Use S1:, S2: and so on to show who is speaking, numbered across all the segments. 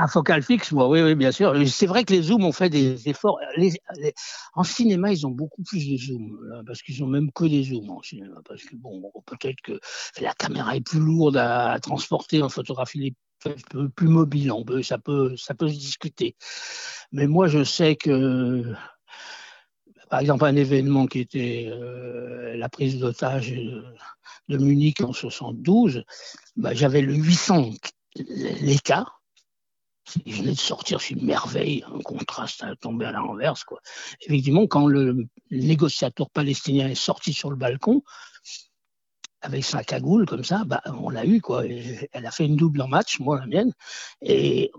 S1: À focal fixe, moi, oui, oui, bien sûr. C'est vrai que les zooms ont fait des efforts. en cinéma, ils ont beaucoup plus de zooms, parce qu'ils ont même que des zooms en cinéma. Parce que bon, peut-être que la caméra est plus lourde à, transporter en photographie plus mobile, on peut, ça peut, ça peut se discuter. Mais moi, je sais que, par exemple, un événement qui était euh, la prise d'otage de, Munich en 72, bah, j'avais le 800 l'écart il venait de sortir, c'est une merveille, un contraste à tomber à la renverse. Quoi. Effectivement, quand le négociateur palestinien est sorti sur le balcon, avec sa cagoule comme ça, bah, on l'a eu. Quoi. elle a fait une double en match, moi la mienne. Et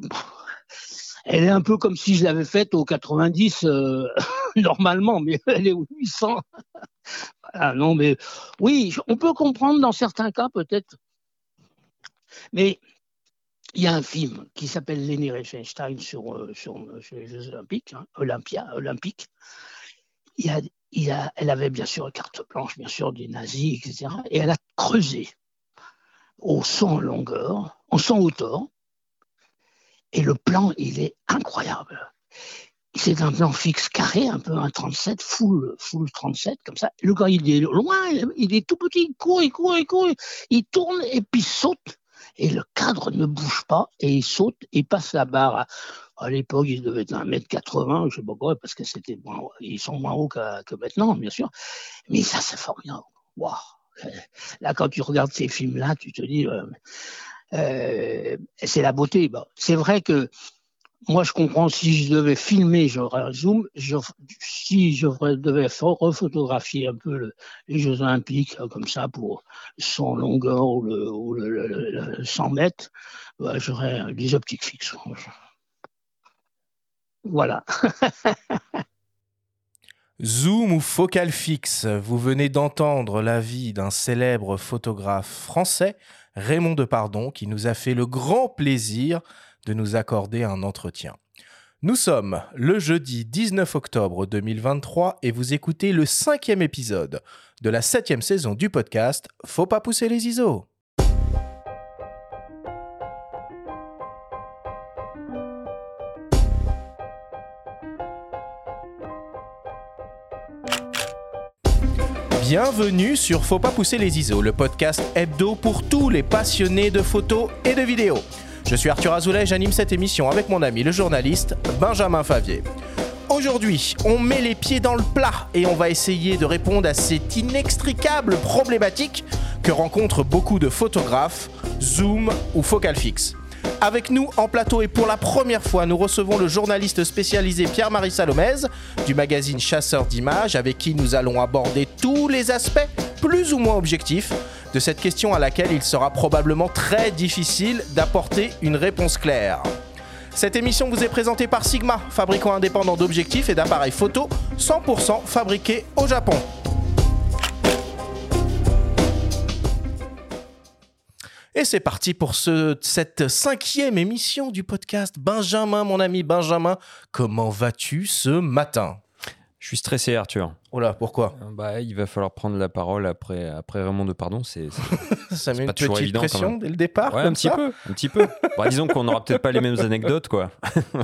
S1: elle est un peu comme si je l'avais faite au 90 euh, normalement, mais elle est au 800. non, mais oui, on peut comprendre dans certains cas peut-être. Mais il y a un film qui s'appelle Leni Riefenstein sur, euh, sur, les Jeux Olympiques, hein, Olympia, Olympique. Il a, il a, elle avait bien sûr carte blanche, bien sûr, des nazis, etc. Et elle a creusé au 100 longueur, au 100 hauteur. Et le plan, il est incroyable. C'est un plan fixe carré, un peu un 37, full, full 37, comme ça. Le gars, il est loin, il est tout petit, il court, il court, il court, il tourne et puis saute et le cadre ne bouge pas et il saute et passe la barre. À, l'époque, il devait être 1m80, je sais pas quoi, parce que c'était ils sont moins hauts que, maintenant, bien sûr. Mais ça, c'est formidable. Wow. Là, quand tu regardes ces films-là, tu te dis, euh, euh, c'est la beauté. c'est vrai que moi, je comprends, si je devais filmer, j'aurais un zoom. si je devais refotographier un peu les Jeux Olympiques, euh, comme ça, pour son longueur ou le, 100 mètres, bah, j'aurais des optiques fixes. Voilà.
S2: Zoom ou focal fixe, vous venez d'entendre l'avis d'un célèbre photographe français, Raymond Depardon, qui nous a fait le grand plaisir de nous accorder un entretien. Nous sommes le jeudi 19 octobre 2023 et vous écoutez le cinquième épisode de la septième saison du podcast Faut pas pousser les ISO. Bienvenue sur Faut pas pousser les ISO, le podcast hebdo pour tous les passionnés de photos et de vidéos. Je suis Arthur Azoulay et j'anime cette émission avec mon ami le journaliste Benjamin Favier. Aujourd'hui, on met les pieds dans le plat et on va essayer de répondre à cette inextricable problématique que rencontrent beaucoup de photographes, zoom ou focal fixe. Avec nous en plateau et pour la première fois, nous recevons le journaliste spécialisé Pierre-Marie Salomez du magazine Chasseur d'images avec qui nous allons aborder tous les aspects plus ou moins objectifs de cette question à laquelle il sera probablement très difficile d'apporter une réponse claire. Cette émission vous est présentée par Sigma, fabricant indépendant d'objectifs et d'appareils photo 100% fabriqués au Japon. Et c'est parti pour ce, cette cinquième émission du podcast. Benjamin, mon ami Benjamin, comment vas-tu ce matin?
S3: Je suis stressé, Arthur.
S2: Oh là, pourquoi?
S3: Bah, Il va falloir prendre la parole après, après Raymond de Pardon. C'est,
S2: ça met une petite pression dès le départ
S3: un petit peu. Un petit peu. Bah, disons qu'on n'aura peut-être pas les mêmes anecdotes. quoi.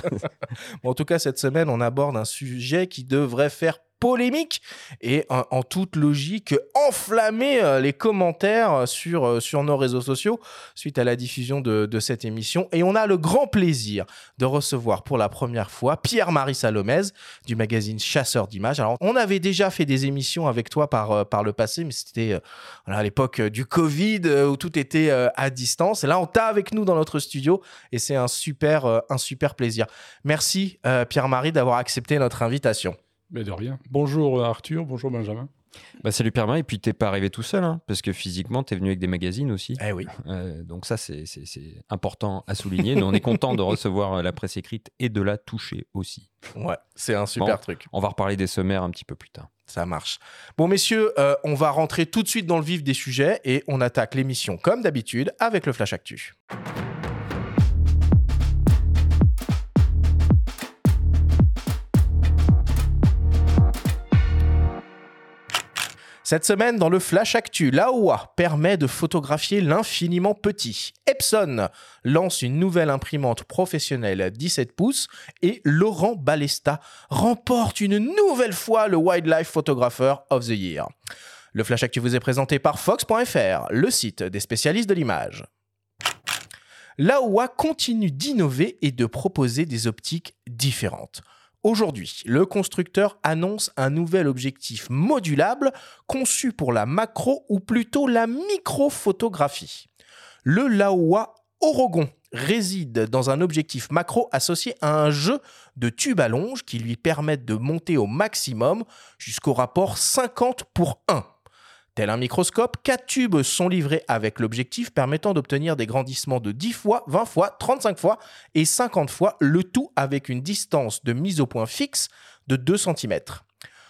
S2: en tout cas, cette semaine, on aborde un sujet qui devrait faire polémique et en, toute logique enflammer euh, les commentaires sur, euh, sur nos réseaux sociaux suite à la diffusion de, cette émission. Et on a le grand plaisir de recevoir pour la première fois Pierre-Marie Salomez du magazine Chasseur d'images. Alors, on avait déjà fait des émissions avec toi par, euh, par le passé, mais c'était à l'époque du Covid où tout était à distance. Et là, on t'a avec nous dans notre studio et c'est un super, un super plaisir. Merci Pierre-Marie d'avoir accepté notre invitation.
S4: Mais de rien. Bonjour Arthur, bonjour Benjamin.
S3: Bah salut Pierre et puis t'es pas arrivé tout seul, hein, parce que physiquement t'es venu avec des magazines aussi.
S2: Eh oui.
S3: Euh, donc ça c'est important à souligner. Nous on est content de recevoir euh, la presse écrite et de la toucher aussi.
S2: Ouais, c'est un super truc.
S3: On va reparler des sommaires un petit peu plus tard.
S2: Ça marche. Bon messieurs, euh, on va rentrer tout de suite dans le vif des sujets et on attaque l'émission comme d'habitude avec le Flash Actu. Cette semaine, dans le Flash Actu, l'AOA permet de photographier l'infiniment petit. Epson lance une nouvelle imprimante professionnelle 17 pouces et Laurent Balesta remporte une nouvelle fois le Wildlife Photographer of the Year. Le Flash Actu vous est présenté par Fox.fr, le site des spécialistes de l'image. L'AOA continue d'innover et de proposer des optiques différentes. Aujourd'hui, le constructeur annonce un nouvel objectif modulable conçu pour la macro ou plutôt la microphotographie. Le Laowa Orogon réside dans un objectif macro associé à un jeu de tubes à longe qui lui permettent de monter au maximum jusqu'au rapport 50 pour 1. Tel un microscope, 4 tubes sont livrés avec l'objectif permettant d'obtenir des grandissements de 10 fois, 20 fois, 35 fois et 50 fois, le tout avec une distance de mise au point fixe de 2 cm.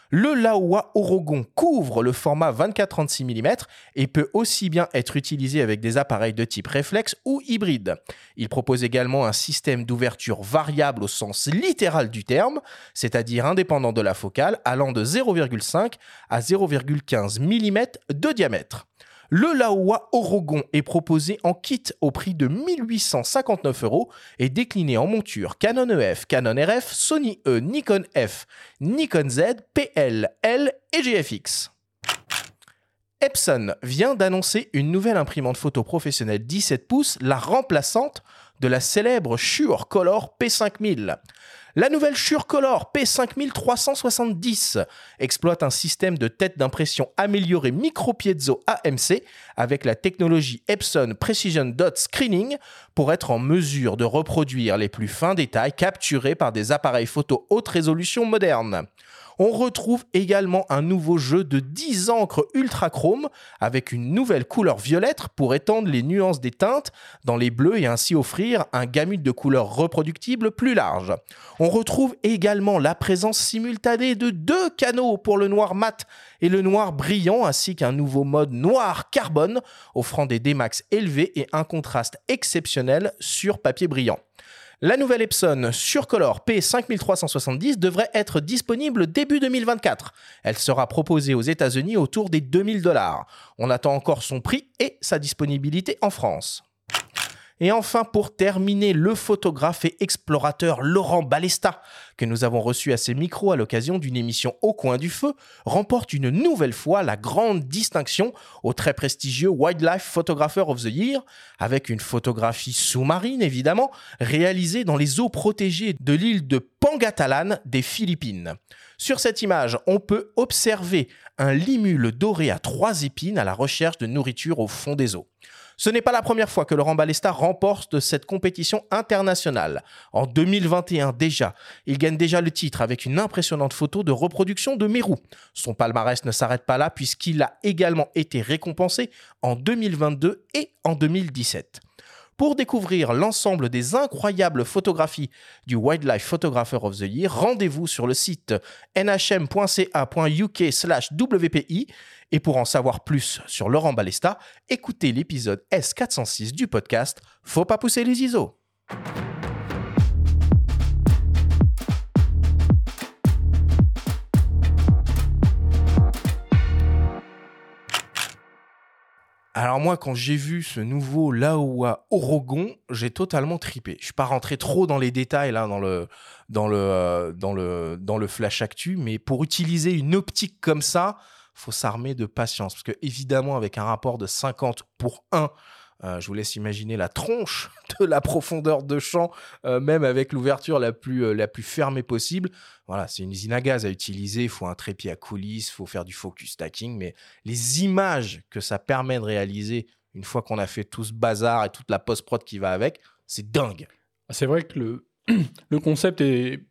S2: Le Laowa Orogon couvre le format 24-36 mm et peut aussi bien être utilisé avec des appareils de type réflexe ou hybride. Il propose également un système d'ouverture variable au sens littéral du terme, c'est-à-dire indépendant de la focale, allant de 0,5 à 0,15 mm de diamètre. Le Laowa Orogon est proposé en kit au prix de 1859 euros et décliné en monture Canon EF, Canon RF, Sony E, Nikon F, Nikon Z, PL, L et GFX. Epson vient d'annoncer une nouvelle imprimante photo professionnelle 17 pouces, la remplaçante de la célèbre Shure Color P5000. La nouvelle Color P5370 exploite un système de tête d'impression amélioré micro-piezo AMC avec la technologie Epson Precision Dot Screening pour être en mesure de reproduire les plus fins détails capturés par des appareils photo haute résolution modernes. On retrouve également un nouveau jeu de 10 encres ultra chrome avec une nouvelle couleur violette pour étendre les nuances des teintes dans les bleus et ainsi offrir un gamut de couleurs reproductibles plus large. On retrouve également la présence simultanée de deux canaux pour le noir mat et le noir brillant ainsi qu'un nouveau mode noir carbone offrant des démax élevés et un contraste exceptionnel sur papier brillant. La nouvelle Epson Surcolor P5370 devrait être disponible début 2024. Elle sera proposée aux États-Unis autour des 2000 dollars. On attend encore son prix et sa disponibilité en France. Et enfin, pour terminer, le photographe et explorateur Laurent Balesta, que nous avons reçu à ses micros à l'occasion d'une émission Au coin du feu, remporte une nouvelle fois la grande distinction au très prestigieux Wildlife Photographer of the Year, avec une photographie sous-marine évidemment, réalisée dans les eaux protégées de l'île de Pangatalan des Philippines. Sur cette image, on peut observer un limule doré à trois épines à la recherche de nourriture au fond des eaux. Ce n'est pas la première fois que Laurent Balesta remporte cette compétition internationale. En 2021 déjà, il gagne déjà le titre avec une impressionnante photo de reproduction de Mérou. Son palmarès ne s'arrête pas là puisqu'il a également été récompensé en 2022 et en 2017. Pour découvrir l'ensemble des incroyables photographies du Wildlife Photographer of the Year, rendez-vous sur le site nhm.ca.uk/wpi et pour en savoir plus sur Laurent Balesta, écoutez l'épisode S406 du podcast Faut pas pousser les ISO. Alors moi, quand j'ai vu ce nouveau Laowa Orogon, j'ai totalement tripé. Je suis pas rentré trop dans les détails là euh, dans le flash actu, mais pour utiliser une optique comme ça, faut s'armer de patience parce que évidemment avec un rapport de 50 pour 1 euh, je vous laisse imaginer la tronche de la profondeur de champ, euh, même avec l'ouverture la plus, euh, la plus fermée possible. Voilà, c'est une usine à gaz à utiliser. Il faut un trépied à coulisses, il faut faire du focus stacking. Mais les images que ça permet de réaliser une fois qu'on a fait tout ce bazar et toute la post-prod qui va avec, c'est dingue.
S4: Ah, c'est vrai que le, concept est,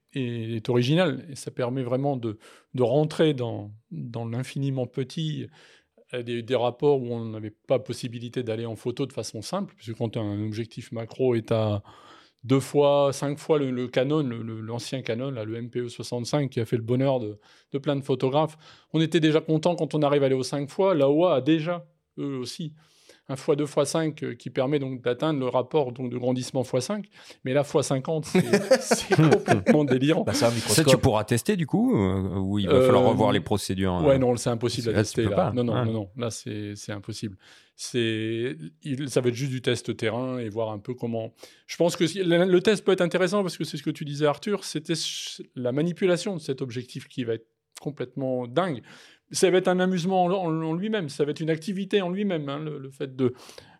S4: original et ça permet vraiment de, rentrer dans l'infiniment petit des, des, rapports où on n'avait pas possibilité d'aller en photo de façon simple, puisque quand un objectif macro est à deux fois, cinq fois le, Canon, l'ancien Canon, là, le MPE 65, qui a fait le bonheur de, de, plein de photographes, on était déjà content quand on arrive à aller aux cinq fois. La OA a déjà, eux aussi, un x2 x5 euh, qui permet donc d'atteindre le rapport donc de grandissement x5. Mais là, x50, c'est- c'est complètement délirant.
S2: Bah,
S3: Ça,
S2: microscope.
S3: tu pourras tester du coup euh, Ou il va falloir
S4: Euh,
S3: revoir les procédures
S4: Ouais,
S3: euh,
S4: non, c'est impossible à
S3: Là,
S4: tester. Là.
S3: pas.
S4: Non, non,
S3: Ouais.
S4: non, non, là, c'est impossible. Il- ça va être juste du test terrain et voir un peu comment. Je pense que le, le test peut être intéressant parce que c'est ce que tu disais, Arthur, c'était la manipulation de cet objectif qui va être complètement dingue. Ça va être un amusement en, en- en lui-même, ça va être une activité en lui-même, hein, le, le fait de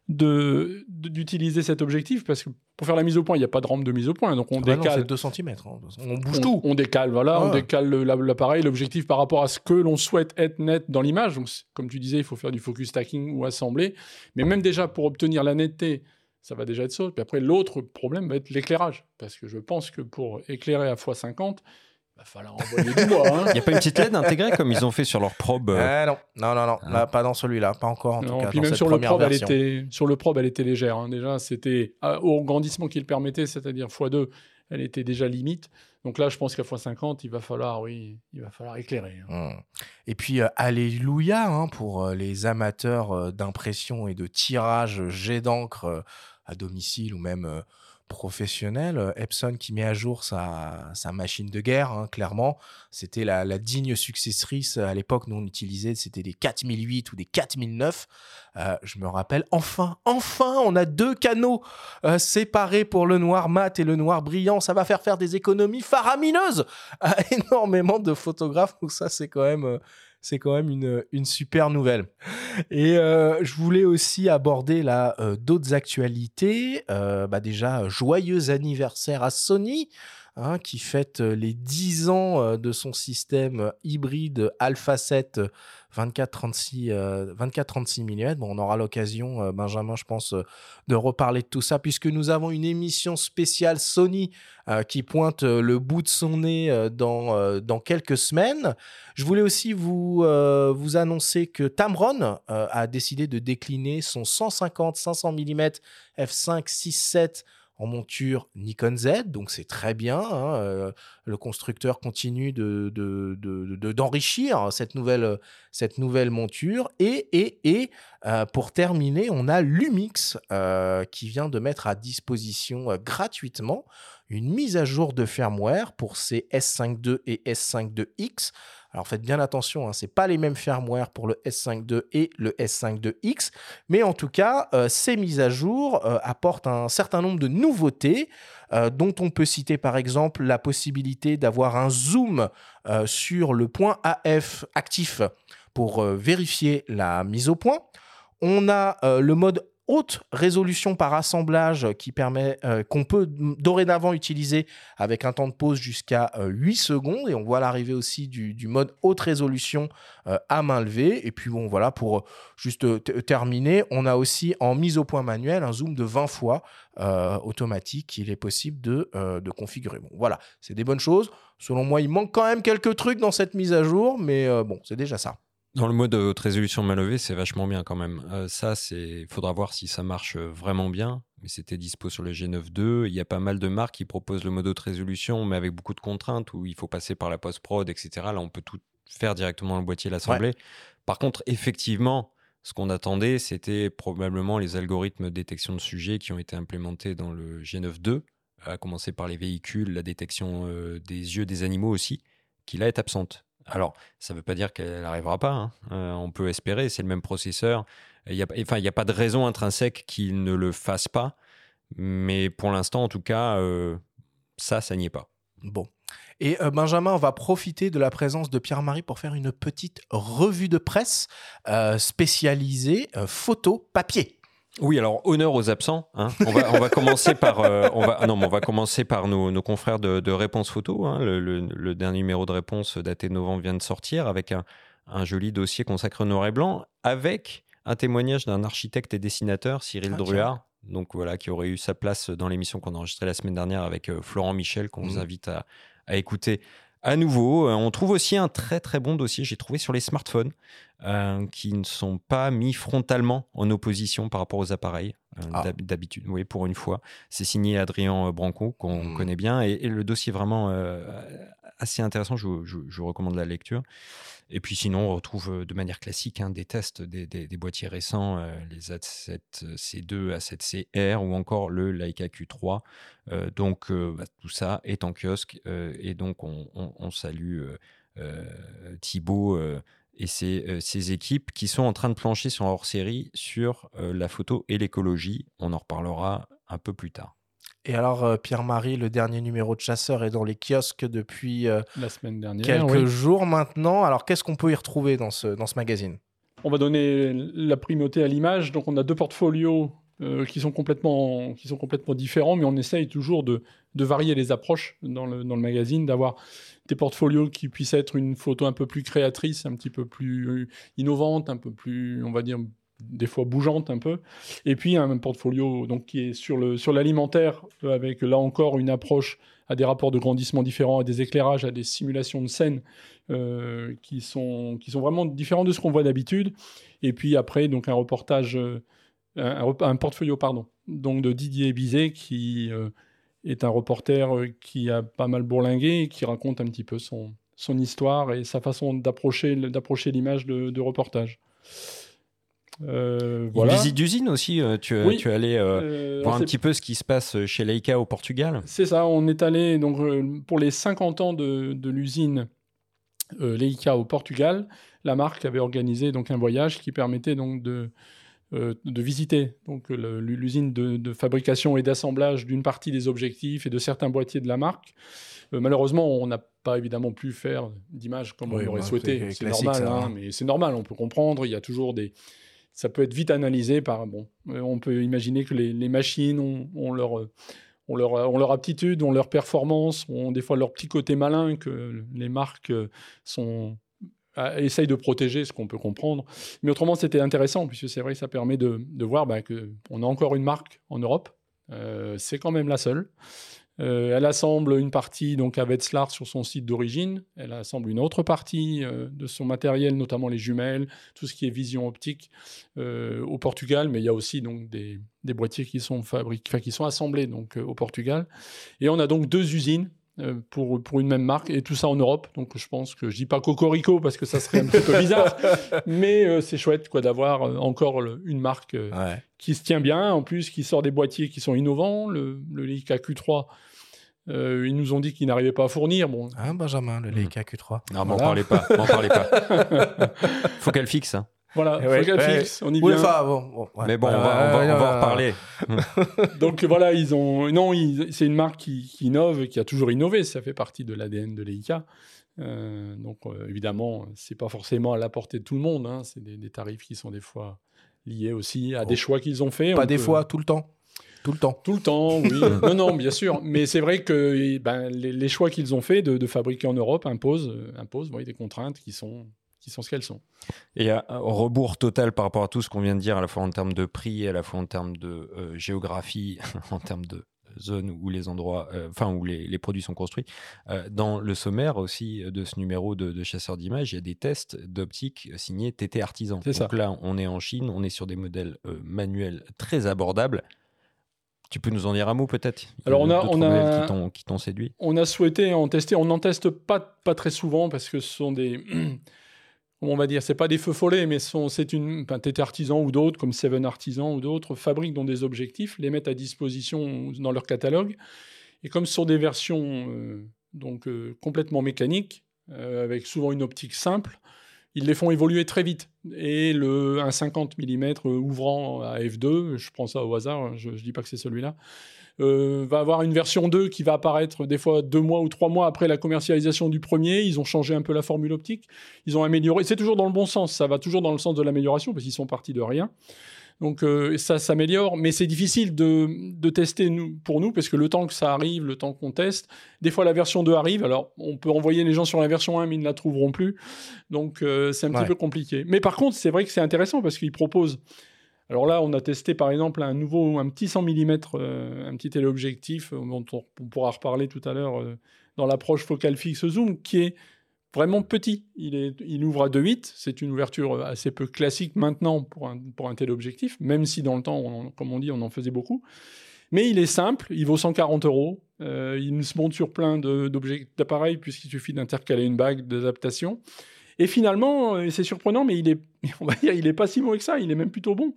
S4: d'utiliser cet objectif parce que pour faire la mise au point, il n'y a pas de rampe de mise au point, donc on
S2: Ah bah non,
S4: décale.
S2: c'est 2 cm. On bouge
S4: on,
S2: tout.
S4: on décale, voilà, on
S2: Ouais.
S4: décale le- la- l'appareil, l'objectif par rapport à ce que l'on souhaite être net dans l'image. Donc, comme tu disais, il faut faire du focus stacking ou assembler. Mais même déjà pour obtenir la netteté, ça va déjà être ça. Puis après, l'autre problème va être l'éclairage. Parce que je pense que pour éclairer à x50, il va falloir envoyer du bois. hein.
S3: Il n'y a pas une petite LED intégrée comme ils ont fait sur leur probe euh,
S2: Ah non, non, non, non.
S3: Ah.
S2: Là, pas dans celui-là, pas encore en
S4: Non,
S2: tout cas.
S4: puis
S2: dans
S4: même
S2: cette
S4: sur le, probe, elle était, sur le probe, elle était légère. hein. Déjà, c'était à- au grandissement qu'il permettait, c'est-à-dire x2, elle était déjà limite. Donc là, je pense qu'à x50, il va falloir, oui, il va falloir éclairer. hein.
S2: Hum. Et puis, euh, alléluia hein, pour euh, les amateurs euh, d'impression et de tirage jet d'encre euh, à domicile ou même euh, professionnel. Euh, Epson qui met à jour sa, machine de guerre, hein, clairement. C'était la, digne successrice euh, à l'époque, nous on utilisait, c'était des 4008 ou des 4009. Euh, je me rappelle, enfin, enfin, on a deux canaux séparés pour le noir mat et le noir brillant. Ça va faire faire des économies faramineuses à énormément de photographes. Donc ça, c'est quand même, c'est quand même une, super nouvelle. Et euh, je voulais aussi aborder là euh, d'autres actualités. Euh, bah déjà, joyeux anniversaire à Sony. Hein, qui fête euh, les 10 ans euh, de son système euh, hybride Alpha 7 euh, 24-36 euh, 24-36 mm. Bon, on aura l'occasion, Benjamin, je pense, de reparler de tout ça, puisque nous avons une émission spéciale Sony qui pointe le bout de son nez dans, dans quelques semaines. Je voulais aussi vous, vous annoncer que Tamron a décidé de décliner son 150-500 mm f5.6.7 en monture Nikon Z, donc c'est très bien. hein, euh, le constructeur continue de, de- de- de- d'enrichir cette nouvelle, cette nouvelle monture. Et, et, et euh, pour terminer, on a Lumix euh, qui vient de mettre à disposition gratuitement une mise à jour de firmware pour ces S52 et S52X. Alors faites bien attention, hein, c'est pas les mêmes firmware pour le S52 et le S52X, mais en tout cas, euh, ces mises à jour euh, apportent un certain nombre de nouveautés, euh, dont on peut citer par exemple la possibilité d'avoir un zoom sur le point AF actif pour vérifier la mise au point. On a le mode haute résolution par assemblage qui permet euh, qu'on peut dorénavant utiliser avec un temps de pause jusqu'à euh, 8 secondes. Et on voit l'arrivée aussi du, mode haute résolution euh, à main levée. Et puis bon voilà pour euh, juste euh, terminer on a aussi en mise au point manuel un zoom de 20 fois euh, automatique qu'il est possible de, euh, de configurer. Bon voilà c'est des bonnes choses. Selon moi il manque quand même quelques trucs dans cette mise à jour mais euh, bon c'est déjà ça
S3: Dans le mode haute résolution main levée, c'est vachement bien quand même. Euh, ça, c'est, faudra voir si ça marche vraiment bien. Mais c'était dispo sur le G9 II. Il y a pas mal de marques qui proposent le mode haute résolution, mais avec beaucoup de contraintes où il faut passer par la post-prod, etc. Là, on peut tout faire directement dans le boîtier, l'assembler. Par contre, effectivement, ce qu'on attendait, c'était probablement les algorithmes de détection de sujets qui ont été implémentés dans le G9 II, à commencer par les véhicules, la détection euh, des yeux des animaux aussi, qui là est absente. Alors, ça ne veut pas dire qu'elle n'arrivera pas. hein. Euh, on peut espérer, c'est le même processeur. Il n'y a, pas de raison intrinsèque qu'il ne le fasse pas. Mais pour l'instant, en tout cas, euh, ça, ça n'y est pas.
S2: Bon. Et euh, Benjamin, va profiter de la présence de Pierre-Marie pour faire une petite revue de presse spécialisée photo papier.
S3: Oui, alors honneur aux absents. hein. On, va, on va commencer par, euh, on va, non, mais on va commencer par nos, nos confrères de, de Réponse Photo. hein. Le, le- le dernier numéro de Réponse daté de novembre vient de sortir avec un, un joli dossier consacré au noir et blanc, avec un témoignage d'un architecte et dessinateur, Cyril
S2: Ah, tiens.
S3: Druard. Donc voilà, qui aurait eu sa place dans l'émission qu'on a enregistrée la semaine dernière avec euh, Florent Michel, qu'on vous
S2: Mhm.
S3: invite à, à écouter à nouveau. Euh, on trouve aussi un très très bon dossier, j'ai trouvé sur les smartphones, euh, qui ne sont pas mis frontalement en opposition par rapport aux appareils. euh,
S2: Ah.
S3: d'hab- D'habitude, oui, pour une fois. C'est signé Adrien Branco, qu'on
S2: Mhm.
S3: connaît bien, et, et le dossier est vraiment euh, assez intéressant. Je, je, recommande la lecture. Et puis sinon, on retrouve de manière classique hein, des tests des, des, boîtiers récents, les A7C2, A7CR ou encore le Leica Q3. donc bah, tout ça est en kiosque et donc on, on salue Thibaut et ses, ses, équipes qui sont en train de plancher sur hors série sur la photo et l'écologie. On en reparlera un peu plus tard.
S2: Et alors, euh, Pierre-Marie, le dernier numéro de Chasseur est dans les kiosques depuis
S4: euh, la semaine dernière,
S2: quelques jours maintenant. Alors, qu'est-ce qu'on peut y retrouver dans ce, dans ce magazine?
S4: On va donner la primauté à l'image. Donc, on a deux portfolios euh, qui, sont complètement, qui sont complètement différents, mais on essaye toujours de, de varier les approches dans le, dans le magazine, d'avoir des portfolios qui puissent être une photo un peu plus créatrice, un petit peu plus innovante, un peu plus, on va dire, des fois bougeante un peu. Et puis un portfolio donc, qui est sur, le, sur l'alimentaire, euh, avec là encore une approche à des rapports de grandissement différents, à des éclairages, à des simulations de scènes euh, qui, sont, qui sont vraiment différents de ce qu'on voit d'habitude. Et puis après, donc un reportage, un, portfolio, pardon, donc de Didier Bizet, qui est un reporter qui a pas mal bourlingué et qui raconte un petit peu son, son histoire et sa façon d'approcher, d'approcher l'image de, de reportage.
S3: Euh, voilà. Une visite d'usine aussi, euh, tu, euh, tu es allé voir un petit peu ce qui se passe chez Leica au Portugal.
S4: C'est ça, on est allé donc, pour les 50 ans de, de l'usine Leica au Portugal. La marque avait organisé donc, un voyage qui permettait donc, de, de visiter donc, l'usine de, de, fabrication et d'assemblage d'une partie des objectifs et de certains boîtiers de la marque. malheureusement, on n'a pas évidemment pu faire d'images comme on aurait souhaité. C'est normal, hein, mais c'est normal, on peut comprendre. Il y a toujours des ça peut être vite analysé par bon. Euh, on peut imaginer que les, machines ont, leur euh, ont leur, ont leur aptitude, ont leur performance, ont des fois leur petit côté malin que les marques euh, sont essayent de protéger, ce qu'on peut comprendre. Mais autrement, c'était intéressant, puisque c'est vrai que ça permet de, voir bah, qu'on a encore une marque en Europe. c'est quand même la seule. Euh, elle assemble une partie donc à Wetzlar sur son site d'origine. Elle assemble une autre partie euh, de son matériel, notamment les jumelles, tout ce qui est vision optique euh, au Portugal. Mais il y a aussi donc des, boîtiers qui sont fabriqués, qui sont assemblés donc au Portugal. Et on a donc deux usines pour, pour une même marque, et tout ça en Europe. Donc je pense que je dis pas Cocorico parce que ça serait un petit peu bizarre, mais c'est chouette quoi d'avoir encore une marque qui se tient bien, en plus qui sort des boîtiers qui sont innovants. Le, le Leica Q3 euh, ils nous ont dit qu'ils n'arrivaient pas à fournir. Bon.
S2: Ah, Benjamin, le Leica Q3.
S3: Non, m'en parlez pas. M'en parlez pas. faut qu'elle fixe. Hein.
S4: Voilà, qu'elle fixe. On y vient.
S3: Mais bon, on, va, on, va, en reparler.
S4: Donc voilà, ils ont. Non, c'est une marque qui, innove, qui a toujours innové. Ça fait partie de l'ADN de Leica. Euh, donc euh, évidemment, c'est pas forcément à la portée de tout le monde. Hein. C'est des, tarifs qui sont des fois liés aussi à des oh. choix qu'ils ont faits.
S2: Pas des fois, tout le temps. Tout le temps.
S4: Tout le temps, oui. non, non, bien sûr. Mais c'est vrai que ben, les, choix qu'ils ont fait de, fabriquer en Europe imposent, euh, imposent des contraintes qui sont, qui sont ce qu'elles sont.
S3: Et à, rebours total par rapport à tout ce qu'on vient de dire, à la fois en termes de prix, à la fois en termes de euh, géographie, en termes de zone où les endroits, euh, enfin où les, produits sont construits. dans le sommaire aussi de ce numéro de, de chasseurs d'images, il y a des tests d'optique signés TT Artisan. Donc ça. là, on est en Chine, on est sur des modèles manuels très abordables. Tu peux nous en dire un mot peut-être?
S4: Alors on a, on a
S3: qui t'ont séduit.
S4: On a souhaité en tester. On n'en teste pas pas très souvent parce que ce sont des on va dire, c'est pas des feux follets, mais c'est une enfin, Artisan ou d'autres comme Seven Artisan ou d'autres fabriquent dans des objectifs, les mettent à disposition dans leur catalogue. Et comme ce sont des versions euh, donc euh, complètement mécaniques, euh, avec souvent une optique simple, ils les font évoluer très vite. Et le, un 50 mm ouvrant à f2, je prends ça au hasard, hein, je ne dis pas que c'est celui-là, euh, va avoir une version 2 qui va apparaître des fois deux mois ou trois mois après la commercialisation du premier. Ils ont changé un peu la formule optique, ils ont amélioré. C'est toujours dans le bon sens, ça va toujours dans le sens de l'amélioration parce qu'ils sont partis de rien. Donc euh, ça s'améliore, mais c'est difficile de, tester pour nous parce que le temps que ça arrive, le temps qu'on teste, des fois la version 2 arrive. Alors on peut envoyer les gens sur la version 1, mais ils ne la trouveront plus. Donc euh, c'est un petit peu compliqué. Mais par contre, c'est vrai que c'est intéressant parce qu'ils proposent. Alors là, on a testé par exemple un nouveau, un petit 100 mm, euh, un petit téléobjectif dont on, pourra reparler tout à l'heure dans l'approche focale fixe zoom, qui est vraiment petit. Il, ouvre à 2,8. C'est une ouverture assez peu classique maintenant pour un, pour un tel objectif, même si dans le temps, comme on dit, on en faisait beaucoup. Mais il est simple, il vaut 140 euros. Euh, il se monte sur plein d'appareils puisqu'il suffit d'intercaler une bague d'adaptation. Et finalement, euh, c'est surprenant, mais il est, on va dire, il est pas si mauvais que ça. Il est même plutôt bon.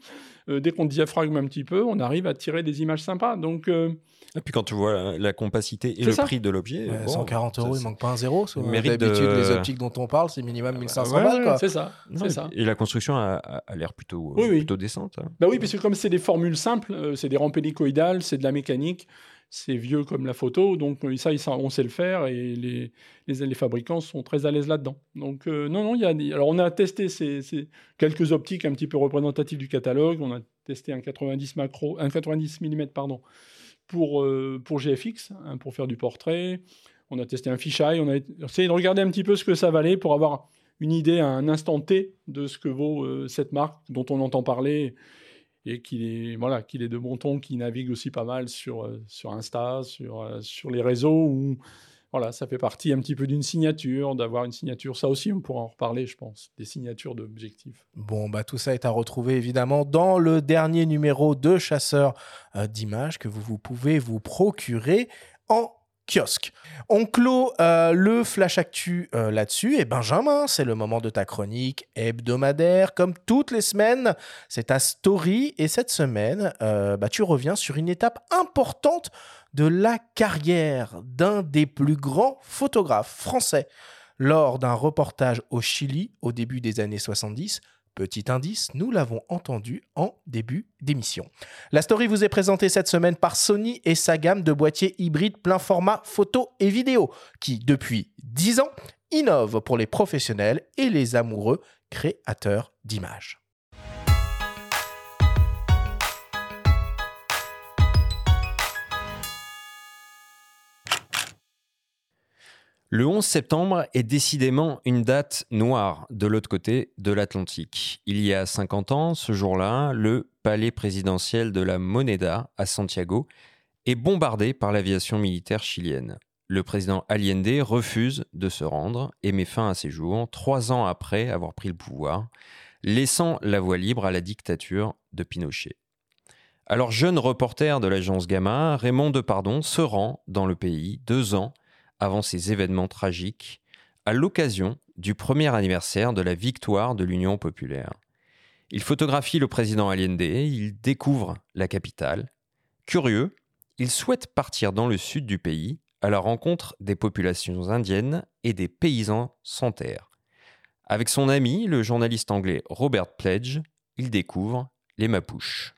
S4: Euh, dès qu'on diaphragme un petit peu, on arrive à tirer des images sympas. Donc, euh,
S3: et puis quand tu vois la, compacité et le prix de l'objet,
S2: 140 euros, il manque pas un zéro. D'habitude, de... les optiques dont on parle, c'est minimum 1500 balles.
S4: C'est ça, ça.
S3: Et la construction a, l'air plutôt, plutôt décente. Hein.
S4: Bah oui, parce que comme c'est des formules simples, c'est des rampes hélicoïdales, c'est de la mécanique c'est vieux comme la photo, donc euh, ça, on sait le faire et les, les, fabricants sont très à l'aise là-dedans. Donc euh, non, non, il y a, alors on a testé ces, quelques optiques un petit peu représentatives du catalogue. On a testé un 90 macro, un 90 mm pardon, pour euh, pour GFX, hein, pour faire du portrait. On a testé un fisheye. On a essayé de regarder un petit peu ce que ça valait pour avoir une idée à un instant T de ce que vaut cette marque dont on entend parler et qu'il est, voilà, qu'il est de bon ton, qui navigue aussi pas mal sur, euh, sur Insta, sur, euh, sur les réseaux, où voilà, ça fait partie un petit peu d'une signature, d'avoir une signature. Ça aussi, on pourra en reparler, je pense, des signatures d'objectifs.
S2: Bon, bah, tout ça est à retrouver évidemment dans le dernier numéro de Chasseurs euh, d'images que vous, vous pouvez vous procurer en kiosque. On clôt euh, le flash actu euh, là-dessus. Et Benjamin, c'est le moment de ta chronique hebdomadaire. Comme toutes les semaines, c'est ta story. Et cette semaine, euh, bah, tu reviens sur une étape importante de la carrière d'un des plus grands photographes français. Lors d'un reportage au Chili au début des années 70, Petit indice, nous l'avons entendu en début d'émission. La story vous est présentée cette semaine par Sony et sa gamme de boîtiers hybrides plein format photo et vidéo, qui depuis 10 ans innove pour les professionnels et les amoureux créateurs d'images.
S3: Le 11 septembre est décidément une date noire de l'autre côté de l'Atlantique. Il y a 50 ans, ce jour-là, le palais présidentiel de la Moneda à Santiago est bombardé par l'aviation militaire chilienne. Le président Allende refuse de se rendre et met fin à ses jours trois ans après avoir pris le pouvoir, laissant la voie libre à la dictature de Pinochet. Alors jeune reporter de l'agence Gamma, Raymond Depardon se rend dans le pays deux ans avant ces événements tragiques, à l'occasion du premier anniversaire de la victoire de l'Union populaire. Il photographie le président Allende, il découvre la capitale. Curieux, il souhaite partir dans le sud du pays à la rencontre des populations indiennes et des paysans sans terre. Avec son ami, le journaliste anglais Robert Pledge, il découvre les Mapuches.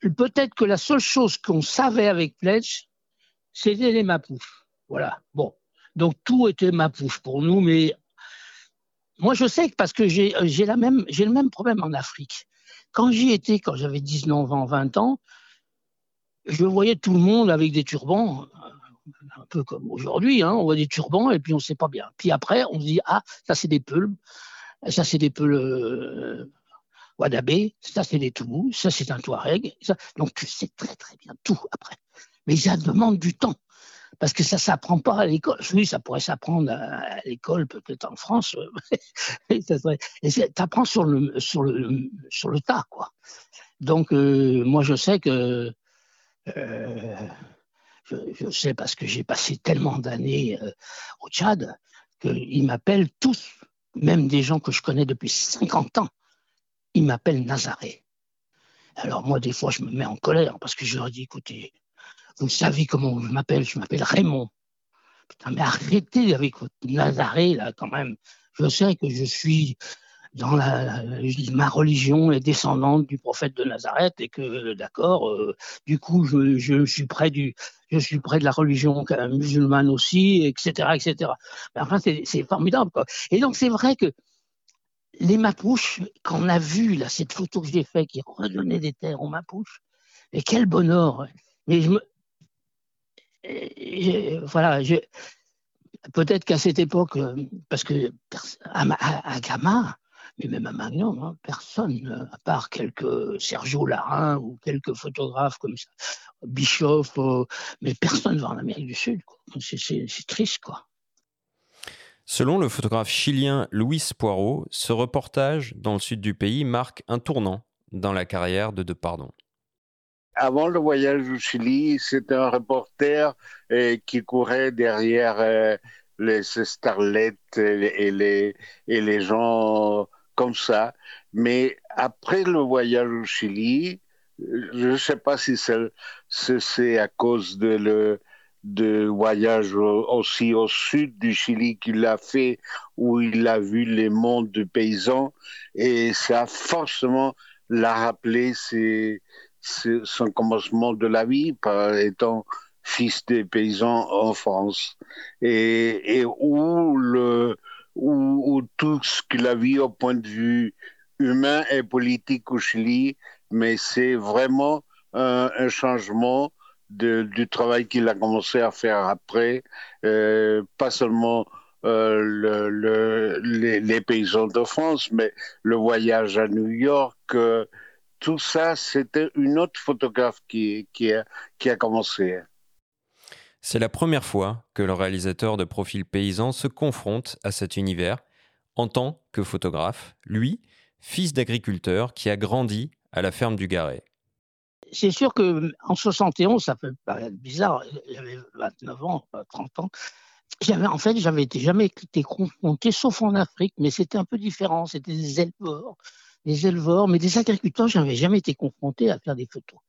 S1: Peut-être que la seule chose qu'on savait avec Pledge, c'était les Mapuches. Voilà. Bon. Donc tout était ma pouche pour nous, mais moi je sais que parce que j'ai même j'ai le même problème en Afrique. Quand j'y étais, quand j'avais 19 ans, 20 ans, je voyais tout le monde avec des turbans, un peu comme aujourd'hui, hein, on voit des turbans et puis on ne sait pas bien. Puis après, on se dit ah ça c'est des peuls, ça c'est des peuls euh, Wadabé, ça c'est des Toubous, ça c'est un Touareg. donc tu sais très très bien tout après. Mais ça demande du temps parce que ça s'apprend pas à l'école. Oui, ça pourrait s'apprendre à, l'école, peut-être en France. et t'apprends sur le sur le sur le tas, quoi. Donc euh, moi, je sais que euh, je, sais parce que j'ai passé tellement d'années euh, au Tchad qu'ils m'appellent tous, même des gens que je connais depuis 50 ans, ils m'appellent Nazaré. Alors moi, des fois, je me mets en colère parce que je leur dis, écoutez, vous savez comment je m'appelle Je m'appelle Raymond. Putain, mais arrêtez avec votre Nazaré, là, quand même. Je sais que je suis dans la, ma religion est descendante du prophète de Nazareth et que d'accord euh, du coup je, suis près du je suis près de la religion musulmane aussi etc etc mais enfin c'est formidable quoi et donc c'est vrai que les Mapuches quand on a vu là cette photo que j'ai faite qui redonnait des terres aux Mapuches et quel bonheur mais je me voilà, peut-être qu'à cette époque, euh, parce que à, à, Gamma, mais même à Magnum, hein, personne, euh, à part quelques Sergio Larin ou quelques photographes comme ça, Bischoff, euh, mais personne va en Amérique du Sud. C'est triste, quoi.
S3: Selon le photographe chilien Luis Poirot, ce reportage dans le sud du pays marque un tournant dans la carrière de Depardon.
S5: Avant le voyage au Chili, c'était un reporter qui courait derrière les starlettes et les, gens comme ça. Mais après le voyage au Chili, je ne sais pas si c'est à cause de voyage aussi au sud du Chili qu'il a fait, où il a vu les mondes de paysans, et ça a forcément l'a rappelé c'est son commencement de la vie, par étant fils des paysans en France, et, et où, le, où, tout ce qu'il a vu au point de vue humain et politique au Chili, mais c'est vraiment un, changement de, du travail qu'il a commencé à faire après, euh, pas seulement euh, le, le, les, les, paysans de France, mais le voyage à New York, euh, tout ça, c'était une autre photographe qui, qui, a, qui a commencé.
S3: C'est la première fois que le réalisateur de profil paysan se confronte à cet univers en tant que photographe, lui, fils d'agriculteur qui a grandi à la ferme du Garret
S1: c'est sûr que en 71, ça peut paraître bizarre, j'avais 29 ans, 30 ans. J'avais en fait, j'avais jamais été confronté, sauf en Afrique, mais c'était un peu différent. C'était des éleveurs, des éleveurs, mais des agriculteurs. J'avais jamais été confronté à faire des photos.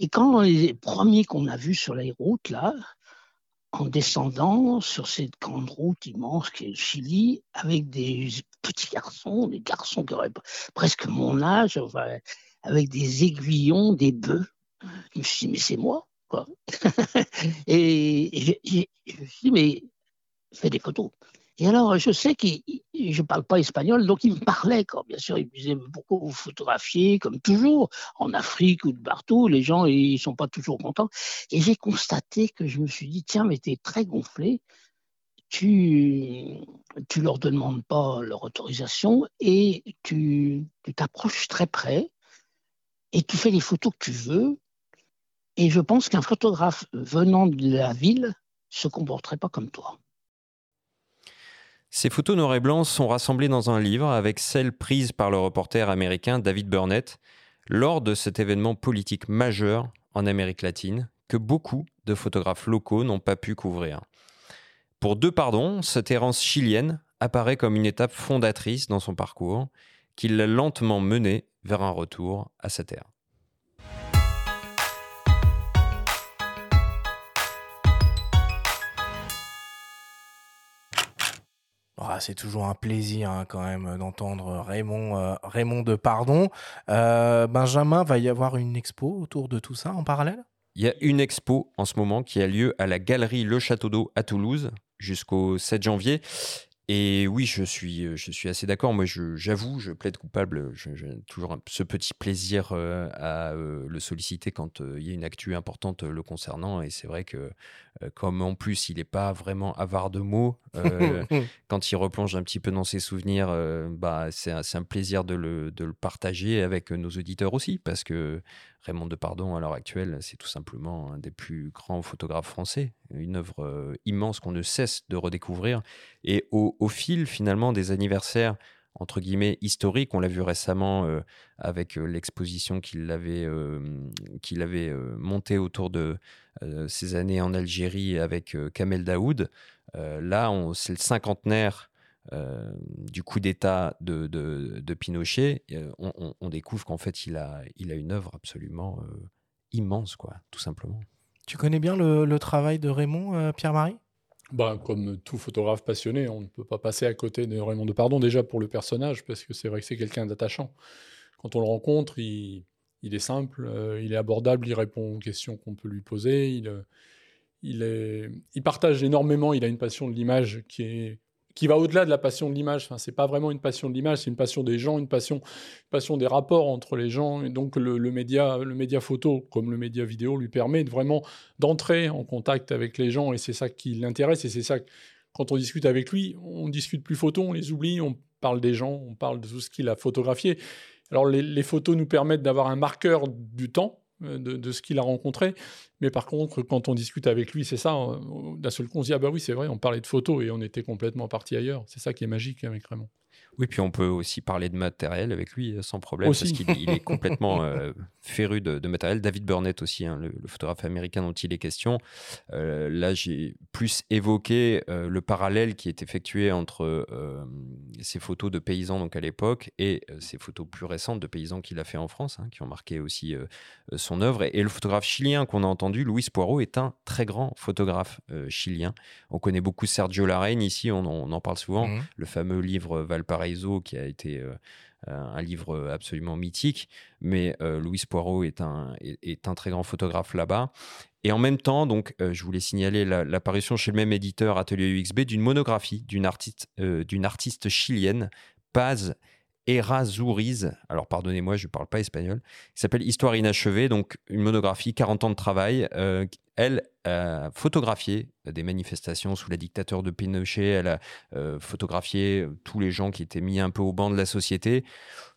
S1: Et quand les premiers qu'on a vus sur les routes là, en descendant sur cette grande route immense qui est le Chili, avec des petits garçons, des garçons qui auraient presque mon âge, avec des aiguillons, des bœufs. Je me suis dit, mais c'est moi, quoi. et je, je, me suis dit, mais fais des photos. Et alors, je sais que je ne parle pas espagnol, donc il me parlait, quoi. Bien sûr, il me disait, pourquoi vous photographiez, comme toujours, en Afrique ou de partout, les gens, ils sont pas toujours contents. Et j'ai constaté que je me suis dit, tiens, mais tu es très gonflé, tu tu leur demandes pas leur autorisation et tu t'approches très près et tu fais les photos que tu veux. Et je pense qu'un photographe venant de la ville se comporterait pas comme toi.
S3: Ces photos noir et blanc sont rassemblées dans un livre avec celles prises par le reporter américain David Burnett lors de cet événement politique majeur en Amérique latine que beaucoup de photographes locaux n'ont pas pu couvrir. Pour deux pardons, cette errance chilienne apparaît comme une étape fondatrice dans son parcours qui l'a lentement mené vers un retour à sa terre.
S2: Ah, c'est toujours un plaisir hein, quand même d'entendre Raymond, euh, Raymond de Pardon. Euh, Benjamin, va y avoir une expo autour de tout ça en parallèle?
S3: Il y a une expo en ce moment qui a lieu à la galerie Le Château d'Eau à Toulouse jusqu'au 7 janvier. Et oui, je suis, je suis assez d'accord. Moi, j'avoue, je, plaide coupable. J'ai toujours ce petit plaisir euh, à euh, le solliciter quand il y a une actu importante le concernant. Et c'est vrai que, comme en plus, il n'est pas vraiment avare de mots, quand il replonge un petit peu dans ses souvenirs, bah, c'est un, un, plaisir de le, de le, partager avec nos auditeurs aussi. Parce que Raymond Depardon, à l'heure actuelle, c'est tout simplement un des plus grands photographes français, une œuvre euh, immense qu'on ne cesse de redécouvrir. Et au, fil, finalement, des anniversaires entre guillemets historiques, on l'a vu récemment euh, avec euh, l'exposition qu'il avait, avait montée autour de ses années en Algérie avec Kamel Daoud. là, c'est le cinquantenaire euh, du coup d'État de, de, Pinochet, euh, on, découvre qu'en fait, il a, il a une œuvre absolument euh, immense, quoi, tout simplement.
S2: Tu connais bien le, travail de Raymond, Pierre-Marie?
S4: Bah, comme tout photographe passionné, on ne peut pas passer à côté de Raymond de Pardon, déjà pour le personnage, parce que c'est vrai que c'est quelqu'un d'attachant. Quand on le rencontre, il, il est simple, il est abordable, il répond aux questions qu'on peut lui poser, il, il, est, il partage énormément, il a une passion de l'image qui est qui va au-delà de la passion de l'image. Enfin, c'est pas vraiment une passion de l'image, c'est une passion des gens, une passion, passion des rapports entre les gens. Et donc le, média, le média photo, comme le média vidéo, lui permet vraiment d'entrer en contact avec les gens. Et c'est ça qui l'intéresse. Et c'est ça quand on discute avec lui, on discute plus photos, on les oublie, on parle des gens, on parle de tout ce qu'il a photographié. Alors les photos nous permettent d'avoir un marqueur du temps euh, de, ce qu'il a rencontré. Mais par contre, quand on discute avec lui, c'est ça, d'un seul coup, on se dit, ah bah oui, c'est vrai, on parlait de photos et on était complètement parti ailleurs. C'est ça qui est magique avec Raymond.
S3: Oui, puis on peut aussi parler de matériel avec lui sans problème, parce qu'il est complètement féru de, matériel. David Burnett aussi, hein, le, photographe américain dont il est question. là, j'ai plus évoqué le parallèle qui est effectué entre ces photos de paysans donc à l'époque et ces photos plus récentes de paysans qu'il a fait en France, hein, qui ont marqué aussi son œuvre. Et, le photographe chilien qu'on a entendu, Luis Poirot, est un très grand photographe chilien. On connaît beaucoup Sergio Larraine ici, on, en parle souvent. Mmh. Le fameux livre Valparaiso qui a été un livre absolument mythique, mais euh, Louis Poirot est un, est, un très grand photographe là-bas. Et en même temps, donc, je voulais signaler l'apparition chez le même éditeur Atelier UXB d'une monographie d'une artiste, d'une artiste chilienne, Paz Errazuriz, alors pardonnez-moi, je ne parle pas espagnol, qui s'appelle Histoire inachevée, donc une monographie, 40 ans de travail. Euh, elle a photographié des manifestations sous la dictature de Pinochet, elle a euh, photographié tous les gens qui étaient mis un peu au banc de la société.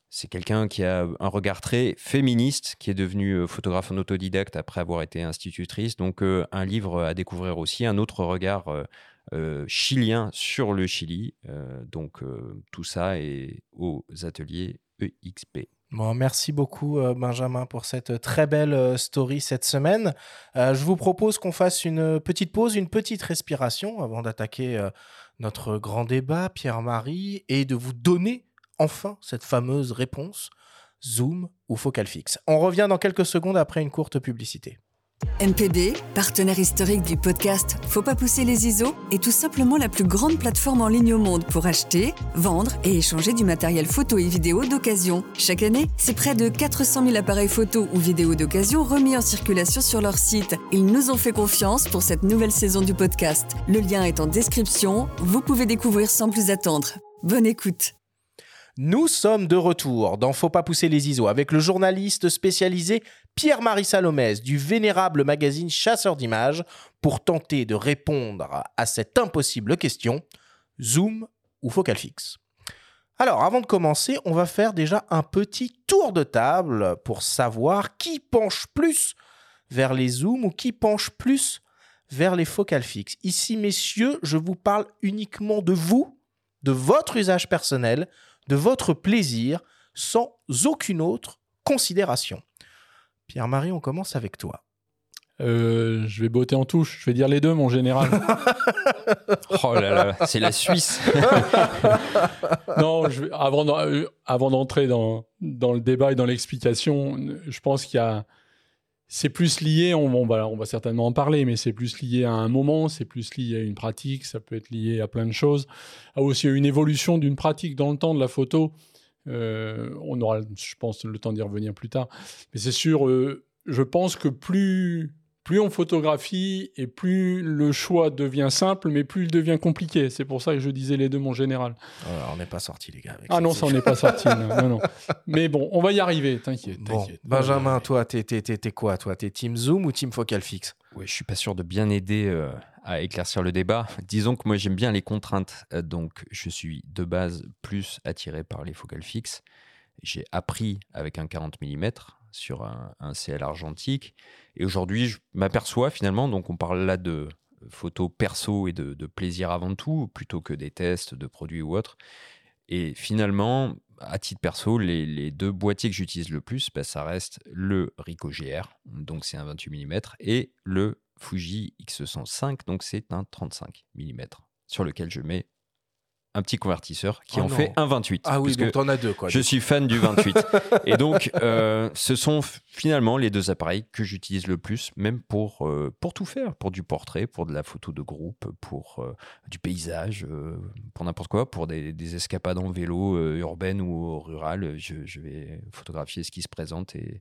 S3: C'est quelqu'un qui a un regard très féministe, qui est devenu euh, photographe en autodidacte après avoir été institutrice. Donc un livre à découvrir aussi, un autre regard euh, chilien sur le Chili. Euh, donc euh, tout ça est aux ateliers EXP.
S2: Bon, merci beaucoup Benjamin pour cette très belle story cette semaine. je vous propose qu'on fasse une petite pause, une petite respiration avant d'attaquer notre grand débat, Pierre-Marie, et de vous donner enfin cette fameuse réponse, zoom ou focal fixe. On revient dans quelques secondes après une courte publicité.
S6: MPB, partenaire historique du podcast Faut pas pousser les ISO, est tout simplement la plus grande plateforme en ligne au monde pour acheter, vendre et échanger du matériel photo et vidéo d'occasion. Chaque année, c'est près de 400 000 appareils photo ou vidéo d'occasion remis en circulation sur leur site. Ils nous ont fait confiance pour cette nouvelle saison du podcast. Le lien est en description, vous pouvez découvrir sans plus attendre. Bonne écoute
S2: nous sommes de retour dans Faut pas pousser les ISO avec le journaliste spécialisé Pierre-Marie Salomès du vénérable magazine Chasseur d'images pour tenter de répondre à cette impossible question zoom ou focal fixe. Alors, avant de commencer, on va faire déjà un petit tour de table pour savoir qui penche plus vers les zooms ou qui penche plus vers les focales fixes. Ici, messieurs, je vous parle uniquement de vous, de votre usage personnel, de votre plaisir sans aucune autre considération. Pierre-Marie, on commence avec toi.
S4: Euh, je vais botter en touche. Je vais dire les deux, mon général.
S3: oh là là, c'est la Suisse.
S4: non, avant, d'entrer dans, dans le débat et dans l'explication, je pense qu'il y a. C'est plus lié, on, va, certainement en parler, mais c'est plus lié à un moment, c'est plus lié à une pratique, ça peut être lié à plein de choses, à aussi une évolution d'une pratique dans le temps de la photo. Euh, on aura, je pense, le temps d'y revenir plus tard. Mais c'est sûr, euh, je pense que plus plus on photographie et plus le choix devient simple, mais plus il devient compliqué. C'est pour ça que je disais les deux, mon général.
S2: on n'est pas sorti, les gars.
S4: ah non, ça, on n'est pas sorti. non, Mais bon, on va y arriver, t'inquiète.
S2: Benjamin, toi, t'es, quoi Toi, t'es Team Zoom ou Team Focal Fixe
S3: Oui, je suis pas sûr de bien aider euh, à éclaircir le débat. Disons que moi, j'aime bien les contraintes. Euh, donc, je suis de base plus attiré par les focales fixes. J'ai appris avec un 40 mm sur un, CL argentique. Et aujourd'hui, je m'aperçois finalement, donc on parle là de photos perso et de, plaisir avant tout, plutôt que des tests de produits ou autres. Et finalement, à titre perso, les, deux boîtiers que j'utilise le plus, bah, ça reste le Ricoh GR, donc c'est un 28 mm, et le Fuji X105, donc c'est un 35 mm, sur lequel je mets un petit convertisseur qui oh en fait un 28.
S2: Ah oui, donc t'en as deux quoi.
S3: Je suis fan du 28. et donc, euh, ce sont finalement les deux appareils que j'utilise le plus, même pour, euh, pour tout faire, pour du portrait, pour de la photo de groupe, pour euh, du paysage, pour n'importe quoi, pour des, escapades en vélo urbaine ou rurale. Je, je vais photographier ce qui se présente et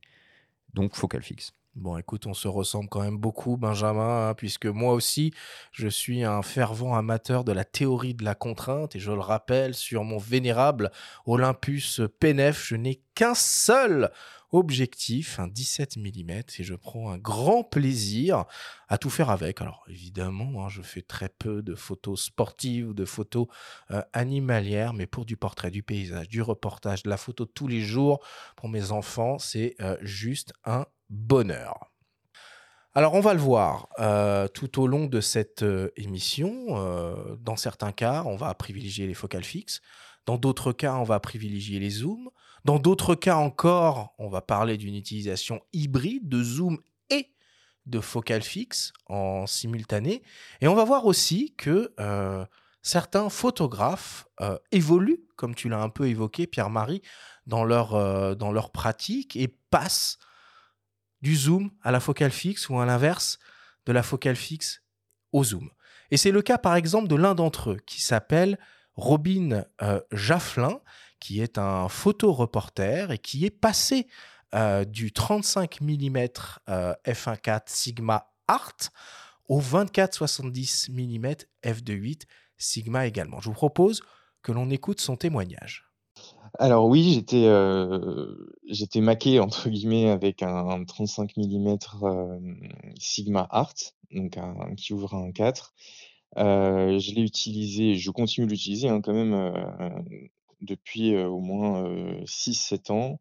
S3: donc focal fixe.
S2: Bon, écoute, on se ressemble quand même beaucoup, Benjamin, hein, puisque moi aussi, je suis un fervent amateur de la théorie de la contrainte, et je le rappelle, sur mon vénérable Olympus PNF, je n'ai qu'un seul objectif, un 17 mm, et je prends un grand plaisir à tout faire avec. Alors évidemment, hein, je fais très peu de photos sportives de photos euh, animalières, mais pour du portrait, du paysage, du reportage, de la photo tous les jours, pour mes enfants, c'est euh, juste un bonheur. Alors on va le voir euh, tout au long de cette euh, émission. Euh, dans certains cas, on va privilégier les focales fixes. Dans d'autres cas, on va privilégier les zooms. Dans d'autres cas encore, on va parler d'une utilisation hybride de zoom et de focale fixe en simultané. Et on va voir aussi que certains photographes évoluent, comme tu l'as un peu évoqué, Pierre-Marie, dans leur, dans leur pratique et passent du zoom à la focale fixe ou à l'inverse, de la focale fixe au zoom. Et c'est le cas par exemple de l'un d'entre eux qui s'appelle Robin euh, Jafflin, qui est un photoreporter et qui est passé euh, du 35 mm f1.4 Sigma Art au 24-70 mm f2.8 Sigma également. Je vous propose que l'on écoute son témoignage.
S7: Alors oui, j'étais euh, j'étais maqué entre guillemets avec un, 35 mm Sigma Art, qui ouvre un 4. Euh, je l'ai utilisé, je continue de l'utiliser hein, quand même euh, depuis euh, au moins 6-7 ans.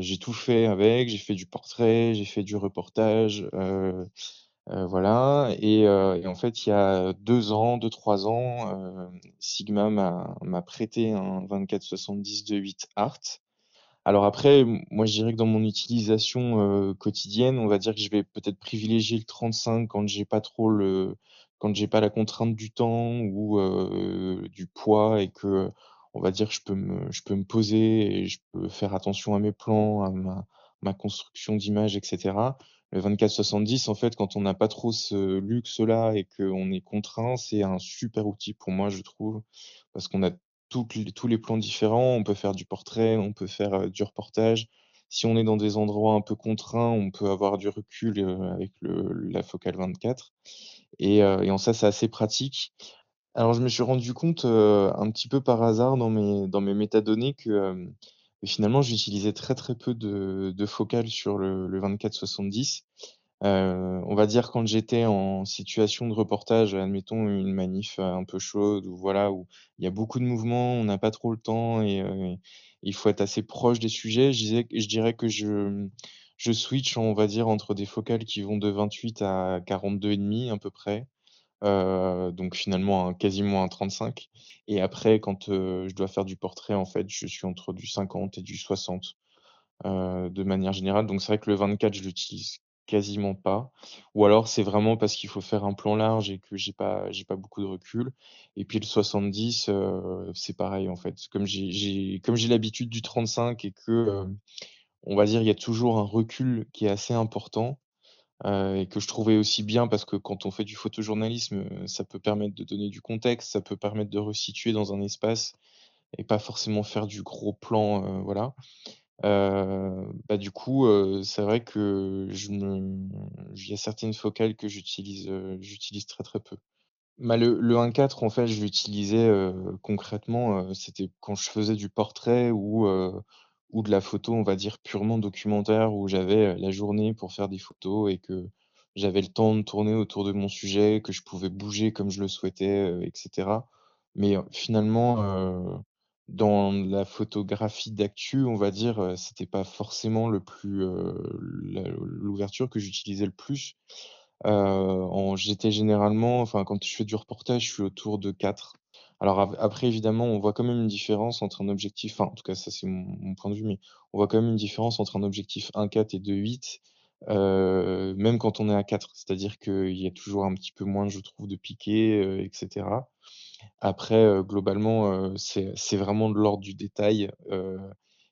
S7: j'ai tout fait avec, j'ai fait du portrait, j'ai fait du reportage, voilà. Et, et, en fait, il y a deux ans, deux trois ans, Sigma m'a prêté un 2470 de 8 Art. Alors après, moi je dirais que dans mon utilisation quotidienne, on va dire que je vais peut-être privilégier le 35 quand j'ai pas trop le quand j'ai pas la contrainte du temps ou du poids et que, on va dire, je peux me je peux me poser et je peux faire attention à mes plans, à ma ma construction d'image etc. Le 24-70, en fait, quand on n'a pas trop ce luxe-là et qu'on est contraint, c'est un super outil pour moi, je trouve, parce qu'on a tous les plans différents, on peut faire du portrait, on peut faire, du reportage. Si on est dans des endroits un peu contraints, on peut avoir du recul, avec le la focale 24 et, euh, et en ça, c'est assez pratique. Alors, je me suis rendu compte euh, un petit peu par hasard dans mes, dans mes métadonnées que finalement, j'utilisais très très peu de, de focales sur le, le 24-70. Euh, on va dire quand j'étais en situation de reportage, admettons une manif un peu chaude ou voilà où il y a beaucoup de mouvements, on n'a pas trop le temps et euh, il faut être assez proche des sujets. Je dirais que je je switch, on va dire, entre des focales qui vont de 28 à 42,5 à peu près. Donc finalement quasiment un 35. Et après, quand je dois faire du portrait, en fait, je suis entre du 50 et du 60 euh, de manière générale. Donc c'est vrai que le 24, je l'utilise quasiment pas. Ou alors c'est vraiment parce qu'il faut faire un plan large et que j'ai pas j'ai pas beaucoup de recul. Et puis le 70, c'est pareil en fait. Comme j'ai comme j'ai l'habitude du 35 et que on va dire, il y a toujours un recul qui est assez important euh, et que je trouvais aussi bien parce que quand on fait du photojournalisme, euh, ça peut permettre de donner du contexte, ça peut permettre de resituer dans un espace et pas forcément faire du gros plan, euh, voilà. bah du coup, c'est vrai que je me, il y a certaines focales que j'utilise, j'utilise très très peu. Bah, le, le 1.4, en fait, je l'utilisais concrètement, c'était quand je faisais du portrait ou ou de la photo, on va dire purement documentaire, où j'avais la journée pour faire des photos et que j'avais le temps de tourner autour de mon sujet, que je pouvais bouger comme je le souhaitais, etc. Mais finalement, dans la photographie d'actu, on va dire, c'était pas forcément le plus l'ouverture que j'utilisais le plus. j'étais généralement enfin quand je fais du reportage, je suis autour de 4. Alors après évidemment, on voit quand même une différence entre un objectif enfin en tout cas ça c'est mon point de vue, mais on voit quand même une différence entre un objectif 1.4 et 2.8, heu, même quand on est à 4. C'est-à-dire qu'il y a toujours un petit peu moins, je trouve, de piqué, heu, et Après, heu, globalement, heu, c'est vraiment de l'ordre du détail,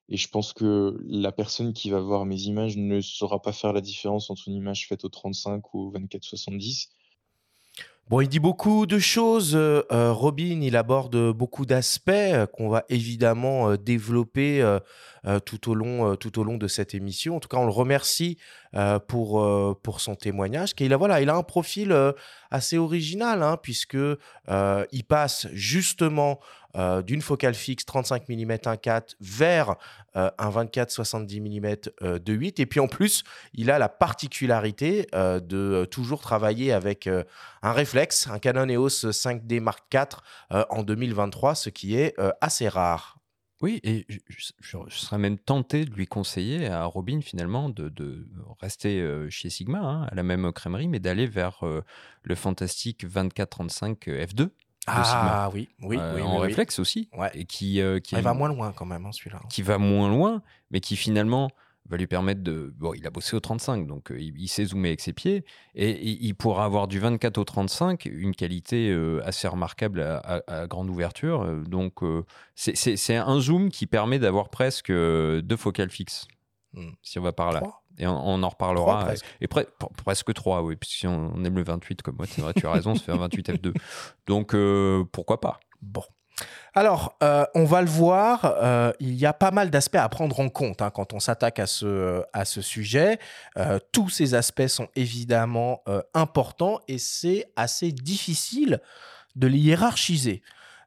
S7: et je pense que la personne qui va voir mes images ne saura pas faire la différence entre une image faite au 35 ou au 24-70.
S2: Bon, il dit beaucoup de choses. Euh, euh, Robin, il aborde beaucoup d'aspects euh, qu'on va évidemment développer tout, au long, tout au long de cette émission. En tout cas, on le remercie pour, pour son témoignage. Il a, voilà, il a un profil assez original, hein, puisque il passe justement euh, d'une focale fixe 35 mm 1.4 vers euh, un 24-70 mm de 8. Et puis en plus, il a la particularité euh, de toujours travailler avec un réflexe, un Canon EOS 5D Mark IV en 2023, ce qui est assez rare.
S3: Oui, et je, serais même tenté de lui conseiller à Robin finalement de, rester chez Sigma, hein, à la même crèmerie, mais d'aller vers le fantastique 2435 F2,
S2: Ah oui, oui,
S3: euh,
S2: oui,
S3: en
S2: oui,
S3: réflexe aussi,
S2: Ouais.
S3: et qui, euh, qui
S2: Il va moins loin quand même, hein, celui-là.
S3: qui va moins loin, mais qui finalement va lui permettre de. Bon, il a bossé au 35, donc euh, il, il sait zoomer avec ses pieds, et il, il pourra avoir du 24 au 35, une qualité euh, assez remarquable à, à- à grande ouverture. euh, donc euh, c'est- un zoom qui permet d'avoir presque deux focales fixes,
S2: Hmm.
S3: si on va par là.
S2: Trois?
S3: Et on, on en
S2: Trois,
S3: reparlera.
S2: presque.
S3: Et pre- pre- presque 3, oui, puisque si on, on aime le 28 comme moi, c'est vrai, tu as raison, ça fait un 28 F2. Donc euh, pourquoi pas?
S2: Bon. Alors, euh, on va le voir, euh, il y a pas mal d'aspects à prendre en compte hein, quand on s'attaque à ce, sujet. Euh, tous ces aspects sont évidemment importants et c'est assez difficile de les hiérarchiser.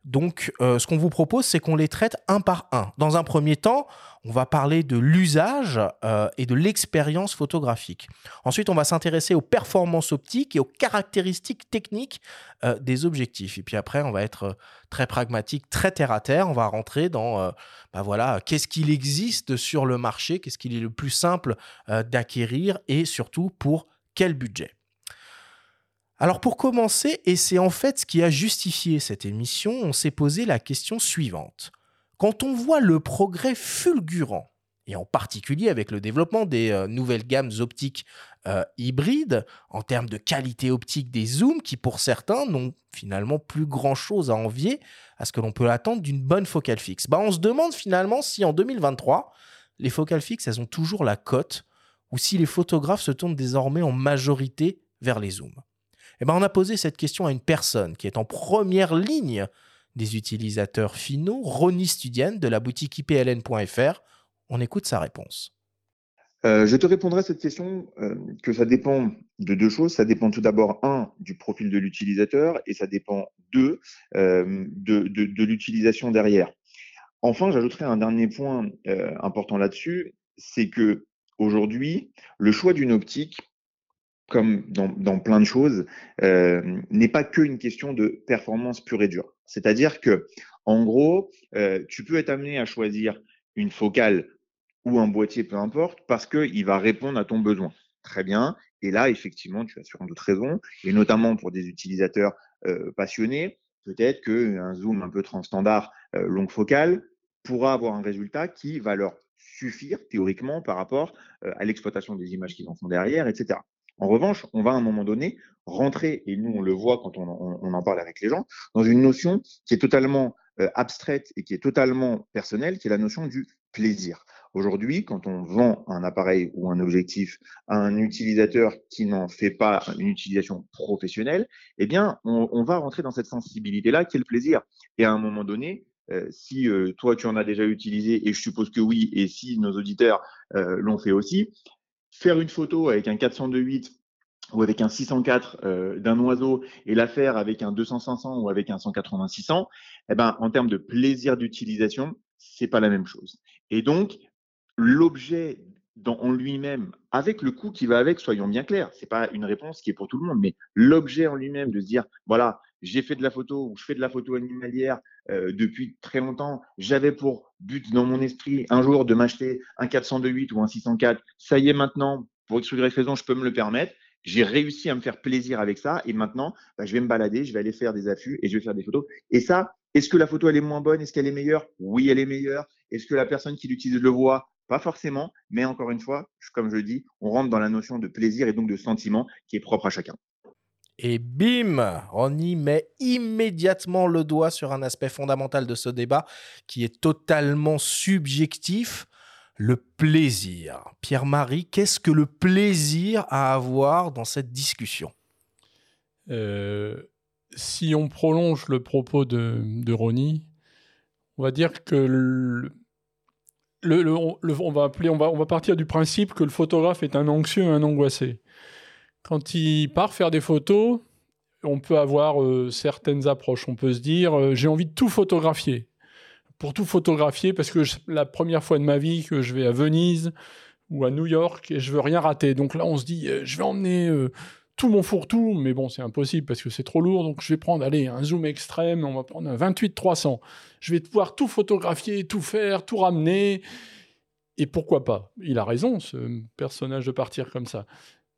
S2: Donc, euh, ce qu'on vous propose, c'est qu'on les traite un par un. Dans un premier temps, on va parler de l'usage euh, et de l'expérience photographique. Ensuite, on va s'intéresser aux performances optiques et aux caractéristiques techniques euh, des objectifs. Et puis après, on va être très pragmatique, très terre à terre. On va rentrer dans, bah voilà, qu'est-ce qu'il existe sur le marché, qu'est-ce qu'il est le plus simple d'acquérir et surtout pour quel budget. Alors pour commencer, et c'est en fait ce qui a justifié cette émission, on s'est posé la question suivante. Quand on voit le progrès fulgurant, et en particulier avec le développement des euh, nouvelles gammes optiques euh, hybrides, en termes de qualité optique des zooms, qui pour certains n'ont finalement plus grand-chose à envier à ce que l'on peut attendre d'une bonne focale fixe. Bah, on se demande finalement si en 2023, les focales fixes, elles ont toujours la cote, ou si les photographes se tournent désormais en majorité vers les zooms. Eh ben, on a posé cette question à une personne qui est en première ligne des utilisateurs finaux, Ronnie Studian de la boutique ipln.fr. On écoute sa réponse.
S8: Euh, je te répondrai à cette question euh, que ça dépend de deux choses. Ça dépend tout d'abord, un, du profil de l'utilisateur et ça dépend, deux, euh, de, de, de l'utilisation derrière. Enfin, j'ajouterai un dernier point important là-dessus, c'est que aujourd'hui, le choix d'une optique, comme dans, plein de choses, euh, n'est pas qu'une question de performance pure et dure. C'est-à-dire que, en gros, euh, tu peux être amené à choisir une focale ou un boîtier, peu importe, parce qu'il va répondre à ton besoin. Très bien. Et là, effectivement, tu as sûrement d'autres raisons, et notamment pour des utilisateurs euh, passionnés, peut-être qu'un zoom un peu transstandard longue focale pourra avoir un résultat qui va leur suffire théoriquement par rapport à l'exploitation des images qu'ils en font derrière, etc. En revanche, on va à un moment donné rentrer, et nous on le voit quand on, en parle avec les gens, dans une notion qui est totalement euh, abstraite et qui est totalement personnelle, qui est la notion du plaisir. Aujourd'hui, quand on vend un appareil ou un objectif à un utilisateur qui n'en fait pas une utilisation professionnelle, eh bien, on, va rentrer dans cette sensibilité-là qui est le plaisir. Et à un moment donné, euh, si euh, toi tu en as déjà utilisé, et je suppose que oui, et si nos auditeurs l'ont fait aussi, faire une photo avec un 402.8 ou avec un 604 euh, d'un oiseau et la faire avec un 200-500 ou avec un 180-600, eh ben, en termes de plaisir d'utilisation, c'est pas la même chose. Et donc, l'objet en lui-même, avec le coût qui va avec, soyons bien clairs, c'est pas une réponse qui est pour tout le monde, mais l'objet en lui-même de se dire, voilà, j'ai fait de la photo ou je fais de la photo animalière euh, depuis très longtemps, j'avais pour but dans mon esprit un jour de m'acheter un 402.8 ou un 604, ça y est maintenant, pour X ou Y raison, je peux me le permettre, j'ai réussi à me faire plaisir avec ça et maintenant, bah, je vais me balader, je vais aller faire des affûts et je vais faire des photos. Et ça, est-ce que la photo elle est moins bonne? Est-ce qu'elle est meilleure? Oui, elle est meilleure. Est-ce que la personne qui l'utilise le voit? Pas forcément, mais encore une fois, comme je dis, on rentre dans la notion de plaisir et donc de sentiment qui est propre à chacun.
S2: Et bim, on y met immédiatement le doigt sur un aspect fondamental de ce débat qui est totalement subjectif, le plaisir. Pierre-Marie, qu'est-ce que le plaisir à avoir dans cette discussion?
S4: Euh, Si on prolonge le propos de, de Ronnie, on va dire que le, on, va appeler, on, va, on va partir du principe que le photographe est un anxieux, un angoissé. Quand il part faire des photos, on peut avoir euh, certaines approches. On peut se dire, euh, j'ai envie de tout photographier. Pour tout photographier, parce que je, la première fois de ma vie que je vais à Venise ou à New York et je veux rien rater. Donc là, on se dit, euh, je vais emmener tout mon fourre-tout, mais bon, c'est impossible parce que c'est trop lourd. Donc je vais prendre, allez, un zoom extrême, on va prendre un 28-300. Je vais pouvoir tout photographier, tout faire, tout ramener. Et pourquoi pas? Il a raison, ce personnage, de partir comme ça.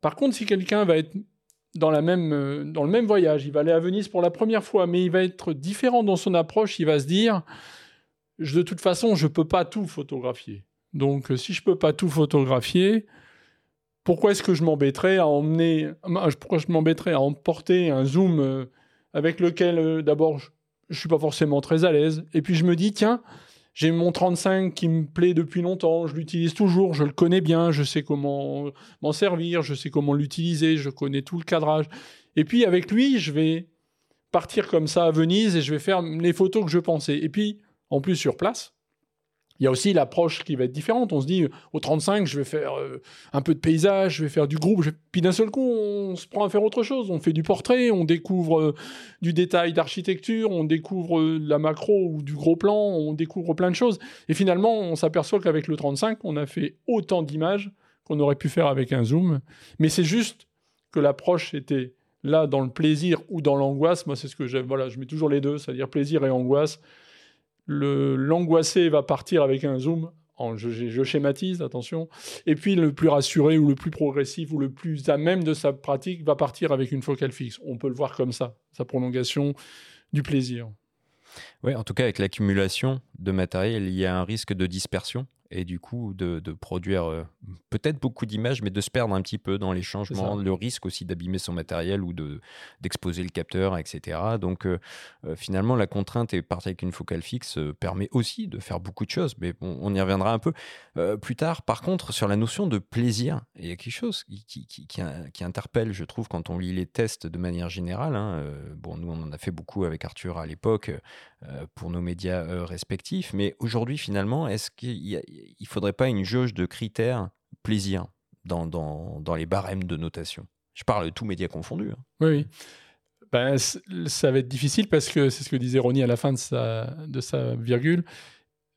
S4: Par contre, si quelqu'un va être euh, dans le même voyage. Il va aller à Venise pour la première fois, mais il va être différent dans son approche. Il va se dire, de toute façon, je ne peux pas tout photographier. Donc, euh, si je ne peux pas tout photographier, pourquoi est-ce que je m'embêterais à emmener, pourquoi je m'embêterais à emporter un zoom euh, avec lequel, d'abord, je ne suis pas forcément très à l'aise. Et puis, je me dis, tiens, j'ai mon 35 qui me plaît depuis longtemps, je l'utilise toujours, je le connais bien, je sais comment m'en servir, je sais comment l'utiliser, je connais tout le cadrage. Et puis avec lui, je vais partir comme ça à Venise et je vais faire les photos que je pensais. Et puis, en plus sur place, il y a aussi l'approche qui va être différente. On se dit, au 35, je vais faire euh, un peu de paysage, je vais faire du groupe. Puis d'un seul coup, on se prend à faire autre chose. On fait du portrait, on découvre euh, du détail d'architecture, on découvre euh, la macro ou du gros plan, on découvre plein de choses. Et finalement, on s'aperçoit qu'avec le 35, on a fait autant d'images qu'on aurait pu faire avec un zoom. Mais c'est juste que l'approche était là dans le plaisir ou dans l'angoisse. Moi, c'est ce que j'aime. Voilà, je mets toujours les deux, c'est-à-dire plaisir et angoisse l'angoissé va partir avec un zoom. En, je, schématise, attention. Et puis le plus rassuré ou le plus progressif ou le plus à même de sa pratique va partir avec une focale fixe. On peut le voir comme ça, sa prolongation du plaisir.
S3: Oui, en tout cas, avec l'accumulation de matériel, il y a un risque de dispersion et du coup de, produire euh, peut-être beaucoup d'images, mais de se perdre un petit peu dans les changements, le risque aussi d'abîmer son matériel ou de, d'exposer le capteur, etc. Donc euh, euh, finalement, la contrainte et partir avec une focale fixe permet aussi de faire beaucoup de choses, mais on y reviendra un peu plus tard. Par contre, sur la notion de plaisir, il y a quelque chose qui, qui, qui, interpelle, je trouve, quand on lit les tests de manière générale. Hein, bon, nous, on en a fait beaucoup avec Arthur à l'époque pour nos médias respectifs, mais aujourd'hui, finalement, est-ce qu'il il faudrait pas une jauge de critères plaisir dans, dans, dans les barèmes de notation? Je parle de tous médias confondus. Hein.
S4: Oui, oui. Ben, ça va être difficile parce que c'est ce que disait Ronnie à la fin de sa, de sa virgule.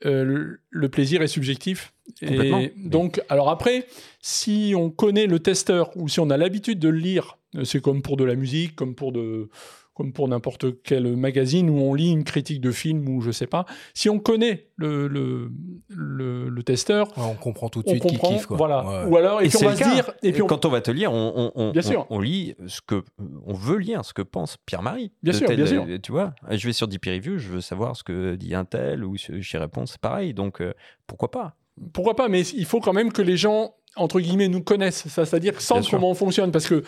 S4: Euh, le plaisir est subjectif. Et donc, alors après, si on connaît le testeur ou si on a l'habitude de le lire, euh, c'est comme pour de la musique, comme pour de, comme pour n'importe quel magazine où on lit une critique de film ou je sais pas. Si on connaît le, le, le, testeur,
S2: on comprend tout de suite qui kiffe. Quoi.
S4: Voilà. Ou alors, et, puis on va se dire,
S3: et puis quand on va te lire, on, on, bien sûr. on, lit ce que on veut lire, ce que pense Pierre-Marie.
S4: Bien sûr, bien sûr.
S3: Tu vois, je vais sur DP Review, je veux savoir ce que dit un tel ou chez Réponse, pareil. Donc euh, pourquoi pas?
S4: Pourquoi pas? Mais il faut quand même que les gens entre guillemets nous connaissent, ça, c'est-à-dire sans comment on fonctionne, parce que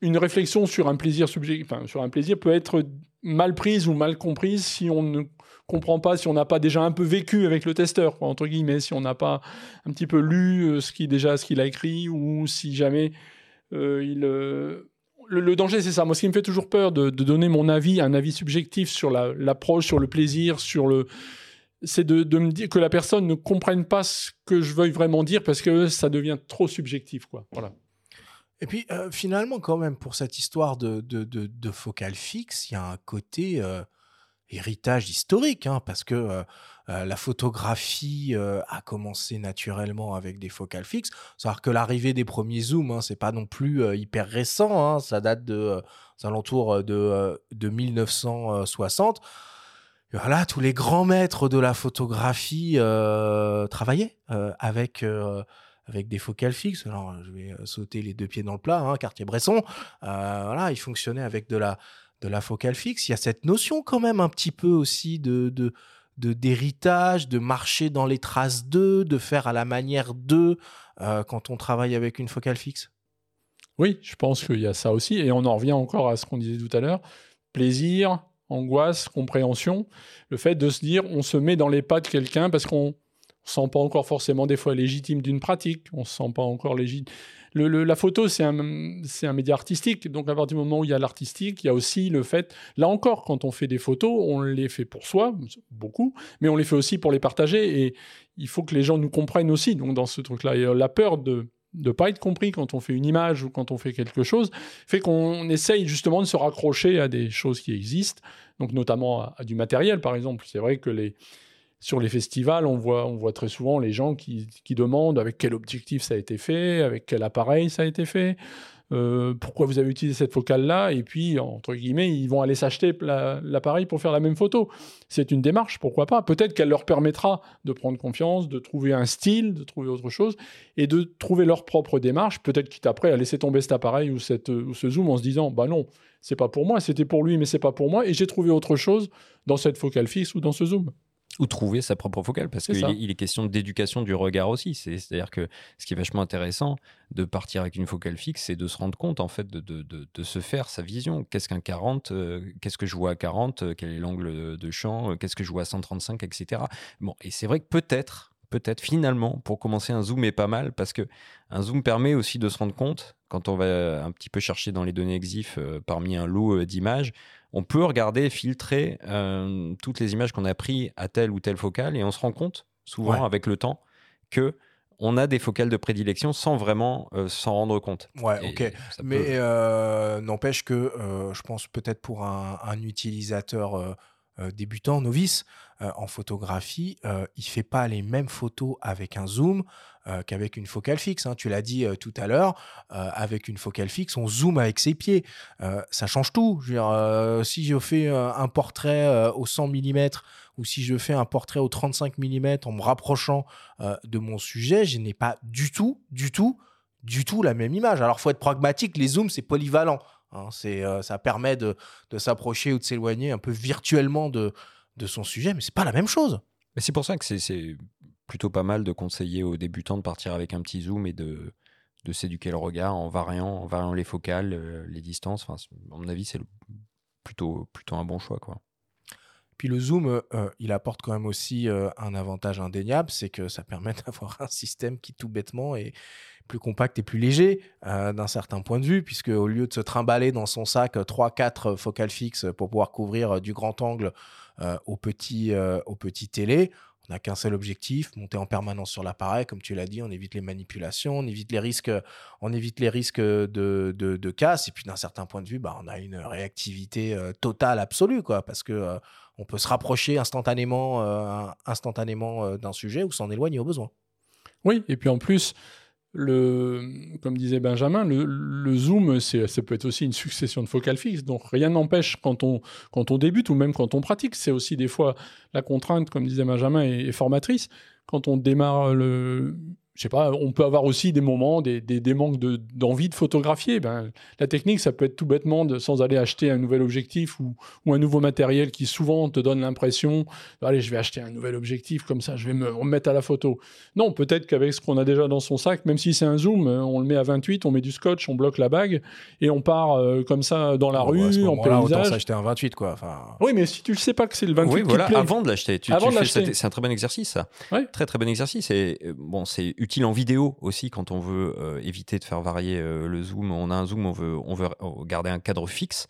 S4: une réflexion sur un plaisir subjectif, sur un plaisir peut être mal prise ou mal comprise si on ne comprend pas, si on n'a pas déjà un peu vécu avec le testeur, entre guillemets, si on n'a pas un petit peu lu euh, ce qui déjà ce qu'il a écrit ou si jamais euh, il euh, le, danger, c'est ça. Moi, ce qui me fait toujours peur de, donner mon avis, un avis subjectif sur l'approche, sur le plaisir, sur le, c'est de, de, me dire que la personne ne comprenne pas ce que je veuille vraiment dire parce que ça devient trop subjectif, quoi. Voilà.
S2: Et puis euh, finalement, quand même, pour cette histoire de, de, de, focale fixe, il y a un côté euh, héritage historique, hein, parce que euh, la photographie a commencé naturellement avec des focales fixes. Savoir que l'arrivée des premiers zooms, hein, c'est pas non plus hyper récent, hein, ça date de alentours de, de 1960. voilà, tous les grands maîtres de la photographie travaillaient avec avec des focales fixes. Alors, je vais euh, sauter les deux pieds dans le plat, hein, Cartier-Bresson. Euh, voilà, il fonctionnait avec de la, de la focale fixe. Il y a cette notion quand même un petit peu aussi de, de, d'héritage, de marcher dans les traces d'eux, de faire à la manière d'eux euh, quand on travaille avec une focale fixe.
S4: Oui, je pense qu'il y a ça aussi. Et on en revient encore à ce qu'on disait tout à l'heure. Plaisir, angoisse, compréhension. Le fait de se dire, on se met dans les pas de quelqu'un parce qu'on se sent pas encore forcément des fois légitime d'une pratique, on se sent pas encore légitime. La photo, c'est un, média artistique, donc à partir du moment où il y a l'artistique, il y a aussi le fait, là encore, quand on fait des photos, on les fait pour soi, beaucoup, mais on les fait aussi pour les partager, et il faut que les gens nous comprennent aussi, donc dans ce truc-là, et la peur de ne pas être compris quand on fait une image ou quand on fait quelque chose, fait qu'on essaye justement de se raccrocher à des choses qui existent, donc notamment à du matériel par exemple. C'est vrai que les, sur les festivals, on voit, très souvent les gens qui, demandent avec quel objectif ça a été fait, avec quel appareil ça a été fait. euh, pourquoi vous avez utilisé cette focale-là, et puis, entre guillemets, ils vont aller s'acheter l'appareil pour faire la même photo. C'est une démarche, pourquoi pas. Peut-être qu'elle leur permettra de prendre confiance, de trouver un style, de trouver autre chose, et de trouver leur propre démarche. Peut-être quitte après à laisser tomber cet appareil ou, ou ce zoom en se disant, bah non, c'est pas pour moi, c'était pour lui, mais c'est pas pour moi, et j'ai trouvé autre chose dans cette focale fixe ou dans ce zoom.
S3: Ou trouver sa propre focale, parce qu'il est, il est question d'éducation du regard aussi. C'est-à-dire que ce qui est vachement intéressant de partir avec une focale fixe, c'est de se rendre compte, en fait, de, de, de, se faire sa vision. Qu'est-ce qu'un 40 euh, Qu'est-ce que je vois à 40 euh, Quel est l'angle de champ euh, Qu'est-ce que je vois à 135 Etc. Bon, et c'est vrai que peut-être, peut-être finalement, pour commencer, un zoom est pas mal, parce que un zoom permet aussi de se rendre compte, quand on va un petit peu chercher dans les données EXIF parmi un lot d'images, on peut regarder, filtrer euh, toutes les images qu'on a prises à telle ou telle focale et on se rend compte, souvent avec le temps, que on a des focales de prédilection sans vraiment euh, s'en rendre compte.
S2: Ouais, ok. Mais euh, n'empêche que je pense peut-être pour un, un utilisateur débutant, novice, en photographie, il fait pas les mêmes photos avec un zoom euh, qu'avec une focale fixe. Hein. Tu l'as dit euh, tout à l'heure, euh, avec une focale fixe, on zoome avec ses pieds. ça change tout. Si je fais un portrait au 100 mm ou si je fais un portrait au 35 mm en me rapprochant de mon sujet, je n'ai pas du tout, du tout, du tout la même image. Alors, faut être pragmatique. Les zooms, c'est polyvalent. Hein. ça permet de, de s'approcher ou de s'éloigner un peu virtuellement de, de son sujet, mais c'est pas la même chose.
S3: Mais c'est pour ça que c'est plutôt pas mal de conseiller aux débutants de partir avec un petit zoom et de, de s'éduquer le regard en variant, en variant les focales, euh, les distances. Enfin, à mon avis, c'est plutôt, plutôt un bon choix. Quoi.
S2: Puis le zoom, euh, euh, il apporte quand même aussi un avantage indéniable, c'est que ça permet d'avoir un système qui tout bêtement est plus compact et plus léger d'un certain point de vue, puisque au lieu de se trimballer dans son sac 3-4 focales fixes pour pouvoir couvrir du grand angle au petit, au petit télé, on n'a qu'un seul objectif, monter en permanence sur l'appareil, comme tu l'as dit, on évite les manipulations, on évite les risques, on évite les risques de, de, casse, et puis d'un certain point de vue, bah, on a une réactivité euh, totale, absolue, parce que euh, on peut se rapprocher instantanément, euh, instantanément d'un sujet ou s'en éloigner au besoin.
S4: Oui, et puis en plus, le, comme disait Benjamin, le, zoom, ça peut être aussi une succession de focales fixes. Donc rien n'empêche quand on, quand on débute ou même quand on pratique. C'est aussi des fois la contrainte, comme disait Benjamin, est formatrice. Quand on démarre le, je sais pas, on peut avoir aussi des moments, des, des, manques d'envie de, photographier. Ben, la technique, ça peut être tout bêtement, de, sans aller acheter un nouvel objectif ou, ou un nouveau matériel qui souvent te donne l'impression, allez, je vais acheter un nouvel objectif, comme ça, je vais me remettre à la photo. Non, peut-être qu'avec ce qu'on a déjà dans son sac, même si c'est un zoom, on le met à 28, on met du scotch, on bloque la bague et on part euh, comme ça dans la rue, en paysage. Autant
S2: s'acheter un 28, quoi. Enfin...
S4: Oui, mais si tu ne sais pas que c'est le 28 oui,
S3: voilà, avant de l'acheter. C'est un très bon exercice, ça. Très, très bon exercice. Et euh, bon, c'est utile en vidéo aussi quand on veut euh, éviter de faire varier euh, le zoom. On a un zoom, on veut, on veut garder un cadre fixe.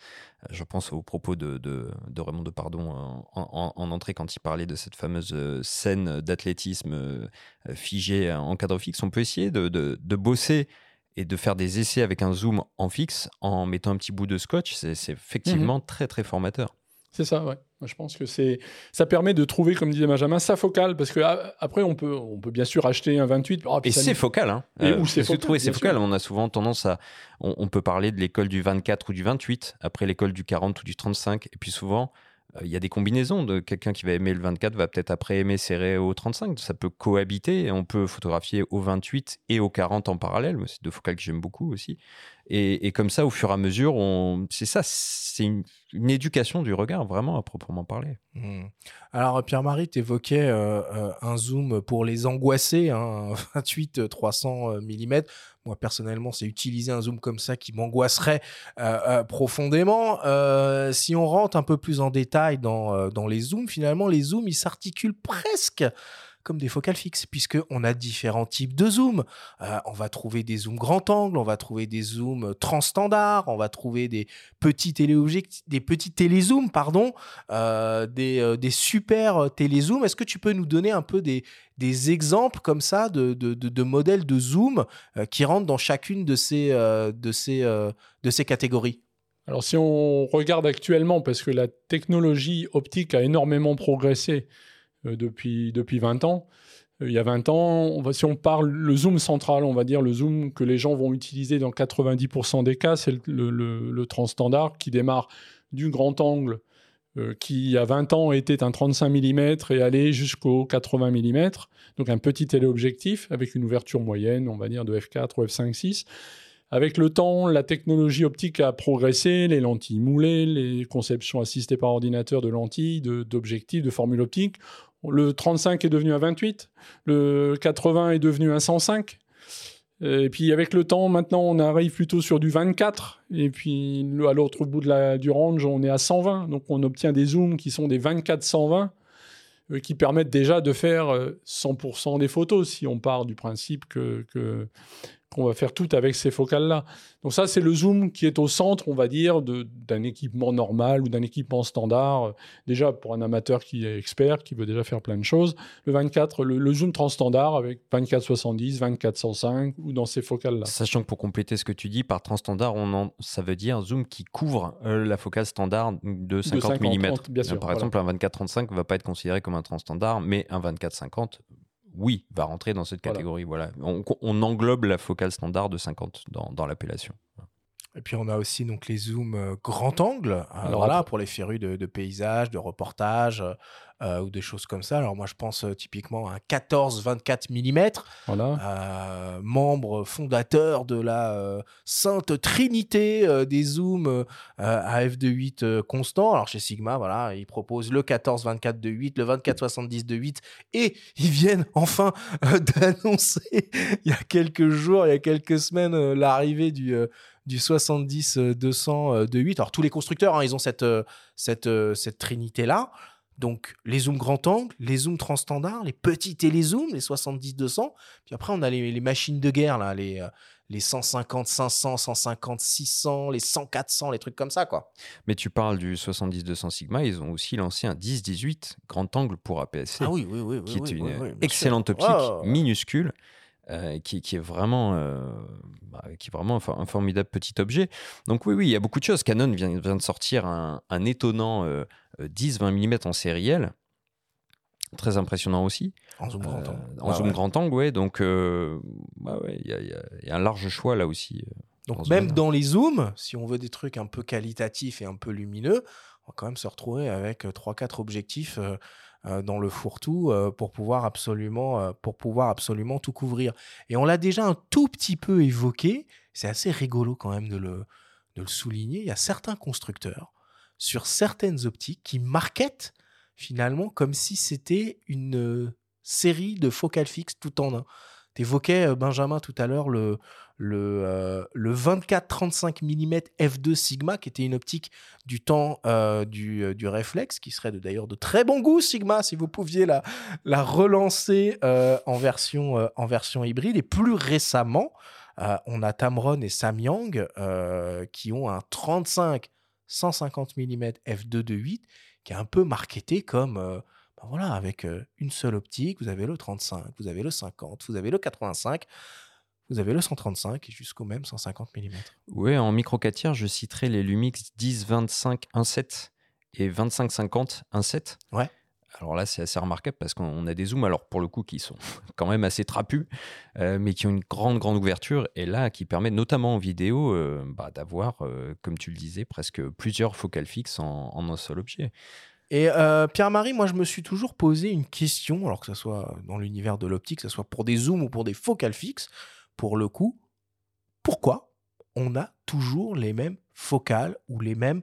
S3: Je pense aux propos de, de, de Raymond Depardon en, en, entrée quand il parlait de cette fameuse euh, scène d'athlétisme figée en cadre fixe. On peut essayer de, de, de bosser et de faire des essais avec un zoom en fixe en mettant un petit bout de scotch. C'est effectivement mmh très très formateur.
S4: C'est ça, ouais. Je pense que c'est, ça permet de trouver, comme disait Benjamin, sa focale, parce que ah, après on peut, on peut bien sûr acheter un 28.
S3: et c'est focal, hein. Et où c'est focal, c'est focal. On a souvent tendance à, on, peut parler de l'école du 24 ou du 28, après l'école du 40 ou du 35, et puis souvent euh, il y a des combinaisons de quelqu'un qui va aimer le 24 va peut-être après aimer serrer au 35 ça peut cohabiter on peut photographier au 28 et au 40 en parallèle c'est deux focales que j'aime beaucoup aussi et, comme ça, au fur et à mesure, c'est ça, c'est une, éducation du regard, vraiment à proprement parler.
S2: Mmh. Alors, Pierre-Marie, tu évoquais euh, euh, un zoom pour les angoissés, hein, 28 300 mm. Moi, personnellement, c'est utiliser un zoom comme ça qui m'angoisserait euh, profondément. si on rentre un peu plus en détail dans, dans les zooms, finalement, les zooms, ils s'articulent presque comme des focales fixes, puisqu'on a différents types de zooms. Euh, on va trouver des zooms grand angle, on va trouver des zooms transstandards, on va trouver des petits téléobjectifs, des petits télézooms, pardon, euh, des, euh, super télézooms. Est-ce que tu peux nous donner un peu des, exemples comme ça de, modèles de zoom qui rentrent dans chacune de ces, de ces, catégories?
S4: Alors si on regarde actuellement, parce que la technologie optique a énormément progressé, euh, depuis, depuis 20 ans. il y a 20 ans, si on parle le zoom central, on va dire le zoom que les gens vont utiliser dans 90% des cas, c'est le, le, transstandard qui démarre du grand angle euh, qui, il y a 20 ans, était un 35 mm et allait jusqu'au 80 mm. Donc un petit téléobjectif avec une ouverture moyenne, on va dire, de f4 ou f5.6. Avec le temps, la technologie optique a progressé, les lentilles moulées, les conceptions assistées par ordinateur de lentilles, d'objectifs, de formules optiques. Le 35 est devenu un 28, le 80 est devenu un 105. Et puis avec le temps, maintenant, on arrive plutôt sur du 24. Et puis à l'autre bout de la, du range, on est à 120. Donc on obtient des zooms qui sont des 24-120 euh, qui permettent déjà de faire 100% euh, des photos si on part du principe que, que qu'on va faire tout avec ces focales-là. Donc ça, c'est le zoom qui est au centre, on va dire, d'un équipement normal ou d'un équipement standard. Déjà, pour un amateur qui est expert, qui veut déjà faire plein de choses, le 24, le, zoom transstandard avec 24-70, 24-105 ou dans ces focales-là.
S3: Sachant que pour compléter ce que tu dis, par transstandard, on ça veut dire zoom qui couvre euh, la focale standard de 50, mm. bien sûr, par exemple, un 24-35 ne va pas être considéré comme un transstandard, mais un 24-50 oui, va rentrer dans cette catégorie. Voilà. On, englobe la focale standard de 50 dans, l'appellation.
S2: Et puis on a aussi donc les zooms euh, grand angle. Alors là, pour les férus de, de paysages, de reportages, euh, ou des choses comme ça. Alors moi, je pense euh, typiquement à un 14-24 mm, voilà. membre fondateur de la sainte trinité des zooms à f2.8 constant. Alors chez Sigma, voilà, ils proposent le 14-24 de 8, le 24-70 de 8, et ils viennent enfin d'annoncer il y a quelques jours, il y a quelques semaines, l'arrivée du du 70-200 de 8. Alors tous les constructeurs, hein, ils ont cette, cette, cette trinité-là. Donc les zooms grand angle, les zooms transstandard, les petits télézooms, les 70-200. Puis après, on a les, machines de guerre, là, les, euh, les 150, 500, 150, 600, les 100, 400, les trucs comme ça, quoi.
S3: Mais tu parles du 70-200 Sigma, ils ont aussi lancé un 10-18 grand angle pour APS-C.
S2: Ah oui, oui, oui.
S3: qui est une excellente optique, minuscule. Euh, qui, est vraiment, euh, bah, qui est vraiment un, formidable petit objet. Donc oui, oui, il y a beaucoup de choses. Canon vient, vient de sortir un, étonnant 10-20 mm en sériel. Très impressionnant aussi.
S2: En zoom grand angle.
S3: en zoom grand angle, ouais. Donc, bah il y, a un large choix là aussi.
S2: Donc, même dans les zooms, si on veut des trucs un peu qualitatifs et un peu lumineux, on va quand même se retrouver avec 3-4 objectifs euh, dans le fourre-tout euh, pour pouvoir absolument euh, pour pouvoir absolument tout couvrir. Et on l'a déjà un tout petit peu évoqué. C'est assez rigolo quand même de le de le souligner. Il y a certains constructeurs sur certaines optiques qui marketent finalement comme si c'était une série de focales fixes tout en un. Tu évoquais, Benjamin, tout à l'heure, le, le, le 24-35 mm f2 Sigma, qui était une optique du temps du, du réflexe, qui serait d'ailleurs de, très bon goût, Sigma, si vous pouviez la, la relancer en, version, en version hybride. Et plus récemment, on a Tamron et Samyang qui ont un 35 150 mm f2 de 8, qui est un peu marketé comme ben voilà, avec une seule optique, vous avez le 35, vous avez le 50, vous avez le 85, vous avez le 135 et jusqu'au même 150 mm.
S3: Oui, en micro 4 tiers, je citerai les Lumix 10-25 1.7 et 25-50 1.7.
S2: Ouais.
S3: Alors là, c'est assez remarquable parce qu'on a des zooms, alors pour le coup, qui sont quand même assez trapus, mais qui ont une grande, grande ouverture et là, qui permet notamment en vidéo bah, d'avoir, comme tu le disais, presque plusieurs focales fixes en, en un seul objet.
S2: Et euh, Pierre-Marie, moi, je me suis toujours posé une question, alors que ce soit dans l'univers de l'optique, que ce soit pour des zooms ou pour des focales fixes, pour le coup, pourquoi on a toujours les mêmes focales ou les mêmes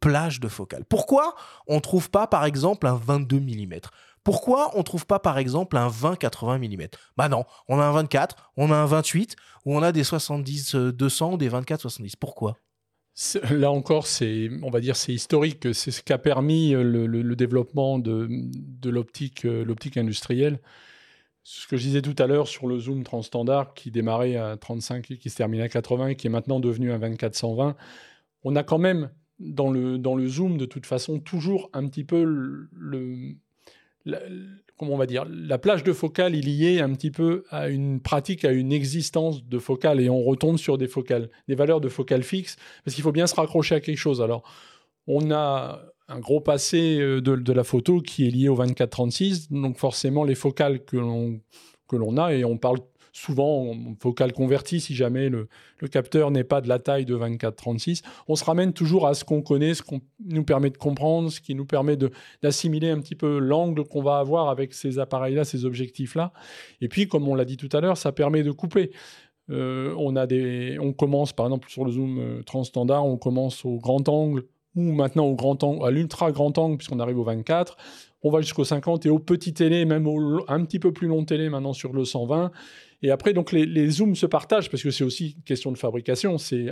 S2: plages de focales Pourquoi on ne trouve pas, par exemple, un 22 mm pourquoi on ne trouve pas par exemple un 20-80 mm Bah non, on a un 24, on a un 28, ou on a des 70-200 ou des 24-70. Pourquoi?
S4: Là encore, c'est, on va dire, c'est historique. C'est ce qui a permis euh, le, développement de, l'optique, euh, l'optique industrielle. Ce que je disais tout à l'heure sur le zoom transstandard qui démarrait à 35 et qui se termine à 80 et qui est maintenant devenu un 24-120, on a quand même dans le, dans le zoom de toute façon toujours un petit peu le, comment on va dire, la plage de focale est liée un petit peu à une pratique, à une existence de focale, et on retombe sur des focales, des valeurs de focale fixes, parce qu'il faut bien se raccrocher à quelque chose. Alors, on a un gros passé de, de, la photo qui est lié au 24-36. Donc forcément, les focales que que l'on a, et on parle souvent en focale convertie si jamais le, capteur n'est pas de la taille de 24-36. On se ramène toujours à ce qu'on connaît, ce qu'on nous permet de comprendre, ce qui nous permet d'assimiler un petit peu l'angle qu'on va avoir avec ces appareils-là, ces objectifs-là. Et puis, comme on l'a dit tout à l'heure, ça permet de coupler. Euh, on, a des, on commence par exemple sur le zoom euh, transstandard, on commence au grand angle ou maintenant au grand angle, à l'ultra grand angle puisqu'on arrive au 24 on va jusqu'au 50 et au petit télé, même au, un petit peu plus long télé maintenant sur le 120. Et après, donc les, les zooms se partagent parce que c'est aussi une question de fabrication. C'est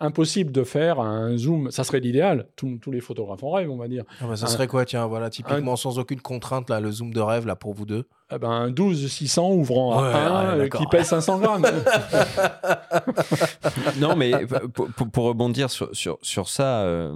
S4: impossible de faire un zoom. Ça serait l'idéal. Tous, les photographes en rêve, on va dire.
S2: Ah bah, ça serait quoi, tiens, voilà, typiquement sans aucune contrainte, là, le zoom de rêve, là, pour vous deux?
S4: Eh ben, 12 600 ouvrant à 1 euh, qui pèse 500 grammes.
S3: non, mais pour, rebondir sur, sur, sur ça, il euh,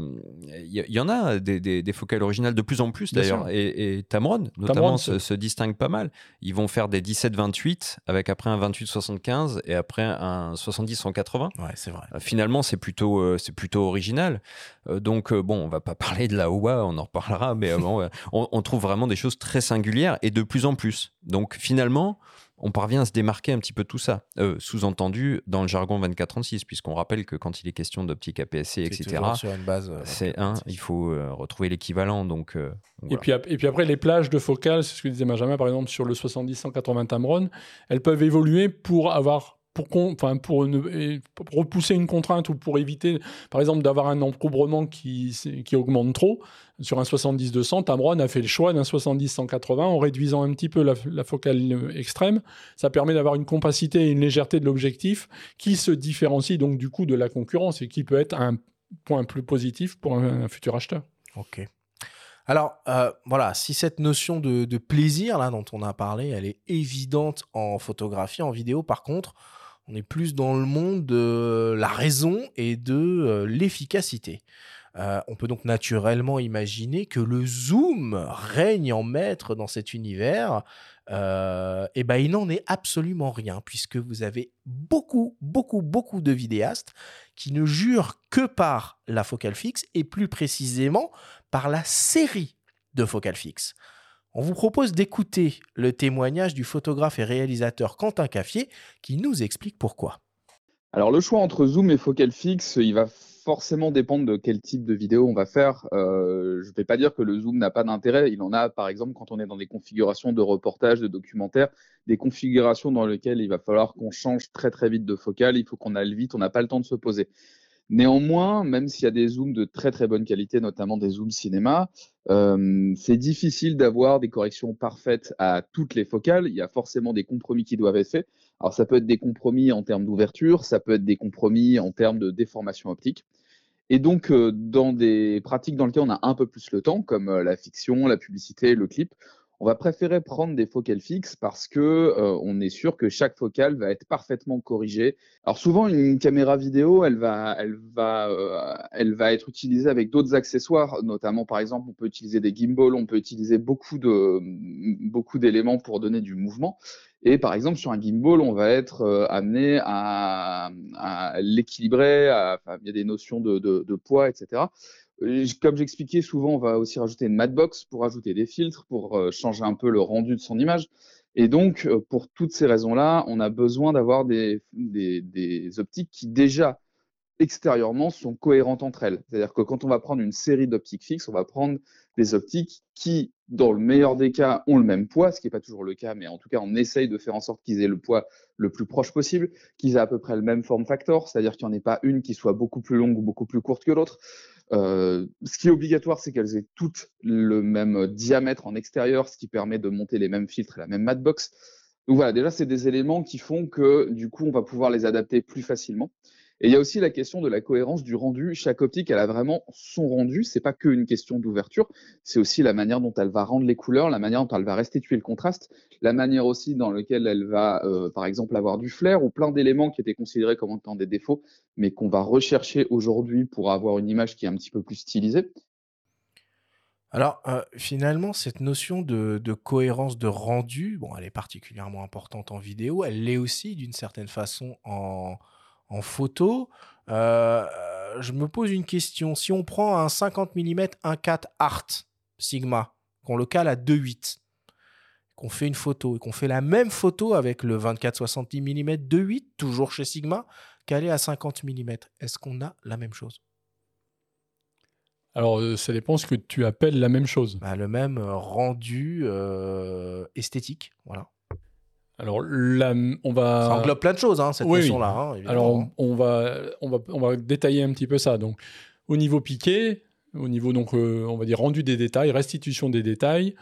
S3: y, en a des, des, focales originales de plus en plus d'ailleurs. Et, et, Tamron, notamment, se, se, distingue pas mal. Ils vont faire des 17-28 avec après un 28-75 et après un 70-180.
S2: Ouais, c'est vrai.
S3: Euh, finalement, c'est plutôt, c'est plutôt original. donc, bon, on va pas parler de la OUA, on en reparlera, mais bon, on, on trouve vraiment des choses très singulières et de plus en plus. Donc finalement, on parvient à se démarquer un petit peu de tout ça. Euh, sous-entendu dans le jargon 2436, puisqu'on rappelle que quand il est question d'optique APS-C, etc.,
S2: euh,
S3: c'est un, il faut euh, retrouver l'équivalent. Donc,
S4: et, puis, et puis après, les plages de focale, c'est ce que disait Benjamin, par exemple, sur le 70-180 Tamron, elles peuvent évoluer pour avoir pour, repousser une contrainte ou pour éviter, par exemple, d'avoir un encombrement qui, qui augmente trop. Sur un 70-200, Tamron a fait le choix d'un 70-180 en réduisant un petit peu la, focale extrême. Ça permet d'avoir une compacité et une légèreté de l'objectif qui se différencie donc du coup de la concurrence et qui peut être un point plus positif pour un, futur acheteur.
S2: Ok. Alors, euh, voilà, si cette notion de, de, plaisir, là, dont on a parlé, elle est évidente en photographie, en vidéo, par contre, on est plus dans le monde de la raison et de euh, l'efficacité. Euh, on peut donc naturellement imaginer que le zoom règne en maître dans cet univers. Euh, et ben il n'en est absolument rien puisque vous avez beaucoup, beaucoup, beaucoup de vidéastes qui ne jurent que par la focale fixe et plus précisément par la série de focales fixes. On vous propose d'écouter le témoignage du photographe et réalisateur Quentin Caffier qui nous explique pourquoi.
S9: Alors le choix entre zoom et focale fixe, il va forcément dépendre de quel type de vidéo on va faire. Euh, je ne vais pas dire que le zoom n'a pas d'intérêt. Il en a, par exemple, quand on est dans des configurations de reportage, de documentaire, des configurations dans lesquelles il va falloir qu'on change très très vite de focale. Il faut qu'on aille vite, on n'a pas le temps de se poser. Néanmoins, même s'il y a des zooms de très très bonne qualité, notamment des zooms cinéma, euh, c'est difficile d'avoir des corrections parfaites à toutes les focales. Il y a forcément des compromis qui doivent être faits. Alors ça peut être des compromis en termes d'ouverture, ça peut être des compromis en termes de déformation optique. Et donc, euh, dans des pratiques dans lesquelles on a un peu plus le temps, comme euh, la fiction, la publicité, le clip, on va préférer prendre des focales fixes parce que euh, on est sûr que chaque focale va être parfaitement corrigée. Alors souvent une caméra vidéo, elle va, elle va, euh, elle va être utilisée avec d'autres accessoires, notamment par exemple on peut utiliser des gimbals, on peut utiliser beaucoup de beaucoup d'éléments pour donner du mouvement. Et par exemple sur un gimbal, on va être euh, amené à, l'équilibrer, il y a des notions de poids, etc. Comme j'expliquais, souvent, on va aussi rajouter une matbox pour ajouter des filtres, pour euh, changer un peu le rendu de son image. Et donc, euh, pour toutes ces raisons-là, on a besoin d'avoir des, optiques qui déjà extérieurement sont cohérentes entre elles. C'est-à-dire que quand on va prendre une série d'optiques fixes, on va prendre des optiques qui, dans le meilleur des cas, ont le même poids, ce qui n'est pas toujours le cas, mais en tout cas, on essaye de faire en sorte qu'ils aient le poids le plus proche possible, qu'ils aient à peu près le même form factor, c'est-à-dire qu'il n'y en ait pas une qui soit beaucoup plus longue ou beaucoup plus courte que l'autre. Euh, ce qui est obligatoire, c'est qu'elles aient toutes le même diamètre en extérieur, ce qui permet de monter les mêmes filtres et la même matbox. Donc voilà, déjà, c'est des éléments qui font que du coup, on va pouvoir les adapter plus facilement. Et il y a aussi la question de la cohérence du rendu. Chaque optique, elle a vraiment son rendu. C'est pas qu'une question d'ouverture. C'est aussi la manière dont elle va rendre les couleurs, la manière dont elle va restituer le contraste, la manière aussi dans laquelle elle va, euh, par exemple, avoir du flair ou plein d'éléments qui étaient considérés comme étant des défauts, mais qu'on va rechercher aujourd'hui pour avoir une image qui est un petit peu plus stylisée.
S2: Alors, euh, finalement, cette notion de, cohérence de rendu, bon, elle est particulièrement importante en vidéo, elle l'est aussi d'une certaine façon en, en photo. Euh, je me pose une question. Si on prend un 50 mm 1.4 Art Sigma, qu'on le cale à 2.8, qu'on fait une photo et qu'on fait la même photo avec le 24-70 mm 2.8, toujours chez Sigma, calé à 50 mm, est-ce qu'on a la même chose?
S4: Alors, euh, ça dépend ce que tu appelles la même chose.
S2: Bah, Le même rendu euh, esthétique, voilà.
S4: Alors, on va.
S2: Ça englobe plein de choses, hein, cette
S4: Oui, oui.
S2: notion-là. hein.
S4: Alors, on, on va, on, va, on va détailler un petit peu ça. Donc, au niveau piqué, au niveau, donc, euh, on va dire rendu des détails, restitution des détails,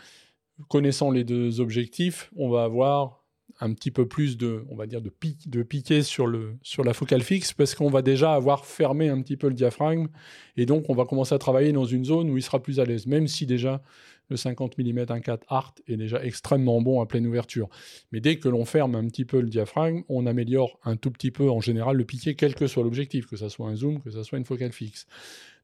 S4: connaissant les deux objectifs, on va avoir un petit peu plus de, on va dire, de, de piqué sur, le, sur la focale fixe parce qu'on va déjà avoir fermé un petit peu le diaphragme et donc on va commencer à travailler dans une zone où il sera plus à l'aise, même si déjà le 50 mm 1.4 Art est déjà extrêmement bon à pleine ouverture. Mais dès que l'on ferme un petit peu le diaphragme, on améliore un tout petit peu en général le piqué, quel que soit l'objectif, que ce soit un zoom, que ce soit une focale fixe.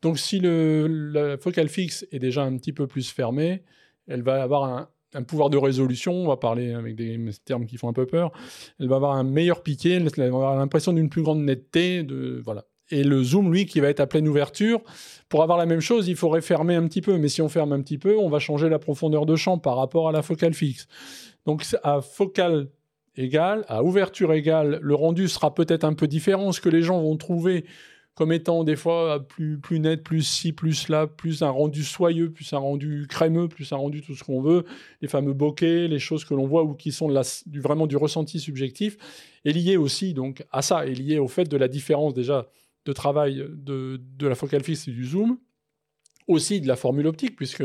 S4: Donc si le, la focale fixe est déjà un petit peu plus fermée, elle va avoir un, pouvoir de résolution, on va parler avec des termes qui font un peu peur, elle va avoir un meilleur piqué, elle va avoir l'impression d'une plus grande netteté, de, voilà. Et le zoom, lui, qui va être à pleine ouverture, pour avoir la même chose, il faudrait fermer un petit peu. Mais si on ferme un petit peu, on va changer la profondeur de champ par rapport à la focale fixe. Donc à focale égale, à ouverture égale, le rendu sera peut-être un peu différent. Ce que les gens vont trouver comme étant des fois plus, plus net, plus ci, plus là, plus un rendu soyeux, plus un rendu crémeux, plus un rendu tout ce qu'on veut, les fameux bokeh, les choses que l'on voit ou qui sont vraiment du ressenti subjectif, est lié aussi donc à ça, est lié au fait de la différence déjà de travail de, la focale fixe et du zoom, aussi de la formule optique, puisque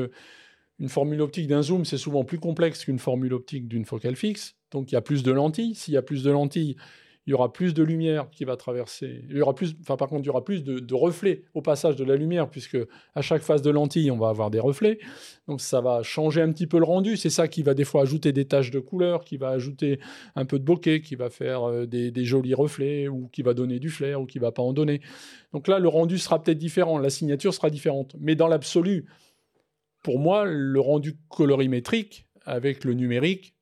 S4: une formule optique d'un zoom, c'est souvent plus complexe qu'une formule optique d'une focale fixe. Donc il y a plus de lentilles. S'il y a plus de lentilles, il y aura plus de lumière qui va traverser. Il y aura plus, enfin par contre, il y aura plus de, reflets au passage de la lumière, puisque à chaque phase de lentille, on va avoir des reflets. Donc ça va changer un petit peu le rendu. C'est ça qui va des fois ajouter des taches de couleur, qui va ajouter un peu de bokeh, qui va faire euh, des, des jolis reflets, ou qui va donner du flair, ou qui va pas en donner. Donc là, le rendu sera peut-être différent, la signature sera différente. Mais dans l'absolu, pour moi, le rendu colorimétrique avec le numérique,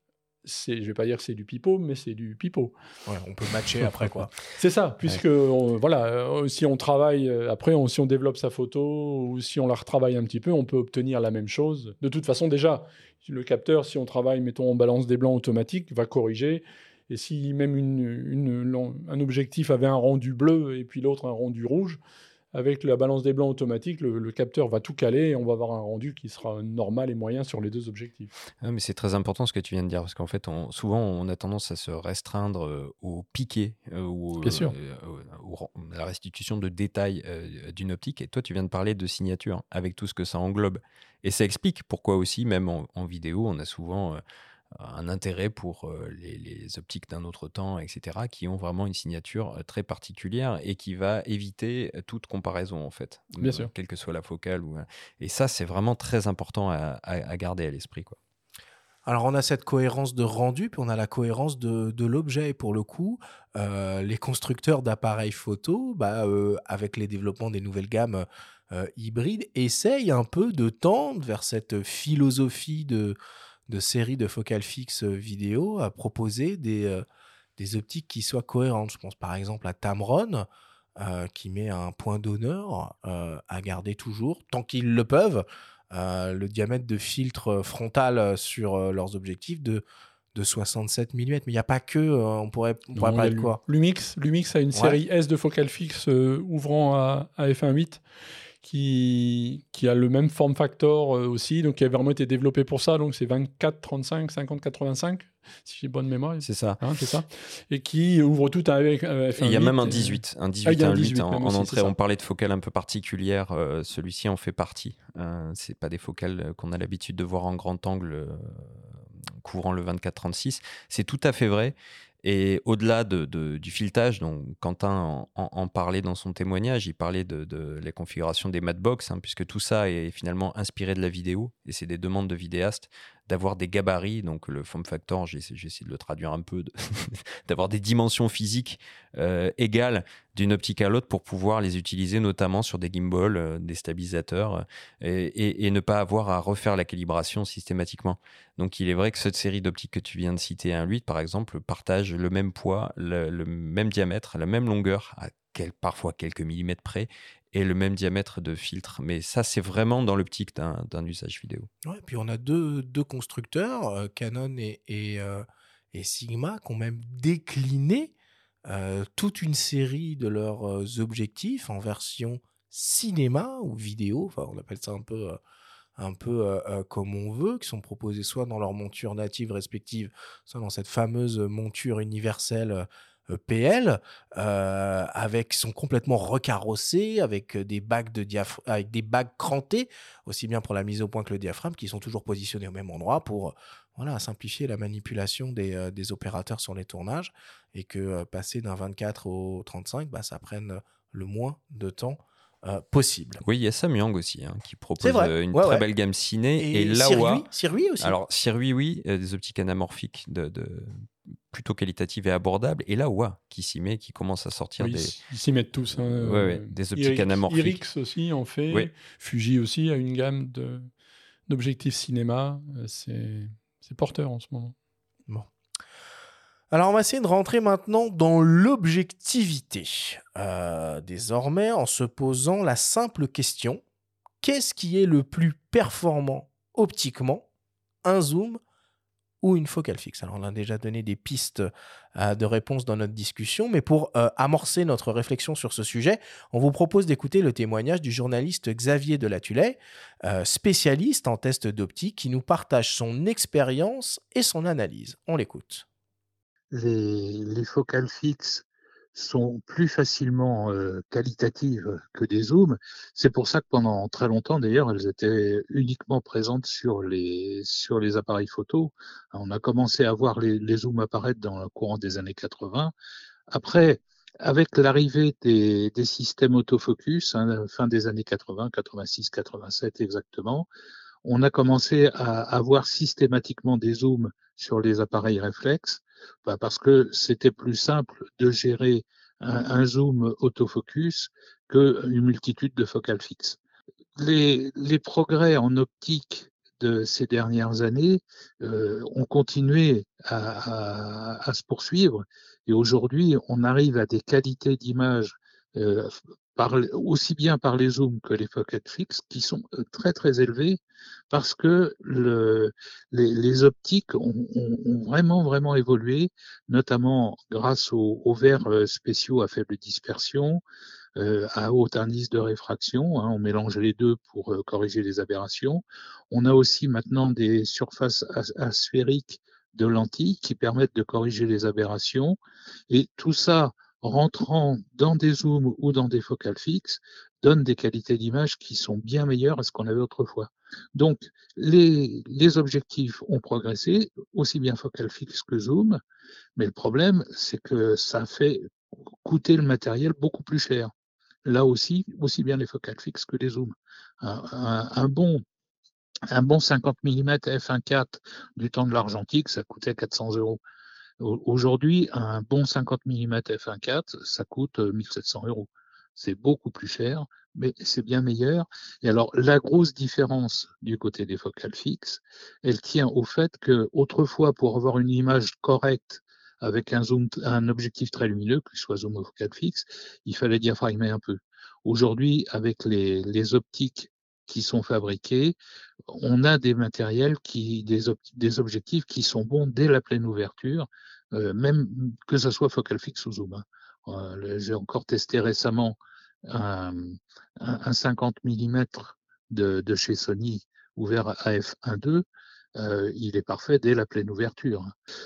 S4: c'est, je vais pas dire que c'est du pipeau, mais c'est du pipeau.
S2: Ouais, on peut matcher après, quoi.
S4: C'est ça, puisque on- voilà, euh, si on travaille euh, après, on- si on développe sa photo ou si on la retravaille un petit peu, on peut obtenir la même chose. De toute façon, déjà, le capteur, si on travaille, mettons, on balance des blancs automatiques, va corriger. Et si même une, une- un objectif avait un rendu bleu et puis l'autre un rendu rouge, avec la balance des blancs automatique, le, le capteur va tout caler et on va avoir un rendu qui sera normal et moyen sur les deux objectifs.
S3: Ah, mais c'est très important ce que tu viens de dire, parce qu'en fait, on- souvent, on a tendance à se restreindre euh, au piqué euh, ou
S4: sûr.
S3: euh, à la restitution de détails d'une optique. Et toi, tu viens de parler de signature, avec tout ce que ça englobe. Et ça explique pourquoi aussi, même en, en vidéo, on a souvent un intérêt pour euh, les, les optiques d'un autre temps, etc., qui ont vraiment une signature euh, très particulière et qui va éviter euh, toute comparaison, en fait.
S4: Bien sûr.
S3: Quelle que soit la focale. Ou... Et ça, c'est vraiment très important à, à- à garder à l'esprit, quoi.
S2: Alors, on a cette cohérence de rendu, puis on a la cohérence de, de l'objet. Et pour le coup, euh, les constructeurs d'appareils photo, bah, euh, avec les développements des nouvelles gammes euh, hybrides, essayent un peu de tendre vers cette philosophie de, de série de focales fixes vidéo à proposer des, euh, des optiques qui soient cohérentes. Je pense par exemple à Tamron, euh, qui met un point d'honneur euh, à garder toujours, tant qu'ils le peuvent, euh, le diamètre de filtre frontal sur euh, leurs objectifs de, de 67 mm. Mais il n'y a pas que, euh, on pourrait, on pourrait
S4: Non,
S2: parler de quoi
S4: Lumix, Lumix a une
S2: Ouais.
S4: série S de focale fixe euh, ouvrant à, à f1.8 qui, qui a le même form factor euh, aussi, donc qui a vraiment été développé pour ça. Donc c'est 24, 35, 50, 85, si j'ai bonne mémoire.
S3: C'est ça.
S4: Hein, c'est ça. Et qui ouvre tout avec euh, f1.8.
S3: Et il y a même un
S4: et-
S3: 18, un
S4: Ah,
S3: 18,
S4: il y a
S3: un
S4: un
S3: 8
S4: 18
S3: en,
S4: même
S3: en
S4: aussi,
S3: entrée. On parlait de focales un peu particulières. euh, Celui-ci en fait partie. Euh, c'est pas des focales euh, qu'on a l'habitude de voir en grand angle euh, couvrant le 24-36. C'est tout à fait vrai. Et au-delà de, de- du filetage, dont Quentin en, parlait dans son témoignage, il parlait de, de la configuration des matbox, hein, puisque tout ça est finalement inspiré de la vidéo, et c'est des demandes de vidéastes d'avoir des gabarits, donc le form factor, essayé de le traduire un peu, d'avoir des dimensions physiques euh, égales d'une optique à l'autre pour pouvoir les utiliser notamment sur des gimbals, euh, des stabilisateurs, euh, et, ne pas avoir à refaire la calibration systématiquement. Donc il est vrai que cette série d'optiques que tu viens de citer, un 8 par exemple, partage le même poids, le, le même diamètre, la même longueur à parfois quelques millimètres près, et le même diamètre de filtre. Mais ça, c'est vraiment dans l'optique d'un usage vidéo.
S2: Ouais, puis on a deux, deux constructeurs, euh, Canon et, et, euh, et, Sigma, qui ont même décliné euh, toute une série de leurs objectifs en version cinéma ou vidéo, enfin on appelle ça un peu un peu comme on veut, qui sont proposés soit dans leur monture native respective, soit dans cette fameuse monture universelle PL, avec sont complètement recarrossés, avec des bagues de avec des bagues crantées, aussi bien pour la mise au point que le diaphragme, qui sont toujours positionnés au même endroit pour voilà, simplifier la manipulation des, des opérateurs sur les tournages, et que passer d'un 24 au 35, bah, ça prenne le moins de temps euh, possible.
S3: Oui, il y a Samyang aussi hein, qui propose euh, une très belle gamme ciné et, et Laowa.
S2: Sirui aussi.
S3: Alors Sirui, oui, euh, des optiques anamorphiques de, plutôt qualitatives et abordables. Et Laowa qui s'y met, qui commence à sortir des.
S4: Ils s'y mettent tous.
S3: Hein, des optiques anamorphiques.
S4: Irix aussi en fait. Fuji aussi a une gamme d'objectifs cinéma. C'est porteur en ce moment.
S2: Bon. Alors on va essayer de rentrer maintenant dans l'objectivité. Euh, désormais, en se posant la simple question, qu'est-ce qui est le plus performant optiquement? Un zoom ou une focale fixe Alors on a déjà donné des pistes euh, de réponse dans notre discussion, mais pour euh, amorcer notre réflexion sur ce sujet, on vous propose d'écouter le témoignage du journaliste Xavier Delatulay, spécialiste en test d'optique, qui nous partage son expérience et son analyse. On l'écoute
S10: les, les focales fixes sont plus facilement qualitatives que des zooms. C'est pour ça que pendant très longtemps, d'ailleurs, elles étaient uniquement présentes sur les, sur les appareils photo. On a commencé à voir les, les zooms apparaître dans le courant des années 80. Après, avec l'arrivée des, des, systèmes autofocus, hein, fin des années 80, 86, 87 exactement, on a commencé à avoir systématiquement des zooms sur les appareils réflexes bah parce que c'était plus simple de gérer un, zoom autofocus qu'une multitude de focales fixes. Les, les, progrès en optique de ces dernières années euh, ont continué à, à, à, se poursuivre et aujourd'hui on arrive à des qualités d'image euh, par, aussi bien par les zooms que les pocket fixes, qui sont euh, très très élevés parce que le, les, les, optiques ont, ont, vraiment vraiment évolué, notamment grâce aux, aux verres euh, spéciaux à faible dispersion, euh, à haute indice de réfraction. Hein, on mélange les deux pour euh, corriger les aberrations. On a aussi maintenant des surfaces asphériques de lentilles qui permettent de corriger les aberrations. Et tout ça rentrant dans des zooms ou dans des focales fixes donne des qualités d'image qui sont bien meilleures à ce qu'on avait autrefois. Donc, les, objectifs ont progressé, aussi bien focale fixe que zoom, mais le problème, c'est que ça fait coûter le matériel beaucoup plus cher. Là aussi, aussi bien les focales fixes que les zooms. Un bon un bon 50 mm f1.4 du temps de l'argentique, ça coûtait 400 euros. Aujourd'hui, un bon 50 mm f1.4, ça coûte 1700 euros. C'est beaucoup plus cher, mais c'est bien meilleur. Et alors, la grosse différence du côté des focales fixes, elle tient au fait que autrefois, pour avoir une image correcte avec un zoom, un objectif très lumineux, que ce soit zoom ou focale fixe, il fallait diaphragmer un peu. Aujourd'hui, avec les, les optiques qui sont fabriqués, on a des matériels qui, des, objectifs qui sont bons dès la pleine ouverture, euh, même que ce soit focal fixe ou zoom. Hein. Euh, J'ai encore testé récemment un, un, un 50 mm de, chez Sony ouvert à f1.2 euh, il est parfait dès la pleine ouverture.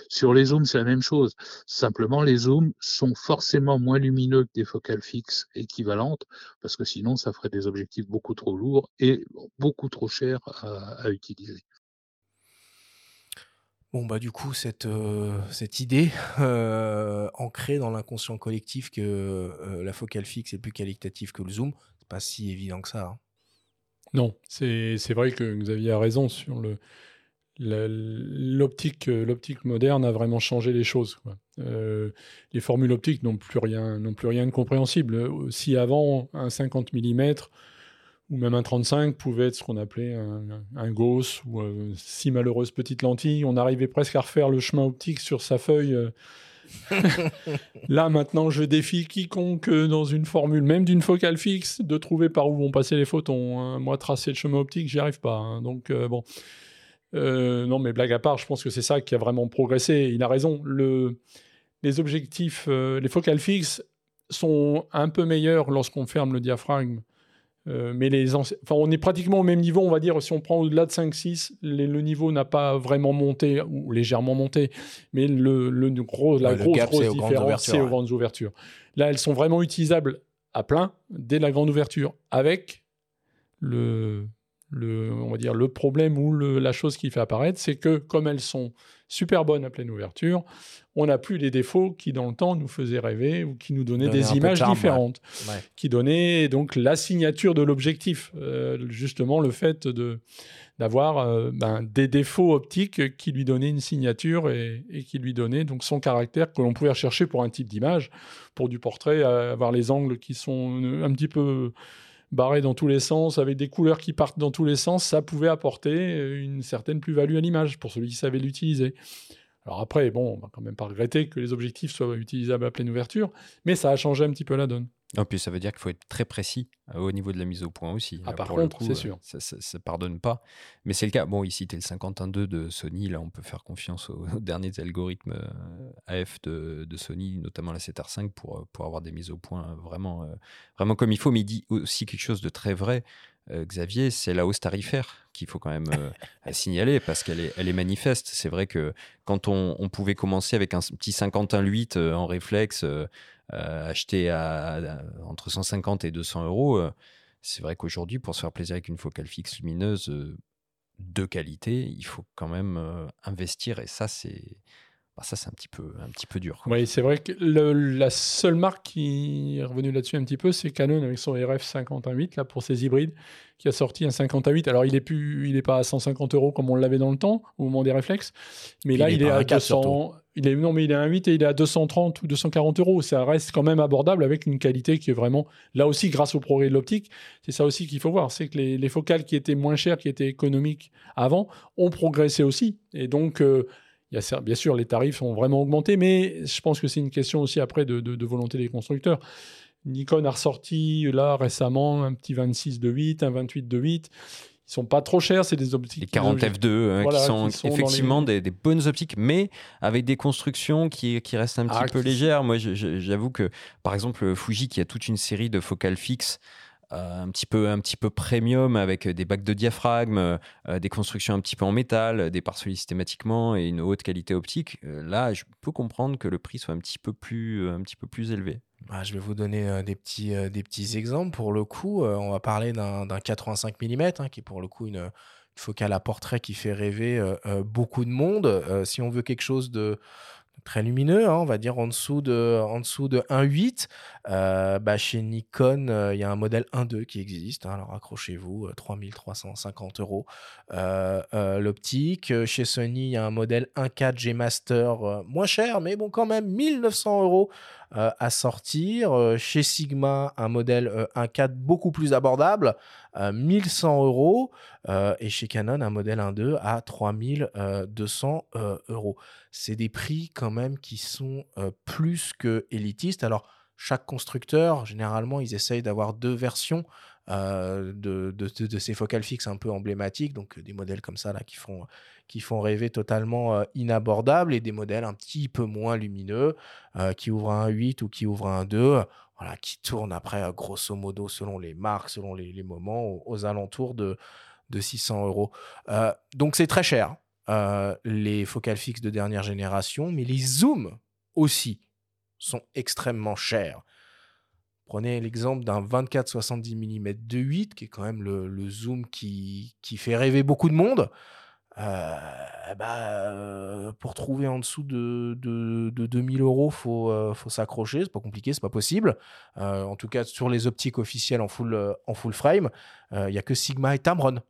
S10: Sur les zooms, c'est la même chose. Simplement, les zooms sont forcément moins lumineux que des focales fixes équivalentes, parce que sinon, ça ferait des objectifs beaucoup trop lourds et beaucoup trop chers à, à utiliser.
S2: Bon, bah, du coup, cette, euh, cette idée euh, ancrée dans l'inconscient collectif que euh, la focale fixe est plus qualitative que le zoom, c'est pas si évident que ça. Hein.
S4: Non, c'est vrai que Xavier a raison sur le, l'optique euh, l'optique moderne a vraiment changé les choses. Euh, les formules optiques n'ont plus rien n'ont plus rien de compréhensible. Si avant un 50 mm ou même un 35 pouvait être ce qu'on appelait un, un Gauss ou euh, si malheureuse petite lentille, on arrivait presque à refaire le chemin optique sur sa feuille Là, maintenant, je défie quiconque euh, dans une formule, même d'une focale fixe, de trouver par où vont passer les photons. hein. Moi, tracer le chemin optique, j'y arrive pas. hein. Donc, euh, bon. Euh, non, mais blague à part, je pense que c'est ça qui a vraiment progressé. Il a raison. Le, les objectifs, euh, les focales fixes sont un peu meilleurs lorsqu'on ferme le diaphragme. Euh, mais les enfin, on est pratiquement au même niveau, on va dire, si on prend au-delà de 5-6, les- le niveau n'a pas vraiment monté, ou légèrement monté, mais le, le gros, la
S2: Ouais,
S4: grosse,
S2: gap,
S4: grosse différence, c'est aux
S2: ouais.
S4: grandes ouvertures. Là, elles sont vraiment utilisables à plein dès la grande ouverture, avec le, le, on va dire, le problème ou le- la chose qui fait apparaître, c'est que comme elles sont super bonnes à pleine ouverture, on n'a plus les défauts qui, dans le temps, nous faisaient rêver ou qui nous donnaient
S2: Donner
S4: des images
S2: charme,
S4: différentes,
S2: Ouais.
S4: qui donnaient donc la signature de l'objectif, Euh, justement le fait de d'avoir euh, ben, des défauts optiques qui lui donnaient une signature et, et qui lui donnaient donc son caractère que l'on pouvait rechercher pour un type d'image, pour du portrait, avoir les angles qui sont euh, un petit peu barrés dans tous les sens, avec des couleurs qui partent dans tous les sens, ça pouvait apporter euh, une certaine plus-value à l'image pour celui qui savait l'utiliser. Alors après, bon, on va quand même pas regretter que les objectifs soient utilisables à pleine ouverture, mais ça a changé un petit peu la donne.
S3: En plus, ça veut dire qu'il faut être très précis euh, au niveau de la mise au point aussi.
S4: Ah,
S3: Là,
S4: par contre, c'est
S3: euh,
S4: sûr.
S3: Ça, ça, ça pardonne pas. Mais c'est le cas. Bon, ici, tu es le 51.2 de Sony. Là, on peut faire confiance aux, aux derniers algorithmes euh, AF de, de Sony, notamment la 7R5, pour, euh, pour avoir des mises au point vraiment, euh, vraiment comme il faut. Mais il dit aussi quelque chose de très vrai. Euh, Xavier, c'est la hausse tarifaire qu'il faut quand même euh, signaler parce qu'elle est, elle est manifeste. C'est vrai que quand on, on pouvait commencer avec un petit 51.8 euh, en réflexe, euh, acheté à, à- entre 150 et 200 euros, c'est vrai qu'aujourd'hui, pour se faire plaisir avec une focale fixe lumineuse de qualité, il faut quand même investir et ça, c'est bah, ça, c'est un petit peu, un petit peu dur. quoi.
S4: Oui, c'est vrai que le- la seule marque qui est revenue là-dessus un petit peu, c'est Canon avec son RF 51.8 là pour ses hybrides, qui a sorti un 50 Alors il est plus, il est pas à 150 euros comme on l'avait dans le temps au moment des réflexes, mais
S2: Puis
S4: là
S2: il est
S4: il est,
S2: pas
S4: à
S2: un 4
S4: 200.
S2: surtout.
S4: Il est non, mais il est à un 8 et il est à 230 ou 240 euros. Ça reste quand même abordable avec une qualité qui est vraiment là aussi grâce au progrès de l'optique. C'est ça aussi qu'il faut voir, c'est que les, les focales qui étaient moins chères, qui étaient économiques avant, ont progressé aussi. Et donc euh, il y a, cer- bien sûr, les tarifs ont vraiment augmenté, mais je pense que c'est une question aussi après de, de- de volonté des constructeurs. Nikon a ressorti là récemment un petit 26 de 8, un 28 de 8. Ils sont pas trop chers, c'est des optiques.
S3: Les 40 F2 euh,
S4: Voilà,
S3: qui, sont
S4: qui sont dans
S3: effectivement
S4: les-
S3: des, des bonnes optiques, mais avec des constructions qui, qui restent un petit
S4: Ah,
S3: peu
S4: qui-
S3: légères. Moi, j'avoue que, par exemple, Fuji, qui a toute une série de focales fixes, un, petit peu, un petit peu premium, avec des bacs de diaphragme, euh, des constructions un petit peu en métal, des pare systématiquement et une haute qualité optique, euh, là, je peux comprendre que le prix soit un petit peu plus, un petit peu plus élevé.
S2: Ah, je vais vous donner euh, des, petits, euh, des petits exemples. Pour le coup, euh, on va parler d'un d'un 85 mm, qui est pour le coup une, focale à portrait qui fait rêver euh, euh, beaucoup de monde. Euh, si on veut quelque chose de très lumineux, hein, on va dire en dessous de, en dessous de 1.8, euh, bah, chez Nikon, euh, il y a un modèle 1.2 qui existe. hein, alors accrochez-vous, euh, 3350 euros euh, euh, l'optique. Chez Sony, il y a un modèle 1.4 G Master moins cher, mais bon, quand même 1900 euros euh, à sortir. Euh, chez Sigma, un modèle euh, 1.4 beaucoup plus abordable, euh, 1100 euros. Euh, et chez Canon, un modèle 1.2 à 3200 euh, euros. C'est des prix quand même qui sont euh, plus que élitistes. Alors, chaque constructeur, généralement, ils essayent d'avoir deux versions euh, de, de, ces focales fixes un peu emblématiques, donc euh, des modèles comme ça là qui font, qui font rêver totalement euh, inabordables et des modèles un petit peu moins lumineux euh, qui ouvrent un 8 ou qui ouvrent un 2, voilà, qui tournent après grosso modo selon les marques, selon les, moments, aux, aux alentours de, de 600 euros. Donc c'est très cher, les focales fixes de dernière génération, mais les zooms aussi sont extrêmement chers. Prenez l'exemple d'un 24-70 mm de 8, qui est quand même le, le zoom qui, qui fait rêver beaucoup de monde. Euh, bah, euh, pour trouver en dessous de, de, de 2000 euros, faut, euh, faut s'accrocher. C'est pas compliqué, c'est pas possible. En tout cas, sur les optiques officielles en full, en full frame, il y a que Sigma et Tamron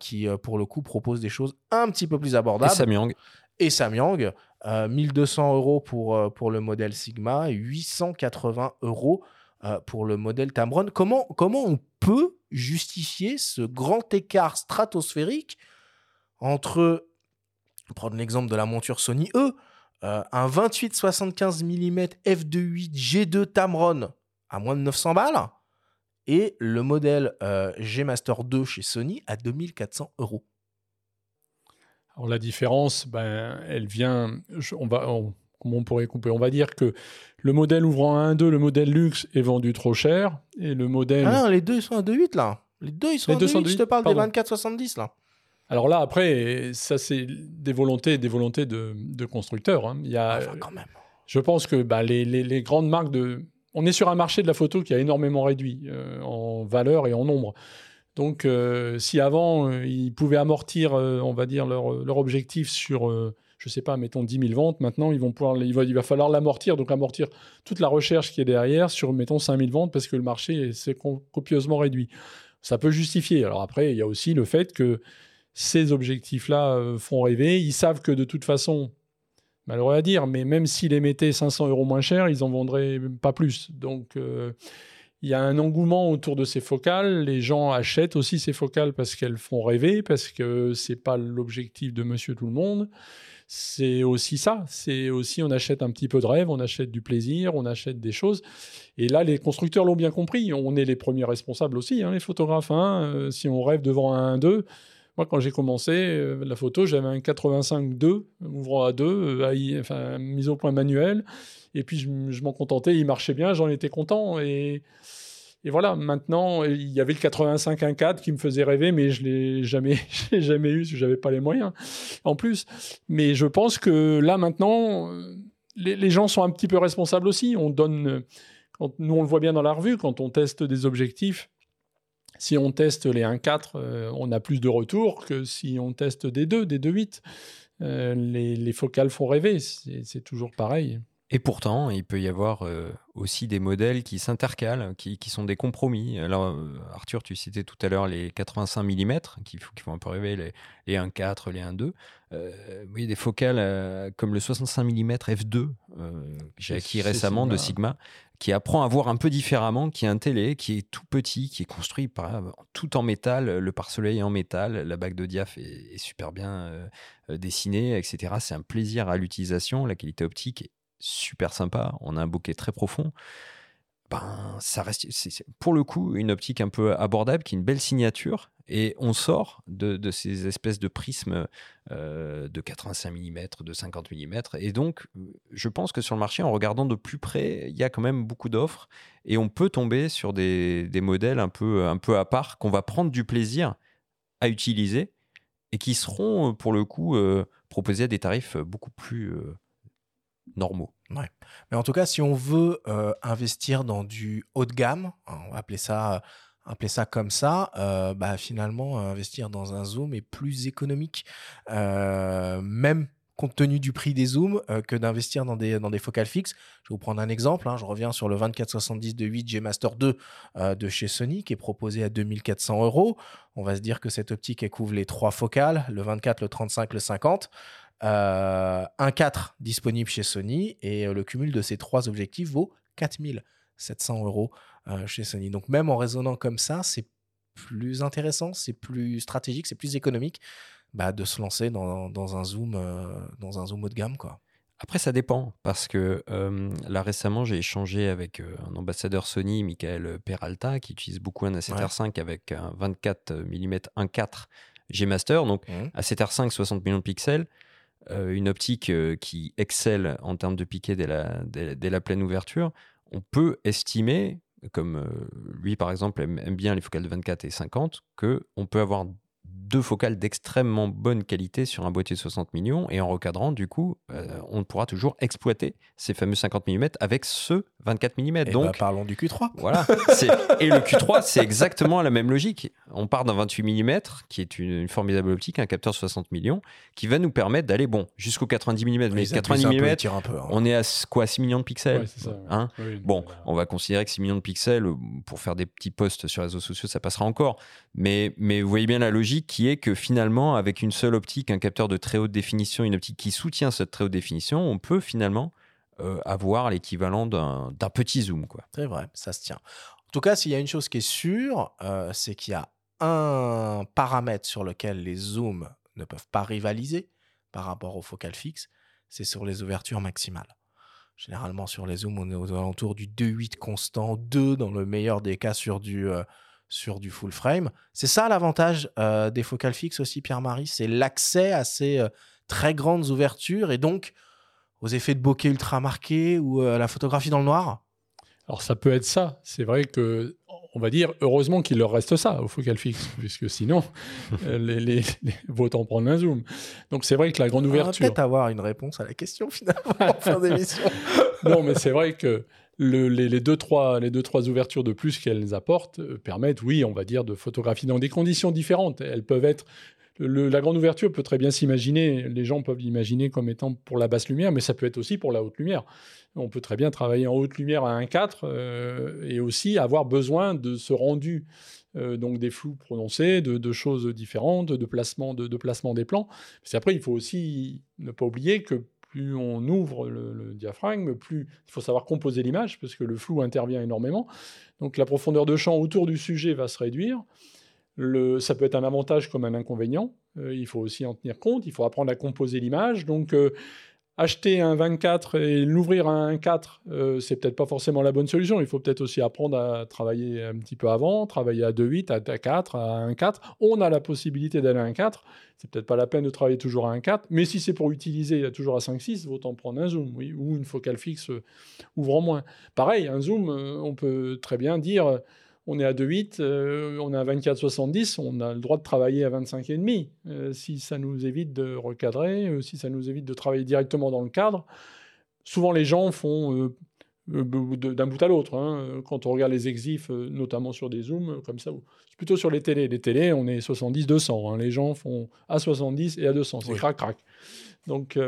S2: qui, pour le coup, proposent des choses un petit peu plus
S3: Et
S2: abordables
S3: Samyang,
S2: et Samyang. Euh, 1200 euros pour, euh, pour le modèle Sigma et 880 euros euh, pour le modèle Tamron. Comment, comment on peut justifier ce grand écart stratosphérique entre, prendre l'exemple de la monture Sony E, euh, un 28-75 mm f2.8 G2 Tamron à moins de 900 balles et le modèle euh, G Master 2 chez Sony à 2400 euros.
S4: Alors la différence, ben, elle vient, on va, comment on pourrait couper? On va dire que le modèle ouvrant à 1.2, le modèle luxe est vendu trop cher et le modèle.
S2: Ah non, les deux ils sont à 2.8 là. Les deux ils sont à 2.8. Je te parle des 24-70 là.
S4: Alors là, après, ça, c'est des volontés, des volontés de, constructeurs. Hein. Il y a,
S2: quand même.
S4: Je pense que bah, les, grandes marques de. On est sur un marché de la photo qui a énormément réduit euh, en valeur et en nombre. Donc, euh, si avant, euh, ils pouvaient amortir, on va dire, leur, objectif sur, je ne sais pas, mettons 10 000 ventes, maintenant, ils vont pouvoir, il, va, falloir l'amortir, donc amortir toute la recherche qui est derrière sur, mettons, 5 000 ventes parce que le marché s'est copieusement réduit. Ça peut justifier. Alors après, il y a aussi le fait que ces objectifs-là euh, font rêver. Ils savent que de toute façon, malheureux à dire, mais même s'ils les mettaient 500 euros moins cher, ils en vendraient pas plus. Donc, euh, il y a un engouement autour de ces focales. Les gens achètent aussi ces focales parce qu'elles font rêver, parce que c'est pas l'objectif de Monsieur Tout le Monde. C'est aussi ça. C'est aussi on achète un petit peu de rêve, on achète du plaisir, on achète des choses. Et là, les constructeurs l'ont bien compris. On est les premiers responsables aussi, hein, les photographes. Hein. Euh, si on rêve devant un 1-2, moi, quand j'ai commencé euh, la photo, j'avais un 85-2, ouvrant à 2, euh, mise au point manuel. Et puis, je, m'en contentais, il marchait bien, j'en étais content. Et, voilà, maintenant, il y avait le 85 1.4 qui me faisait rêver, mais je ne l'ai jamais, jamais eu, parce que je n'avais pas les moyens en plus. Mais je pense que là, maintenant, les, gens sont un petit peu responsables aussi. On donne, nous, on le voit bien dans la revue, quand on teste des objectifs, si on teste les 1.4, euh, on a plus de retours que si on teste des 2, des 2.8. Euh, les, focales font rêver, c'est toujours pareil.
S3: Et pourtant, il peut y avoir euh, aussi des modèles qui s'intercalent, qui, sont des compromis. Alors, Arthur, tu citais tout à l'heure les 85 mm, qui, qui, font un peu rêver, les, les 1.4, les 1.2. oui, des focales comme le 65 mm f2, que j'ai acquis récemment de Sigma, qui apprend à voir un peu différemment, qui est un télé, qui est tout petit, qui est construit par, tout en métal, le pare-soleil en métal, la bague de diaph est, super bien euh, euh, dessinée, etc. C'est un plaisir à l'utilisation, la qualité optique est super sympa, on a un bokeh très profond ben, ça reste, c'est, pour le coup, une optique un peu abordable, qui est une belle signature. Et on sort de, ces espèces de prismes euh, de 85 mm, de 50 mm. Et donc, je pense que sur le marché, en regardant de plus près, il y a quand même beaucoup d'offres. Et on peut tomber sur des, modèles un peu, un peu à part qu'on va prendre du plaisir à utiliser et qui seront, pour le coup, euh, proposés à des tarifs beaucoup plus euh, normaux.
S2: Mais en tout cas, si on veut euh, investir dans du haut de gamme, hein, on va appeler ça, appeler ça comme ça, euh, bah, finalement, investir dans un zoom est plus économique, euh, même compte tenu du prix des zooms, que d'investir dans des, dans des focales fixes. Je vais vous prendre un exemple. Hein, je reviens sur le 24-70 de 8 G Master 2 de chez Sony, qui est proposé à 2400 euros. On va se dire que cette optique, couvre les trois focales, le 24, le 35, le 50. Euh, un 4 disponible chez Sony et euh, le cumul de ces trois objectifs vaut 4700 euros euh, chez Sony. Donc même en raisonnant comme ça, c'est plus intéressant, c'est plus stratégique, c'est plus économique bah, de se lancer dans, un zoom, dans un zoom haut de gamme. Quoi.
S3: Après, ça dépend, parce que là récemment, j'ai échangé avec un ambassadeur Sony, Michael Peralta, qui utilise beaucoup un A7R5 avec un 24 mm 1.4 G Master. Donc, mmh. A7R5, 60 millions de pixels. Euh, une optique euh, qui excelle en termes de piqué dès la, dès, la pleine ouverture, on peut estimer, comme euh, lui par exemple aime, bien les focales de 24 et 50, qu'on peut avoir deux focales d'extrêmement bonne qualité sur un boîtier de 60 millions et en recadrant, du coup, on pourra toujours exploiter ces fameux 50 mm avec ce 24 mm.
S2: Et Donc, parlons du Q3.
S3: Voilà. et le Q3, c'est exactement la même logique. On part d'un 28 mm, qui est une, formidable optique, un capteur 60 millions, qui va nous permettre d'aller, bon, jusqu'au 90 mm. Mais 90 mm, hein. on est à quoi 6 millions de pixels hein Bon, on va considérer que 6 millions de pixels, pour faire des petits posts sur les réseaux sociaux, ça passera encore. Mais, mais vous voyez bien la logique qui est que finalement, avec une seule optique, un capteur de très haute définition, une optique qui soutient cette très haute définition, on peut finalement euh, avoir l'équivalent d'un petit zoom. Quoi.
S2: C'est vrai, ça se tient. En tout cas, s'il y a une chose qui est sûre, euh, c'est qu'il y a un paramètre sur lequel les zooms ne peuvent pas rivaliser par rapport au focal fixe, c'est sur les ouvertures maximales. Généralement, sur les zooms, on est aux alentours du 2.8 constant, 2 dans le meilleur des cas sur du, euh, sur du full frame. C'est ça l'avantage euh, des focales fixes aussi, Pierre-Marie, c'est l'accès à ces euh, très grandes ouvertures et donc aux effets de bokeh ultra marqués ou à la photographie dans le noir
S4: Alors ça peut être ça. C'est vrai que on va dire, heureusement qu'il leur reste ça au focal fixe, puisque sinon, les, les, les, autant prendre un zoom. Donc c'est vrai que la grande ouverture.
S2: On va peut-être avoir une réponse à la question finalement en fin d'émission.
S4: non, mais c'est vrai que le, les, les, deux, trois, les deux, trois ouvertures de plus qu'elles apportent euh, permettent, oui, on va dire, de photographier dans des conditions différentes. Elles peuvent être la grande ouverture peut très bien s'imaginer, les gens peuvent l'imaginer comme étant pour la basse lumière, mais ça peut être aussi pour la haute lumière. On peut très bien travailler en haute lumière à 1.4 euh, et aussi avoir besoin de ce rendu, euh, donc des flous prononcés, de, choses différentes, de placement, de, des plans. Parce après, il faut aussi ne pas oublier que plus on ouvre le, diaphragme, plus il faut savoir composer l'image, parce que le flou intervient énormément. Donc la profondeur de champ autour du sujet va se réduire. Ça peut être un avantage comme un inconvénient. Euh, il faut aussi en tenir compte. Il faut apprendre à composer l'image. Donc, euh, acheter un 24 et l'ouvrir à un 4, euh, c'est peut-être pas forcément la bonne solution. Il faut peut-être aussi apprendre à travailler un petit peu avant, travailler à 2,8, à, à 4, à 1,4. On a la possibilité d'aller à 1,4. C'est peut-être pas la peine de travailler toujours à 1,4. Mais si c'est pour utiliser toujours à 5,6, autant prendre un zoom, oui, ou une focale fixe euh, ouvrant moins. Pareil, un zoom, euh, on peut très bien dire on est à 2,8, euh, on est à 24,70, on a le droit de travailler à 25,5. Euh, si ça nous évite de recadrer, euh, si ça nous évite de travailler directement dans le cadre, souvent les gens font euh, d'un bout à l'autre. Hein. Quand on regarde les exifs, notamment sur des zooms comme ça, plutôt sur les télés. Les télés, on est 70-200. Hein. Les gens font à 70 et à 200. C'est oui. crac-crac. Donc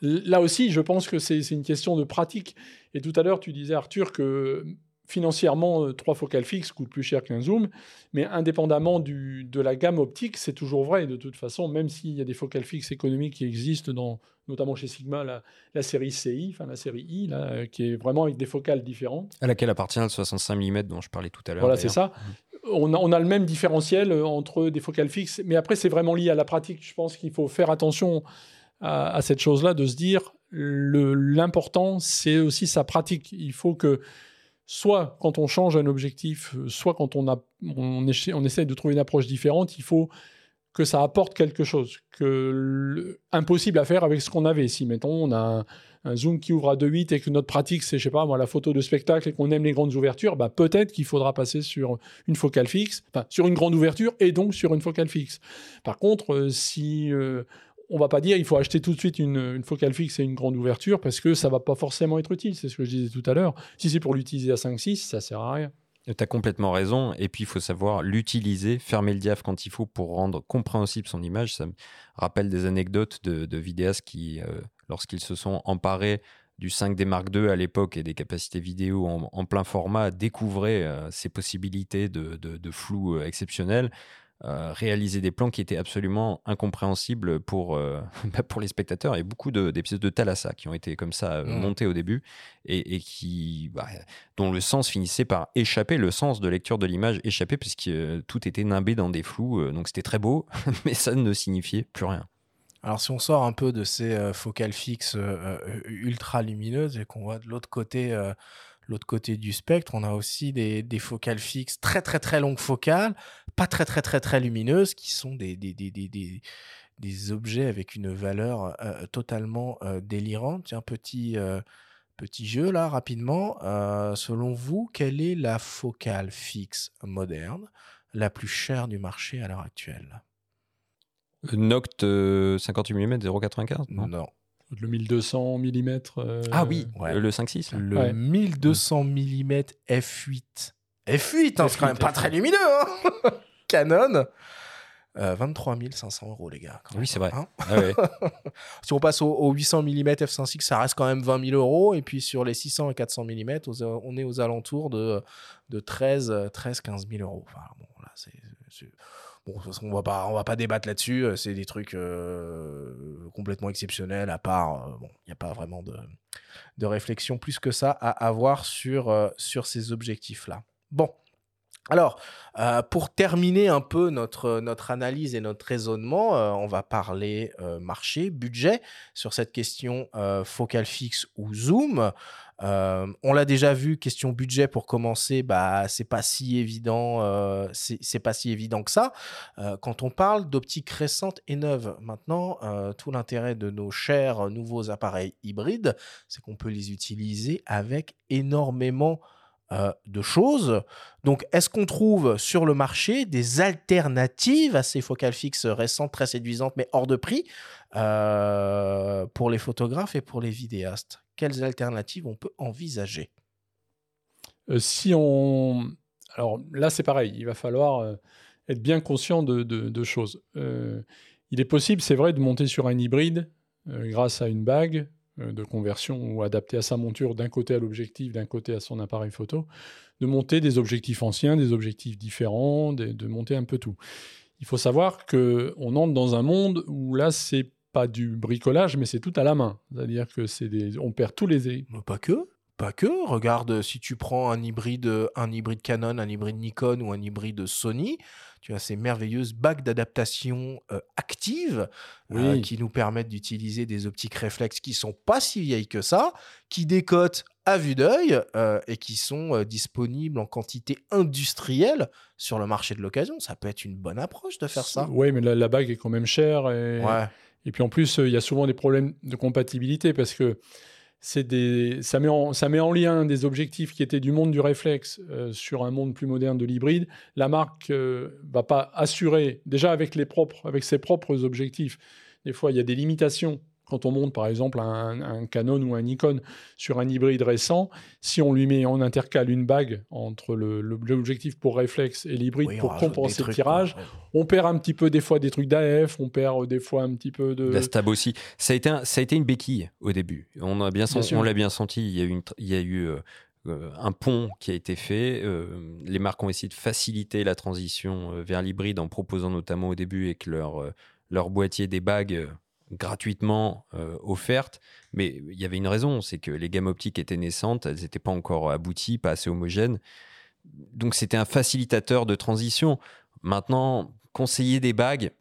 S4: là aussi, je pense que c'est une question de pratique. Et tout à l'heure, tu disais, Arthur, que financièrement, trois focales fixes coûtent plus cher qu'un zoom, mais indépendamment du, de la gamme optique, c'est toujours vrai de toute façon, même s'il y a des focales fixes économiques qui existent, dans, notamment chez Sigma, la, la série CI, enfin la série I, là, qui est vraiment avec des focales différentes.
S3: À laquelle appartient le 65 mm dont je parlais tout à l'heure.
S4: Voilà, c'est ça. On a, on a, le même différentiel entre des focales fixes, mais après, c'est vraiment lié à la pratique. Je pense qu'il faut faire attention à, à cette chose-là, de se dire, l'important, c'est aussi sa pratique. Il faut que soit quand on change un objectif, soit quand on, on, essaie, de trouver une approche différente, il faut que ça apporte quelque chose, que le, impossible à faire avec ce qu'on avait. Si, mettons, on a un, un zoom qui ouvre à 2.8 et que notre pratique, c'est, je sais pas, moi, la photo de spectacle et qu'on aime les grandes ouvertures, bah, peut-être qu'il faudra passer sur une focale fixe, enfin, sur une grande ouverture et donc sur une focale fixe. Par contre, euh, si euh, on va pas dire il faut acheter tout de suite une, focale fixe et une grande ouverture parce que ça va pas forcément être utile. C'est ce que je disais tout à l'heure. Si c'est pour l'utiliser à 5-6, ça sert à rien.
S3: Tu as complètement raison. Et puis, il faut savoir l'utiliser, fermer le diaph quand il faut pour rendre compréhensible son image. Ça me rappelle des anecdotes de, vidéastes qui, euh, lorsqu'ils se sont emparés du 5D Mark II à l'époque et des capacités vidéo en, plein format, découvraient euh, ces possibilités de flou euh, exceptionnel. Euh, réaliser des plans qui étaient absolument incompréhensibles pour, euh, pour les spectateurs et beaucoup d'épisodes de, de, Thalassa qui ont été comme ça mmh. montés au début et, et qui, bah, dont le sens finissait par échapper, le sens de lecture de l'image échappait puisque euh, tout était nimbé dans des flous, donc c'était très beau, mais ça ne signifiait plus rien.
S2: Alors si on sort un peu de ces focales fixes ultra lumineuses et qu'on voit de l'autre côté l'autre côté du spectre, on a aussi des, des, focales fixes, très très très longues focales, pas très très très très lumineuses, qui sont des, des, des, des, des objets avec une valeur euh, totalement euh, délirante. Tiens, petit, euh, petit jeu là, rapidement. Selon vous, quelle est la focale fixe moderne la plus chère du marché à l'heure actuelle?
S3: Noct 58 mm 0,95
S2: Non? non.
S4: Le 1200 mm. Euh...
S3: Ah oui, ouais. le 5.6.
S2: Le ouais. 1200 mm f8. F8, hein, c'est quand même pas très lumineux. Hein Canon. Euh, 23 500 euros, les gars.
S3: oui, c'est vrai.
S2: Hein ah ouais. si on passe au, au 800 mm f5.6, ça reste quand même 20 000 euros. Et puis sur les 600 et 400 mm, on est aux alentours de, de 13, 13, 15 000 euros. Enfin, bon, là, c'est. On va pas, va pas débattre là-dessus. C'est des trucs euh, complètement exceptionnels. À part, euh, bon, il n'y a pas vraiment de, réflexion plus que ça à avoir sur, euh, ces objectifs-là. Bon, Alors, euh, pour terminer un peu notre, notre analyse et notre raisonnement, euh, on va parler euh, marché, budget sur cette question focal fixe ou zoom. On l'a déjà vu, question budget pour commencer, bah c'est pas si évident, c'est pas si évident que ça. quand on parle d'optique récente et neuve, maintenant, tout l'intérêt de nos chers nouveaux appareils hybrides, c'est qu'on peut les utiliser avec énormément euh, de choses. Donc, est-ce qu'on trouve sur le marché des alternatives à ces focales fixes récentes, très séduisantes, mais hors de prix, euh, pour les photographes et pour les vidéastes? Quelles alternatives on peut envisager?
S4: Euh, Si on... Alors là, c'est pareil, il va falloir être bien conscient de, de choses. il est possible, c'est vrai, de monter sur un hybride grâce à une bague euh, de conversion ou adapté à sa monture d'un côté à l'objectif, d'un côté à son appareil photo, de monter des objectifs anciens, des objectifs différents, de, monter un peu tout. Il faut savoir qu'on entre dans un monde où là, c'est pas du bricolage, mais c'est tout à la main. C'est-à-dire que c'est des, on perd tous les.
S2: Pas que. Pas que. Regarde, si tu prends un hybride, un hybride Canon, un hybride Nikon ou un hybride Sony, tu as ces merveilleuses bagues d'adaptation euh, actives euh, qui nous permettent d'utiliser des optiques réflexes qui sont pas si vieilles que ça, qui décotent à vue d'œil euh, et qui sont disponibles en quantité industrielle sur le marché de l'occasion. Ça peut être une bonne approche de faire ça.
S4: Oui, mais la, bague est quand même chère. Et, et puis en plus, il y a souvent des problèmes de compatibilité parce que des, ça, met en, lien des objectifs qui étaient du monde du réflexe euh, sur un monde plus moderne de l'hybride. La marque ne euh, va pas assurer, déjà avec, avec ses propres objectifs, des fois il y a des limitations quand on monte par exemple un, Canon ou un Nikon sur un hybride récent, si on lui met, en intercale une bague entre l'objectif pour réflexe et l'hybride pour compenser le tirage, on perd un petit peu des fois des trucs d'AF, on perd des fois un petit peu de...
S3: La stab aussi. Ça a été, ça a été une béquille au début. On l'a bien, senti, on l'a bien senti. Il y a eu, il y a eu euh, euh, un pont qui a été fait. Euh, les marques ont essayé de faciliter la transition vers l'hybride en proposant notamment au début avec leur, leur boîtier des bagues gratuitement euh, offertes, mais il y avait une raison, c'est que les gammes optiques étaient naissantes, elles n'étaient pas encore abouties, pas assez homogènes. Donc c'était un facilitateur de transition. Maintenant, conseiller des bagues,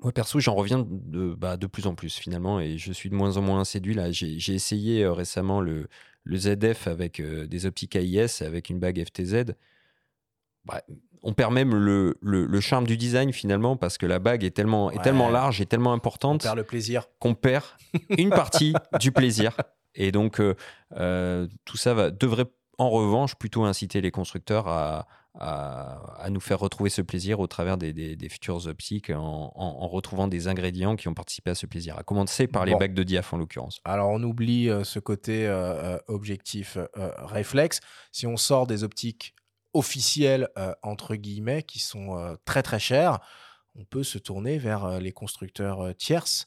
S3: moi perso, j'en reviens de, bah, de plus en plus finalement, et je suis de moins en moins séduit. Là, j'ai essayé euh, récemment le, le, ZF avec euh, des optiques AIS, avec une bague FTZ. Bah, on perd même le, le, charme du design finalement parce que la bague est tellement, est tellement large et tellement importante.
S2: On perd le plaisir.
S3: Qu'on perd une partie du plaisir. Et donc, euh, euh, tout ça va, devrait en revanche plutôt inciter les constructeurs à, à, nous faire retrouver ce plaisir au travers des, des, futures optiques en, en, retrouvant des ingrédients qui ont participé à ce plaisir, à commencer par les bagues de diaph en l'occurrence.
S2: Alors on oublie euh, ce côté objectif réflexe. Si on sort des optiques officiels, euh, entre guillemets, qui sont euh, très très chers, on peut se tourner vers euh, les constructeurs tierces.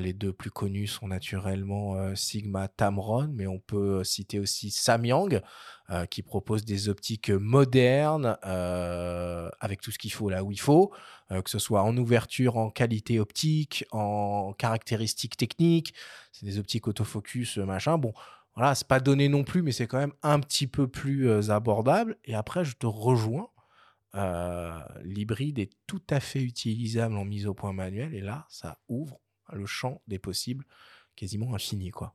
S2: les deux plus connus sont naturellement Sigma Tamron, mais on peut citer aussi Samyang, qui propose des optiques modernes avec tout ce qu'il faut là où il faut, que ce soit en ouverture, en qualité optique, en caractéristiques techniques. C'est des optiques autofocus, machin. Bon, voilà, c'est pas donné non plus, mais c'est quand même un petit peu plus euh, abordable. Et après, je te rejoins. Euh, l'hybride est tout à fait utilisable en mise au point manuel. Et là, ça ouvre le champ des possibles quasiment infini, quoi.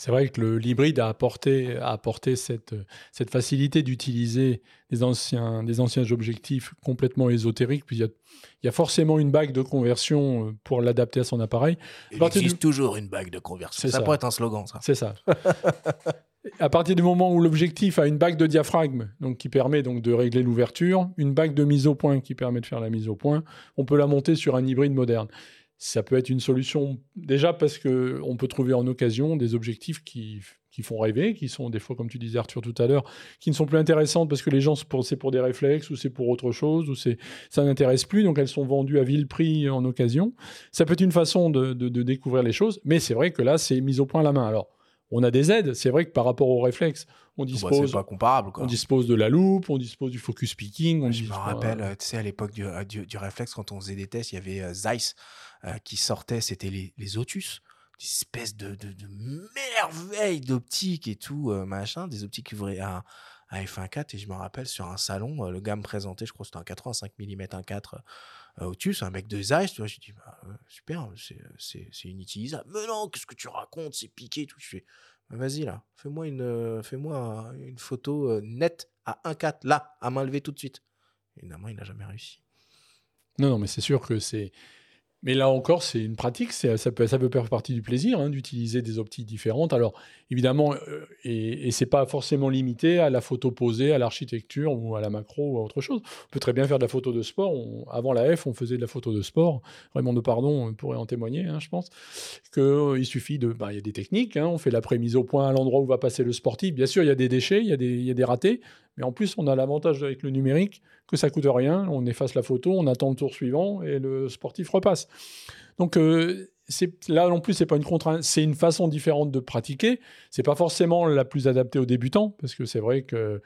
S4: C'est vrai que l'hybride a apporté, a apporté cette, cette facilité d'utiliser des anciens, des anciens objectifs complètement ésotériques. Puis il y a, il y a forcément une bague de conversion euh, pour l'adapter à son appareil.
S2: Il existe toujours une bague de conversion. Ça, ça, pourrait être un slogan, ça.
S4: C'est ça. à partir du moment où l'objectif a une bague de diaphragme, donc qui permet donc de régler l'ouverture, une bague de mise au point qui permet de faire la mise au point, on peut la monter sur un hybride moderne ça peut être une solution déjà parce que on peut trouver en occasion des objectifs qui, qui, font rêver, qui sont des fois, comme tu disais Arthur tout à l'heure, qui ne sont plus intéressantes parce que les gens c'est pour des réflexes ou c'est pour autre chose ou c'est ça n'intéresse plus, donc elles sont vendues à vil prix en occasion. Ça peut être une façon de, de, découvrir les choses, mais c'est vrai que là c'est mis au point à la main. Alors on a des aides, c'est vrai que par rapport aux réflexes, on bah, dispose,
S2: pas comparable,
S4: on dispose de la loupe, on dispose du focus picking.
S2: je me rappelle, tu sais, à l'époque du, du, du, réflexe, quand on faisait des tests, il y avait euh, Zeiss euh, qui sortaient, c'était les, les Otus des espèces de, de, merveilles d'optique et tout, euh, machin, des optiques ouvraient à, un f1.4 et je me rappelle sur un salon, euh, le gars me présentait, je crois que c'était un 85 mm 1.4 euh, au-dessus, c'est un mec de Zeiss, tu vois, j'ai dit, bah, super, c'est- inutilisable. Mais non, qu'est-ce que tu racontes, c'est piqué, tout. Je fais, Bah, vas-y là, fais-moi une, fais-moi un- une photo nette à 1.4, là, à main levée tout de suite. Évidemment, il n'a jamais réussi.
S4: Non, non, mais c'est sûr que c'est. Mais là encore, c'est une pratique, ça peut, peut faire partie du plaisir hein, d'utiliser des optiques différentes. Alors, évidemment, euh, et, et c'est pas forcément limité à la photo posée, à l'architecture ou à la macro ou à autre chose. On peut très bien faire de la photo de sport. Avant la F, on faisait de la photo de sport. Raymond de Pardon pourrait en témoigner, hein, je pense. Que, euh, il suffit de. bah, Il y a des techniques. hein, on fait la prémise au point à l'endroit où va passer le sportif. Bien sûr, il y a des déchets, il y y a des ratés. En plus, on a l'avantage avec le numérique que ça coûte rien. On efface la photo, on attend le tour suivant et le sportif repasse. Donc euh, là non plus, c'est pas une contrainte, c'est une façon différente de pratiquer. C'est pas forcément la plus adaptée aux débutants parce que c'est vrai que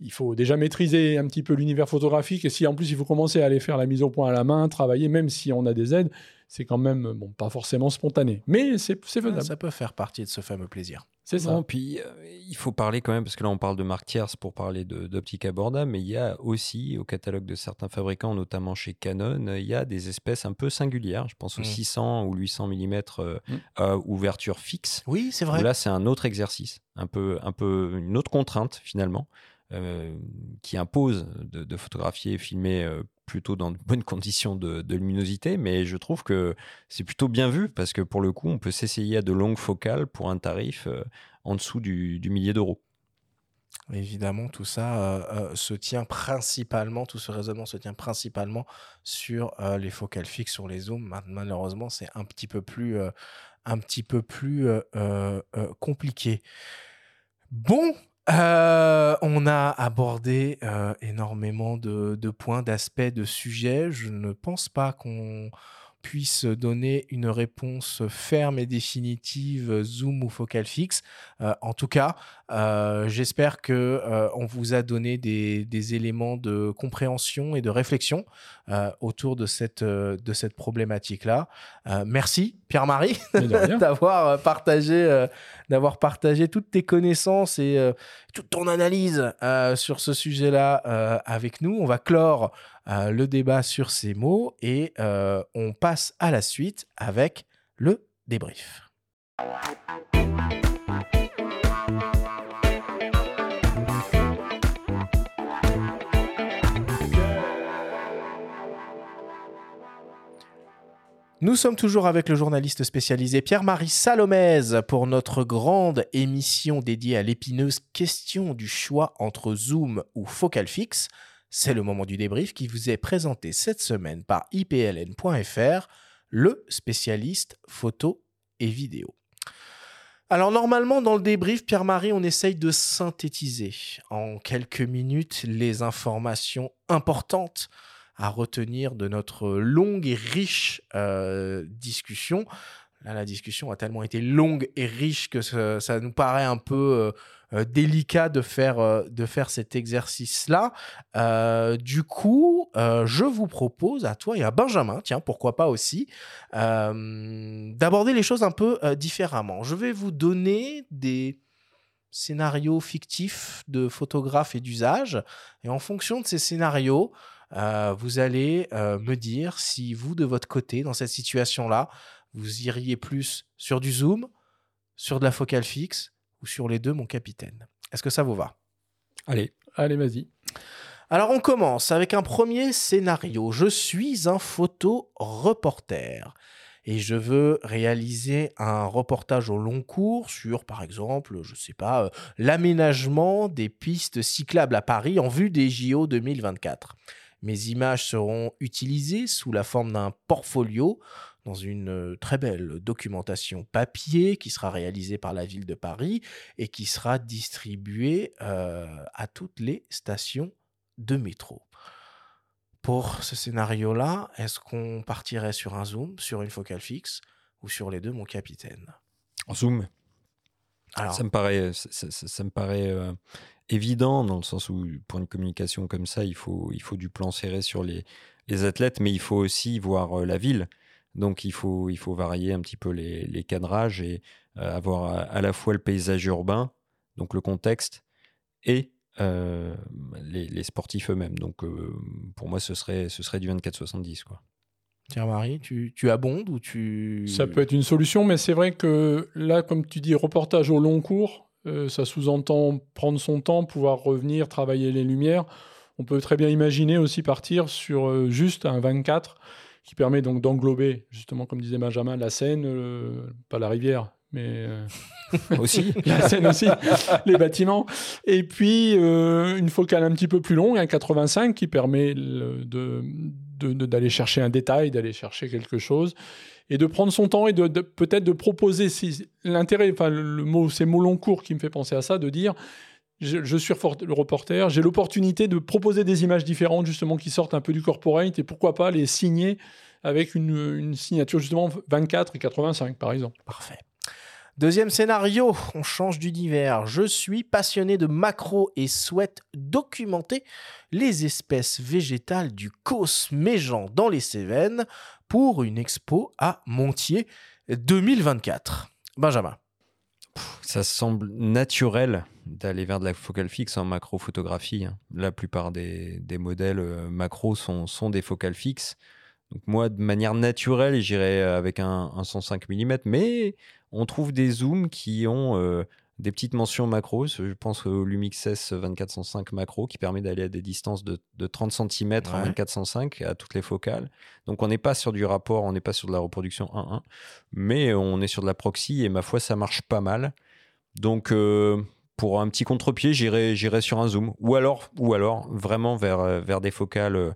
S4: il faut déjà maîtriser un petit peu l'univers photographique et si en plus il faut commencer à aller faire la mise au point à la main, travailler, même si on a des aides, c'est quand même bon pas forcément spontané, mais c'est c'est
S2: Ah,
S4: faisable.
S2: ça peut faire partie de ce fameux plaisir.
S4: C'est ça.
S3: Non, puis euh, il faut parler quand même, parce que là on parle de marque tierce pour parler de- d'optique abordable, mais il y a aussi au catalogue de certains fabricants, notamment chez Canon, euh, il y a des espèces un peu singulières. Je pense aux
S2: Mm.
S3: 600 ou 800 mm euh,
S4: Mm.
S3: à ouverture fixe.
S2: Oui, c'est vrai.
S3: Là, c'est un autre exercice, un peu, un peu une autre contrainte finalement, euh, qui impose de, de photographier et filmer euh, plutôt dans de bonnes conditions de, luminosité. Mais je trouve que c'est plutôt bien vu parce que pour le coup, on peut s'essayer à de longues focales pour un tarif euh, en dessous du, millier d'euros.
S2: Évidemment, tout ça euh, euh, se tient principalement, tout ce raisonnement se tient principalement sur les focales fixes, sur les zooms. Ma- Malheureusement, c'est un petit peu plus, un petit peu plus compliqué. Bon, euh, on a abordé euh, énormément de, points, d'aspects, de sujets. Je ne pense pas qu'on puisse donner une réponse ferme et définitive zoom ou focal fixe. Euh, en tout cas, j'espère que on vous a donné des, éléments de compréhension et de réflexion autour de cette, euh, de cette problématique-là. Euh, merci Pierre-Marie d'avoir euh, partagé, euh, d'avoir partagé toutes tes connaissances et euh, toute ton analyse euh, sur ce sujet-là euh, avec nous. On va clore euh, le débat sur ces mots et euh, on passe à la suite avec le débrief. Nous sommes toujours avec le journaliste spécialisé Pierre-Marie Salomez pour notre grande émission dédiée à l'épineuse question du choix entre zoom ou focal fixe. C'est le moment du débrief qui vous est présenté cette semaine par ipln.fr, le spécialiste photo et vidéo. Alors normalement dans le débrief, Pierre-Marie, on essaye de synthétiser en quelques minutes les informations importantes à retenir de notre longue et riche euh, discussion. Là, la discussion a tellement été longue et riche que ça, nous paraît un peu euh, euh, délicat de faire, de faire cet exercice-là. Du coup, je vous propose à toi et à Benjamin, tiens, pourquoi pas aussi, d'aborder les choses un peu différemment. Je vais vous donner des scénarios fictifs de photographes et d'usage, et en fonction de ces scénarios, euh, vous allez euh, me dire si vous, de votre côté, dans cette situation-là, vous iriez plus sur du zoom, sur de la focale fixe ou sur les deux, mon capitaine. Est-ce que ça vous va?
S3: Allez,
S4: Allez, vas-y.
S2: Alors on commence avec un premier scénario. Je suis un photo reporter et je veux réaliser un reportage au long cours sur, par exemple, je sais pas, euh, l'aménagement des pistes cyclables à Paris en vue des JO 2024. Mes images seront utilisées sous la forme d'un portfolio dans une euh, très belle documentation papier qui sera réalisée par la ville de Paris et qui sera distribuée euh, à toutes les stations de métro. Pour ce scénario-là, est-ce qu'on partirait sur un zoom, sur une focale fixe ou sur les deux, mon capitaine?
S3: En zoom?
S2: Alors,
S3: Ça me paraît, ça, ça- ça- ça me paraît euh, évident dans le sens où pour une communication comme ça, il faut, il faut du plan serré sur les, les athlètes, mais il faut aussi voir euh, la ville. Donc il faut, il faut varier un petit peu les, les cadrages et euh, avoir à, à la fois le paysage urbain, donc le contexte, et euh, les, les sportifs eux-mêmes. Donc euh, pour moi, ce serait, ce serait du 24-70. Quoi.
S2: Pierre-Marie, tu, tu abondes ou tu...
S4: Ça peut être une solution, mais c'est vrai que là, comme tu dis, reportage au long cours, euh, ça sous-entend prendre son temps, pouvoir revenir, travailler les lumières. On peut très bien imaginer aussi partir sur euh, juste un 24 qui permet donc d'englober, justement, comme disait Benjamin, la Seine, euh, pas la rivière, mais
S3: Aussi
S4: la Seine aussi, les bâtiments. Et puis une focale un petit peu plus longue, un 85, qui permet le- de, de- de- d'aller chercher un détail, d'aller chercher quelque chose, et de prendre son temps et de, peut-être de proposer. Si, l'intérêt, enfin le, le mot, c'est mot long qui me fait penser à ça, de dire. Je, suis le reporter, j'ai l'opportunité de proposer des images différentes, justement, qui sortent un peu du corporate, et pourquoi pas les signer avec une, signature, justement, 24 et 85, par exemple.
S2: Parfait. Deuxième scénario, on change d'univers. Je suis passionné de macro et souhaite documenter les espèces végétales du Causse Méjean dans les Cévennes pour une expo à Montier 2024. Benjamin.
S3: Ça semble naturel d'aller vers de la focale fixe en macro-photographie. hein. La plupart des, modèles euh, macro sont, des focales fixes. Donc moi, de manière naturelle, j'irais avec un, un 105 mm, mais on trouve des zooms qui ont euh, des petites mentions macro. Je pense au Lumix S 2405 macro qui permet d'aller à des distances de, de 30 cm en
S2: Ouais.
S3: 2405 à toutes les focales. Donc on n'est pas sur du rapport, on n'est pas sur de la reproduction 1-1, mais on est sur de la proxy et ma foi, ça marche pas mal. Donc euh, pour un petit contre-pied, j'irai sur un zoom ou alors ou alors vraiment vers euh, vers des focales euh,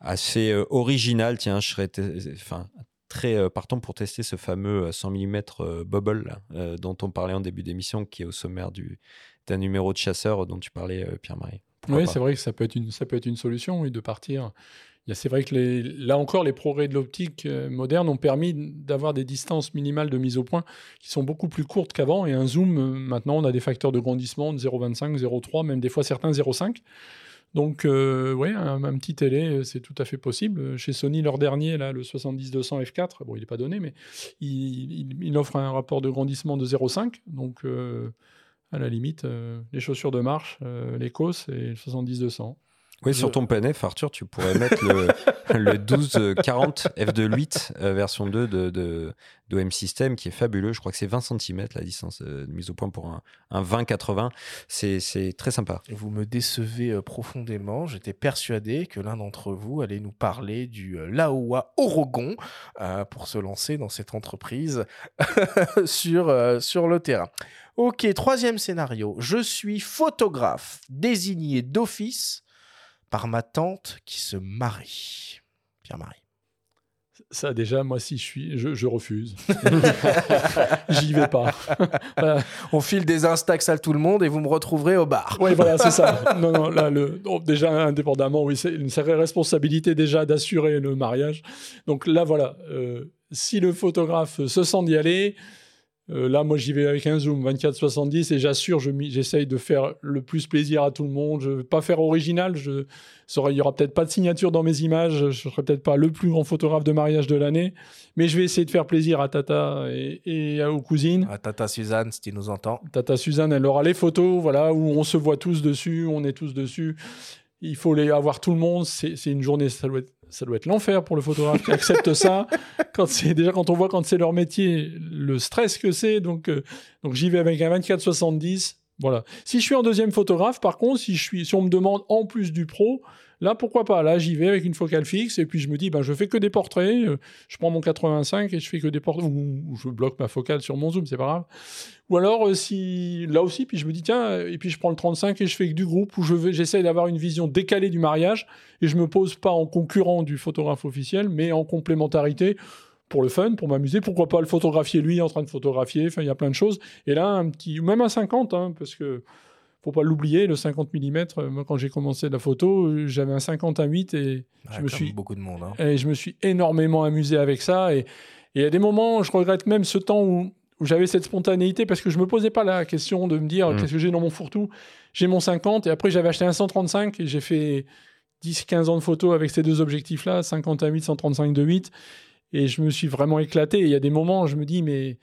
S3: assez originales. Tiens, je serais enfin très euh, partant pour tester ce fameux euh, 100 mm euh, bubble là, euh, dont on parlait en début d'émission, qui est au sommaire du d'un numéro de chasseur dont tu parlais, euh, Pierre-Marie. Pourquoi
S4: Oui, c'est vrai que ça peut être une, ça peut être une solution, oui, de partir. C'est vrai que les, là encore, les progrès de l'optique euh, moderne ont permis d'avoir des distances minimales de mise au point qui sont beaucoup plus courtes qu'avant. Et un zoom, euh, maintenant, on a des facteurs de grandissement de 0,25, 0,3, même des fois certains 0,5. Donc, euh, ouais, un, petit télé, euh, c'est tout à fait possible. Chez Sony, leur dernier, là, le 70-200 f4, bon, il n'est pas donné, mais il, offre un rapport de grandissement de 0,5. Donc, euh, à la limite, euh, les chaussures de marche, l'Ecos et le 70-200.
S3: Oui,
S4: Je-
S3: sur ton PNF, Arthur, tu pourrais mettre le, le 1240 f2.8 euh, version 2 de, de, d'OM System qui est fabuleux. Je crois que c'est 20 cm la distance euh, de mise au point pour un, un 20-80. C'est, très sympa.
S2: Vous me décevez euh, profondément. J'étais persuadé que l'un d'entre vous allait nous parler du euh, Laowa Orogon euh, pour se lancer dans cette entreprise sur, euh, sur le terrain. Ok, troisième scénario. Je suis photographe désigné d'office par ma tante qui se marie. Pierre-Marie.
S4: Ça, déjà, moi, si je suis, je, je refuse. J'y vais pas. Voilà.
S2: On file des instax à tout le monde et vous me retrouverez au bar.
S4: Oui, voilà, c'est ça. Non, non, là, le, oh, déjà, indépendamment, oui, c'est une sacrée responsabilité déjà d'assurer le mariage. Donc là, voilà, euh, si le photographe se sent d'y aller, euh, là, moi, j'y vais avec un zoom 24-70 et j'assure, j'essaye de faire le plus plaisir à tout le monde. Je ne vais pas faire original. Je, il n'y aura peut-être pas de signature dans mes images. Je ne serai peut-être pas le plus grand photographe de mariage de l'année. Mais je vais essayer de faire plaisir à Tata et, et aux cousines.
S2: Ah, Tata Suzanne, si tu nous entends.
S4: Tata Suzanne, elle aura les photos, voilà, où on se voit tous dessus, on est tous dessus. Il faut les avoir tout le monde. C'est c'est une journée, ça doit être, ça doit être l'enfer pour le photographe qui accepte ça. Quand c'est déjà quand on voit quand c'est leur métier, le stress que c'est. Donc, euh, donc j'y vais avec un 24-70. Voilà. Si je suis en deuxième photographe, par contre, si je suis, si on me demande en plus du pro, là pourquoi pas? Là, j'y vais avec une focale fixe et puis je me dis, ben je fais que des portraits. euh, je prends mon 85 et je fais que des portraits. Ou, je bloque ma focale sur mon zoom, c'est pas grave. Ou alors, euh, si là aussi, puis je me dis, tiens, euh, et puis je prends le 35 et je fais que du groupe où je vais, j'essaie d'avoir une vision décalée du mariage et je me pose pas en concurrent du photographe officiel, mais en complémentarité pour le fun, pour m'amuser. Pourquoi pas le photographier lui en train de photographier? Enfin, il y a plein de choses. Et là, un petit, même un 50, hein, parce que faut pas l'oublier, le 50 mm. Moi, quand j'ai commencé la photo, euh, j'avais un 50 à 8 et
S2: Ah,
S4: je me suis
S2: beaucoup de monde. hein.
S4: et je me suis énormément amusé avec ça. Et il y a des moments, je regrette même ce temps où, où j'avais cette spontanéité parce que je me posais pas la question de me dire
S3: Mm.
S4: qu'est-ce que j'ai dans mon fourre-tout? J'ai mon 50 et après j'avais acheté un 135 et j'ai fait 10-15 ans de photos avec ces deux objectifs-là, 50 à 8, 135 de 8. Et je me suis vraiment éclaté. Et il y a des moments, je me dis, mais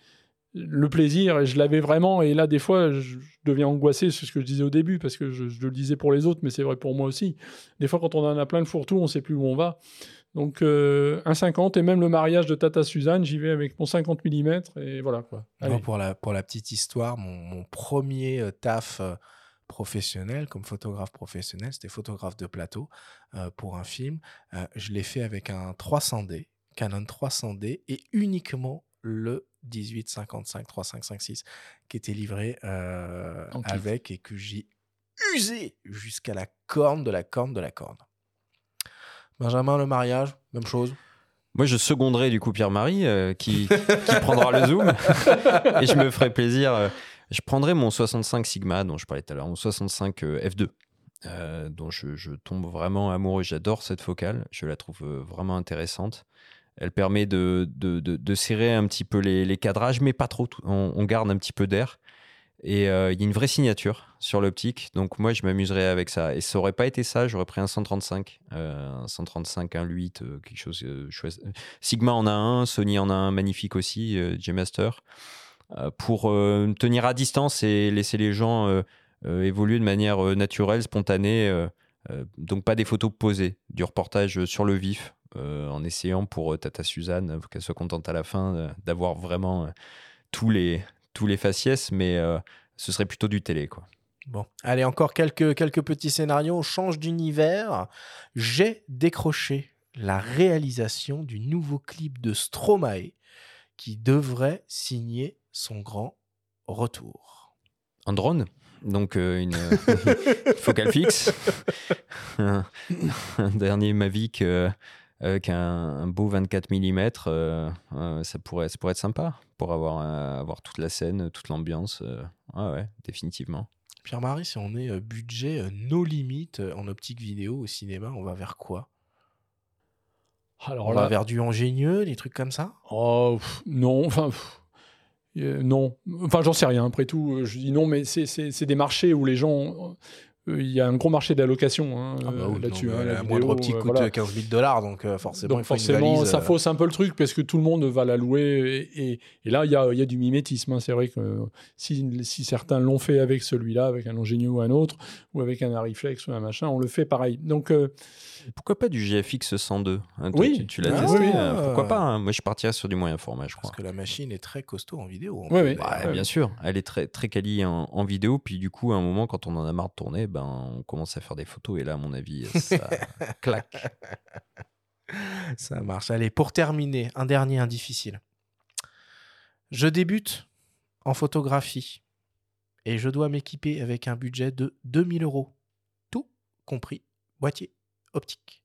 S4: le plaisir, et je l'avais vraiment. Et là, des fois, je, je deviens angoissé, c'est ce que je disais au début, parce que je, je le disais pour les autres, mais c'est vrai pour moi aussi. Des fois, quand on en a plein le fourre-tout, on sait plus où on va. Donc, euh, un 50, et même le mariage de Tata Suzanne, j'y vais avec mon 50 mm, et voilà quoi.
S2: Moi, pour, la, pour la petite histoire, mon, mon premier euh, taf euh, professionnel, comme photographe professionnel, c'était photographe de plateau pour un film. Je l'ai fait avec un 300D, Canon 300D, et uniquement le 1855 3556 qui était livré euh, avec et que j'ai usé jusqu'à la corne de la corne de la corne. Benjamin, le mariage, même chose.
S3: Moi, je seconderai du coup Pierre-Marie euh, qui, qui prendra le zoom et je me ferai plaisir. euh, je prendrai mon 65 Sigma dont je parlais tout à l'heure, mon 65 euh, F2, euh, dont je, je tombe vraiment amoureux. J'adore cette focale, je la trouve vraiment intéressante. Elle permet de, de, de- serrer un petit peu les, cadrages, mais pas trop. On, on garde un petit peu d'air. Et euh, il y a une vraie signature sur l'optique. Donc moi, je m'amuserais avec ça. Et ça aurait pas été ça, j'aurais pris un 135. euh, un 135, un 8, euh, quelque chose. Sigma en a un, Sony en a un magnifique aussi, G-Master. pour tenir à distance et laisser les gens évoluer de manière naturelle, spontanée. donc pas des photos posées, du reportage sur le vif, en essayant pour euh, Tata Suzanne, euh, qu'elle soit contente à la fin, euh, d'avoir vraiment euh, tous, les, tous les faciès, mais euh, ce serait plutôt du télé. Quoi.
S2: Bon, allez, encore quelques, quelques petits scénarios. On change d'univers. J'ai décroché la réalisation du nouveau clip de Stromae qui devrait signer son grand retour.
S3: Un drone? Donc euh, une euh, focale fixe, un, un dernier Mavic euh, avec un, un beau 24 mm, euh, euh, ça, pourrait, ça pourrait être sympa pour avoir, euh, avoir toute la scène, toute l'ambiance. euh, ah ouais, définitivement.
S2: Pierre-Marie, si on est euh, budget euh, no limite euh, en optique vidéo au cinéma, on va vers quoi?
S4: Alors
S2: On
S4: là,
S2: va vers du ingénieux, des trucs comme ça?
S4: Oh, pff, non, enfin, pff, euh, non. Enfin, j'en sais rien. Après tout, euh, je dis non, mais c'est des marchés où les gens. Euh, Il y a un gros marché d'allocation hein,
S2: Ah bah oui,
S4: là-dessus. hein, la
S2: la moindre
S4: euh,
S2: coûte
S4: voilà.
S2: euh, 15 000 dollars, donc euh, forcément,
S4: Donc
S2: il faut une
S4: forcément,
S2: valise,
S4: ça
S2: euh,
S4: fausse un peu le truc parce que tout le monde va la louer. Et, et- et là, il y a, il y a du mimétisme. hein. C'est vrai que si, si certains l'ont fait avec celui-là, avec un ingénieux ou un autre, ou avec un Ariflex ou un machin, on le fait pareil. Donc, euh,
S3: Pourquoi pas du GFX 102 hein, toi,
S4: Oui.
S3: Tu, tu l'as
S4: Ah,
S3: testé
S4: oui, oui.
S3: euh, Pourquoi pas hein Moi, je partirais sur du moyen format, je crois.
S2: Parce que la machine est très costaud en vidéo. en d'ailleurs.
S3: Ouais, bien sûr, elle est très, très quali en, en vidéo. Puis du coup, à un moment, quand on en a marre de tourner, ben, on commence à faire des photos. Et là, à mon avis, ça claque.
S2: Ça marche. Allez, pour terminer, un dernier, un difficile. Je débute en photographie et je dois m'équiper avec un budget de 2000 euros. Tout compris, boîtier optique.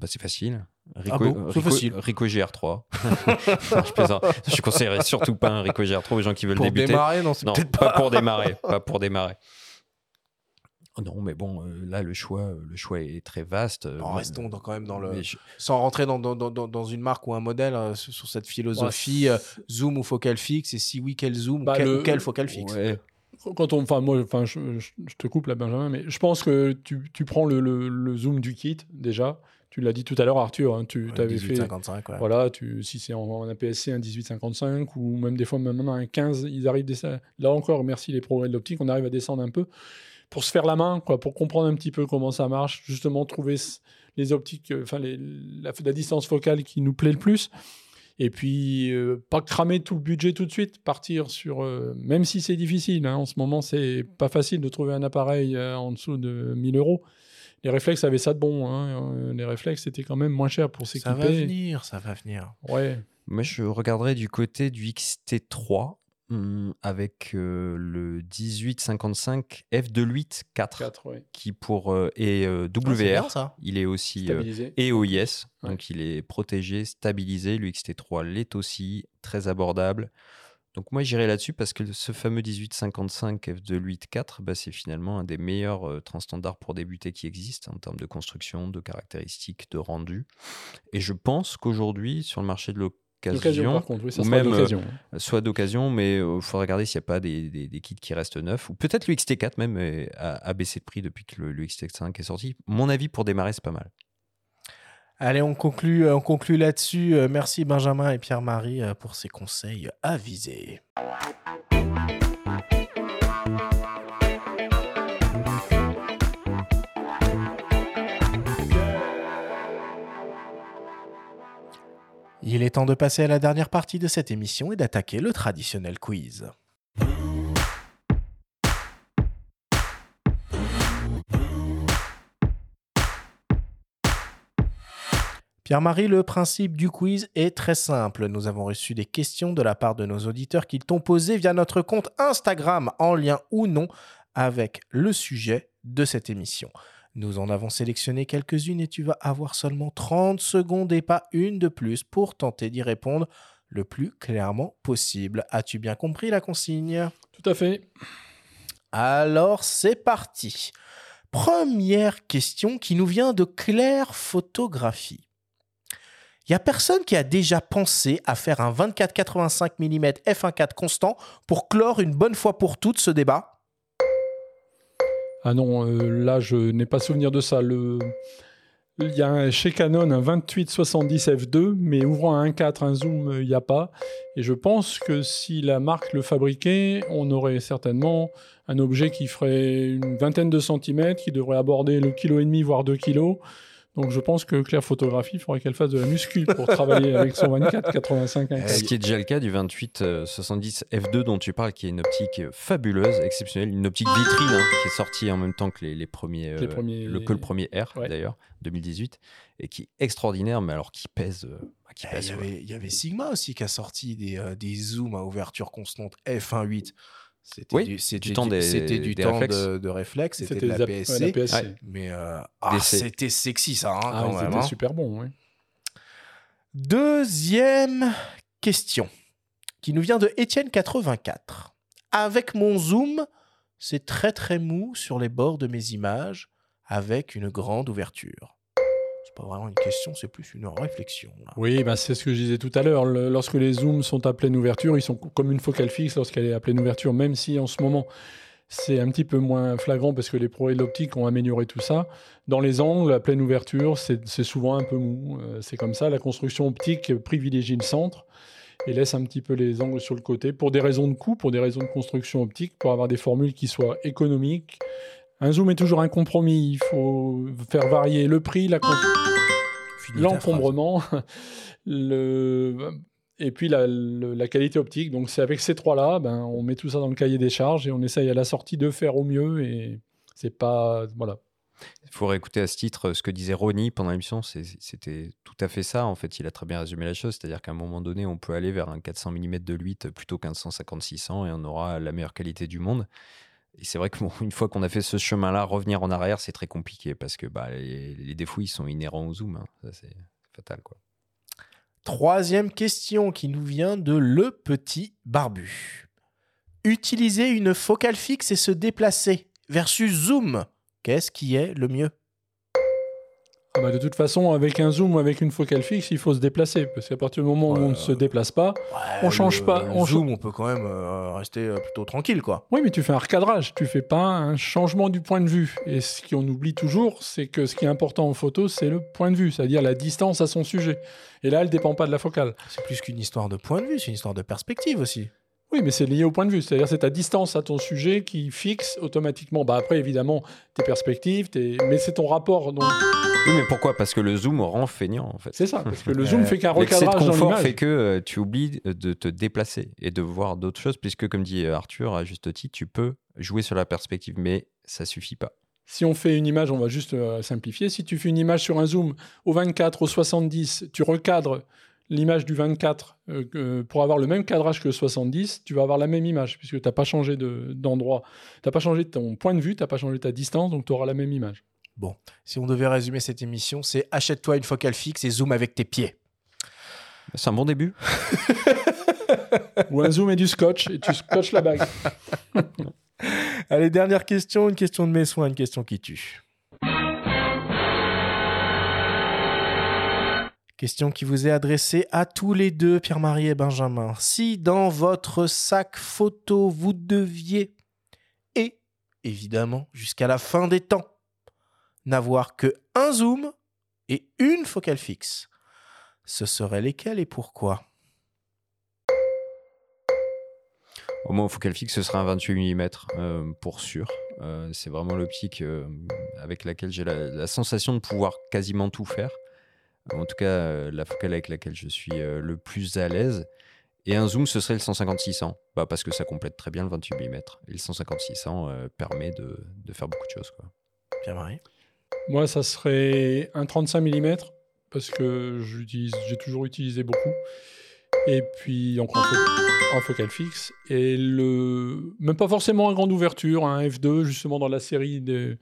S3: Bah, c'est facile. Rico,
S2: Ah bon
S3: Rico-
S2: facile.
S3: Rico GR3. Non, je plaisante. Je conseillerais surtout pas un Rico GR3 aux gens qui veulent
S2: Pour
S3: débuter.
S2: démarrer, non, c'est
S3: non,
S2: peut-être
S3: pas
S2: pas.
S3: pour démarrer. Pas pour démarrer. Oh Non, mais bon, euh, là, le choix, le choix est très vaste. Moi,
S2: restons dans- quand même dans le.
S3: je-
S2: Sans rentrer dans, dans, dans- une marque ou un modèle euh, sur cette philosophie euh, zoom ou focal fixe et si oui, quel zoom
S4: Bah,
S2: ou quel,
S4: le-
S2: ou quel focal fixe?
S3: Ouais.
S4: Quand on, enfin moi, enfin je, je- je te coupe là, Benjamin, mais je pense que tu, tu prends le, le- le zoom du kit déjà. Tu l'as dit tout à l'heure, Arthur. hein, tu
S2: Ouais,
S4: avais fait,
S2: 1855, ouais.
S4: voilà, tu, si c'est en, en APS-C un 1855 ou même des fois maintenant un 15, ils arrivent des- là encore, merci les progrès de l'optique, on arrive à descendre un peu pour se faire la main, quoi, pour comprendre un petit peu comment ça marche, justement trouver les optiques, euh, enfin la distance focale qui nous plaît le plus. Et puis, euh, pas cramer tout le budget tout de suite, partir sur. euh, même si c'est difficile, hein, en ce moment, c'est pas facile de trouver un appareil euh, en dessous de 1000 euros. Les réflexes avaient ça de bon. hein, euh, les réflexes, c'était quand même moins cher pour
S2: Ça va
S4: s'équiper.
S2: venir, ça va venir.
S4: Ouais.
S3: Moi, je regarderais du côté du XT3 hum, avec euh, le 1855 f2.8 4,
S4: 4, ouais.
S3: qui pour euh, est euh,
S2: Ah,
S3: WR.
S2: bien, ça.
S3: il est aussi euh,
S4: Stabilisé.
S3: et OIS,
S4: Ouais.
S3: donc il est protégé, stabilisé. Le XT3 l'est aussi, très abordable. Donc moi j'irai là-dessus parce que ce fameux 1855 f2.8.4, bah, c'est finalement un des meilleurs euh, transstandards pour débuter qui existe en termes de construction, de caractéristiques, de rendu. Et je pense qu'aujourd'hui sur le marché de
S4: L'occasion, oui,
S3: ou même,
S4: d'occasion. hein.
S3: soit d'occasion, mais il faudra regarder s'il n'y a pas des, des- des kits qui restent neufs, ou peut-être le XT4 même euh, a, a baissé de prix depuis que le, le XT5 est sorti. Mon avis pour démarrer, c'est pas mal.
S2: Allez, on conclut, on conclut là-dessus. Euh, Merci Benjamin et Pierre-Marie euh, pour ces conseils avisés. Il est temps de passer à la dernière partie de cette émission et d'attaquer le traditionnel quiz. Pierre-Marie, le principe du quiz est très simple. Nous avons reçu des questions de la part de nos auditeurs qui t'ont posées via notre compte Instagram en lien ou non avec le sujet de cette émission. Nous en avons sélectionné quelques-unes et tu vas avoir seulement 30 secondes et pas une de plus pour tenter d'y répondre le plus clairement possible. As-tu bien compris la consigne?
S4: Tout à fait.
S2: Alors c'est parti. Première question qui nous vient de Claire Photographie. Il n'y a personne qui a déjà pensé à faire un 24-85 mm f1.4 constant pour clore une bonne fois pour toutes ce débat?
S4: Ah non, euh, là je n'ai pas souvenir de ça. Il y a un- chez Canon un 28-70 f2, mais ouvrant un 1.4, un zoom, euh, il n'y a pas. Et je pense que si la marque le fabriquait, on aurait certainement un objet qui ferait une vingtaine de centimètres, qui devrait aborder le kilo et demi, voire 2 kilos. Donc je pense que Claire Photographie, il faudrait qu'elle fasse de la muscu pour travailler avec son 24-85 1.4.
S3: Ce qui est déjà le cas du 28-70 f2 dont tu parles, qui est une optique euh, fabuleuse, exceptionnelle, une optique vitrine hein, qui est sortie en même temps que les, les premiers, euh,
S4: Les premiers-
S3: le, que le premier R
S4: Ouais.
S3: d'ailleurs, 2018, et qui est extraordinaire, mais alors qui pèse, euh, qui
S2: Eh, Il
S3: pèse
S2: y,
S3: ouais.
S2: avait, il y avait Sigma aussi qui a sorti des, euh, des zooms à ouverture constante f1.8. C'était
S3: Oui,
S2: du, c'était
S3: du temps des-
S2: c'était du
S3: des
S2: temps
S3: réflexes.
S2: de, de réflexe, c'était
S4: C'était
S2: de
S4: des
S2: la
S4: ouais,
S2: PSC.
S4: la PSC.
S3: Ouais.
S2: Mais euh, ah, c'était sexy ça, hein,
S4: Ah,
S2: quand
S4: oui,
S2: même.
S4: c'était
S2: hein.
S4: super bon, oui.
S2: Deuxième question qui nous vient de Étienne84. Avec mon zoom, c'est très très mou sur les bords de mes images avec une grande ouverture. Pas vraiment une question, c'est plus une réflexion.
S4: Oui, bah, c'est ce que je disais tout à l'heure. Lorsque les zooms sont à pleine ouverture, ils sont co- comme une focale fixe lorsqu'elle est à pleine ouverture, même si en ce moment c'est un petit peu moins flagrant parce que les progrès de l'optique ont amélioré tout ça. Dans les angles, à pleine ouverture, c'est c'est souvent un peu mou. Euh, c'est comme ça. La construction optique privilégie le centre et laisse un petit peu les angles sur le côté pour des raisons de coût, pour des raisons de construction optique, pour avoir des formules qui soient économiques. Un zoom est toujours un compromis. Il faut faire varier le prix, la l'encombrement, le... et puis la, le- la qualité optique. Donc c'est avec ces trois-là, ben, on met tout ça dans le cahier des charges et on essaye à la sortie de faire au mieux. Et c'est pas voilà.
S3: Il faut réécouter à ce titre euh, ce que disait Ronnie pendant l'émission. C'était tout à fait ça. En fait, il a très bien résumé la chose. C'est-à-dire qu'à un moment donné, on peut aller vers un 400 mm de 8 plutôt qu'un 150-600 et on aura la meilleure qualité du monde. C'est vrai que bon, une fois qu'on a fait ce chemin-là, revenir en arrière, c'est très compliqué parce que bah, les, les défauts, ils sont inhérents au zoom. hein. C'est fatal.
S2: Troisième question qui nous vient de Le Petit Barbu. Utiliser une focale fixe et se déplacer versus zoom, qu'est-ce qui est le mieux?
S4: Bah, de toute façon, avec un zoom ou avec une focale fixe, il faut se déplacer parce qu'à partir du moment où on ne se déplace pas, On change
S2: le-
S4: pas,
S2: le
S4: on
S2: zoom, on peut quand même euh, rester euh, plutôt tranquille, quoi.
S4: oui, mais tu fais un recadrage. Tu fais pas un changement du point de vue. Et ce qu'on oublie toujours, c'est que ce qui est important en photo, c'est le point de vue, c'est-à-dire la distance à son sujet. Et là, elle dépend pas de la focale.
S2: C'est plus qu'une histoire de point de vue, c'est une histoire de perspective aussi.
S4: Oui, mais c'est lié au point de vue. C'est-à-dire, c'est ta distance à ton sujet qui fixe automatiquement. Bah après, évidemment, tes perspectives, tes... mais c'est ton rapport. Donc,
S3: Oui, mais pourquoi? Parce que le zoom rend feignant, en fait.
S4: c'est ça. Parce que le zoom fait qu'un
S3: de
S4: recadrage dans
S3: confort
S4: l'image.
S3: fait que euh, tu oublies de te déplacer et de voir d'autres choses, puisque, comme dit euh, Arthur, à juste titre, tu peux jouer sur la perspective, mais ça suffit pas.
S4: Si on fait une image, on va juste euh, simplifier. Si tu fais une image sur un zoom au 24, au 70, tu recadres l'image du 24 euh, que- pour avoir le même cadrage que le 70, tu vas avoir la même image puisque tu n'as pas changé de- d'endroit. tu n'as pas changé ton point de vue, tu n'as pas changé ta distance, donc tu auras la même image.
S2: Bon, si on devait résumer cette émission, c'est achète-toi une focale fixe et zoom avec tes pieds.
S3: C'est un bon début.
S4: Ou un zoom et du scotch, et tu scotches la bague.
S2: Allez, dernière question, une question de mes soins, une question qui tue. Question qui vous est adressée à tous les deux, Pierre-Marie et Benjamin. Si dans votre sac photo vous deviez, et évidemment jusqu'à la fin des temps, n'avoir que un zoom et une focale fixe. Ce seraient lesquelles et pourquoi?
S3: Au moins, focal fixe, ce sera un 28 mm euh, pour sûr. Euh, c'est vraiment l'optique euh, avec laquelle j'ai la, la sensation de pouvoir quasiment tout faire. En tout cas, la focale avec laquelle je suis le plus à l'aise. Et un zoom, ce serait le 150-600, bah, parce que ça complète très bien le 28 mm. Et le 150-600 euh, permet de, de faire beaucoup de choses. Quoi.
S2: Pierre-Marie
S4: Moi, ça serait un 35 mm parce que j'ai toujours utilisé beaucoup. Et puis, en, en focal fixe. Et le, même pas forcément un grande ouverture, un F2, justement dans la série de,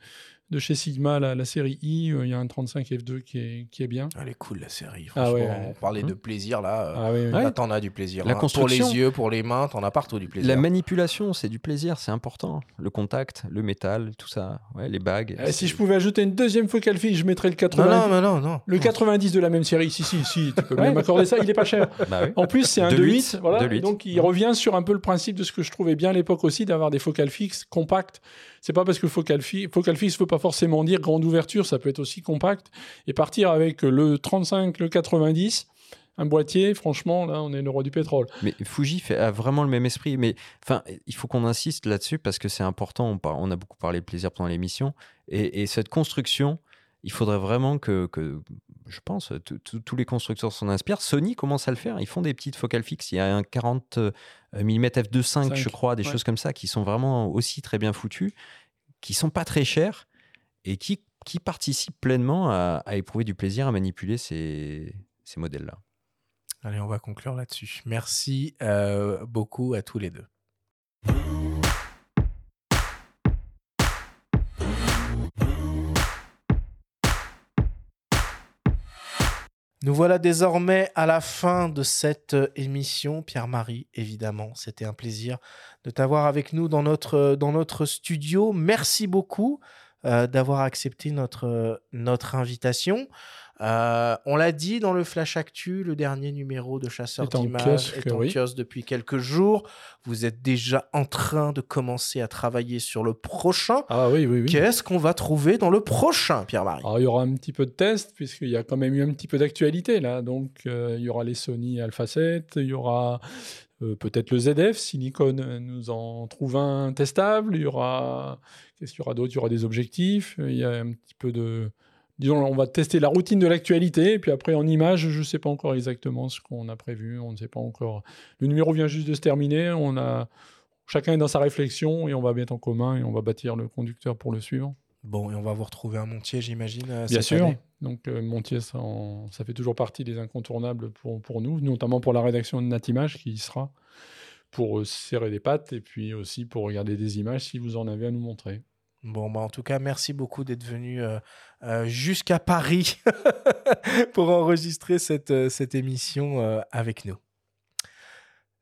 S4: de chez Sigma, la, la série I, euh, il y a un 35 F2 qui est, qui est bien.
S2: Elle est cool la série.
S4: Ah
S2: Franchement,
S4: ouais, ouais.
S2: on parlait de plaisir là. euh,
S4: Ah oui, oui.
S2: Là,
S3: Ouais.
S2: t'en as du plaisir.
S3: La
S2: hein. Pour
S3: construction.
S2: les yeux, pour les mains, t'en as partout du plaisir.
S3: La manipulation, c'est du plaisir, c'est important. Le contact, le métal, tout ça, ouais, les bagues.
S4: Eh, si je pouvais ajouter une deuxième focal fixe, je mettrais le
S2: Non,
S4: 90.
S2: non, non, non.
S4: Le 90 de la même série, si, si, si, tu peux m'accorder ça, il est pas cher.
S3: Bah oui.
S4: En plus, c'est un
S3: De
S4: 2.8,
S3: l'huit,
S4: voilà. donc il revient sur un peu le principe de ce que je trouvais bien à l'époque aussi, d'avoir des focales fixes compactes. C'est pas parce que focal, fi focal fixe veut pas forcément dire grande ouverture, ça peut être aussi compact. Et partir avec le 35, le 90, un boîtier, franchement, là, on est le roi du pétrole.
S3: Mais Fuji fait, a vraiment le même esprit. Mais enfin, il faut qu'on insiste là-dessus parce que c'est important. On, par- on a beaucoup parlé de plaisir pendant l'émission. Et, et cette construction, il faudrait vraiment que, que je pense, tous les constructeurs s'en inspirent. Sony commence à le faire. Ils font des petites focales fixes. Il y a un 40 euh, mm f2.5,
S4: Cinq,
S3: je crois, des
S4: ouais.
S3: choses comme ça qui sont vraiment aussi très bien foutues, qui sont pas très chères et qui, qui participent pleinement à, éprouver du plaisir à manipuler ces, modèles-là.
S2: Allez, on va conclure là-dessus. Merci euh, beaucoup à tous les deux. Nous voilà désormais à la fin de cette émission. Pierre-Marie, évidemment, c'était un plaisir de t'avoir avec nous dans notre, studio. Merci beaucoup d'avoir accepté notre, notre invitation. Euh, on l'a dit dans le Flash Actu, le dernier numéro de
S4: en
S2: d'images est en kiosque depuis quelques jours. Vous êtes déjà en train de commencer à travailler sur le prochain.
S4: Ah oui, oui, oui.
S2: Qu'est-ce qu'on va trouver dans le prochain, Pierre-Marie?
S4: Alors, il y aura un petit peu de test, puisqu'il y a quand même eu un petit peu d'actualité là. Donc, euh, il y aura les Sony Alpha 7, il y aura euh, peut-être le ZF, si Nikon nous en trouve un testable. Il y aura. Qu'est-ce qu'il y aura d'autre? Il y aura des objectifs. Il y a un petit peu de. Disons, on va tester la routine de l'actualité, et puis après en image, je ne sais pas encore exactement ce qu'on a prévu, on ne sait pas encore. Le numéro vient juste de se terminer, on a chacun est dans sa réflexion et on va mettre en commun et on va bâtir le conducteur pour le suivant.
S2: Bon, et on va vous retrouver un Montier, j'imagine. euh,
S4: Bien
S2: cette
S4: sûr.
S2: année.
S4: Donc euh, Montier, ça, en- ça fait toujours partie des incontournables pour, pour nous, notamment pour la rédaction de Natimage qui y sera pour euh, serrer des pattes et puis aussi pour regarder des images si vous en avez à nous montrer.
S2: Bon, bah, en tout cas, merci beaucoup d'être venu euh, euh, jusqu'à Paris pour enregistrer cette, euh, cette émission avec nous.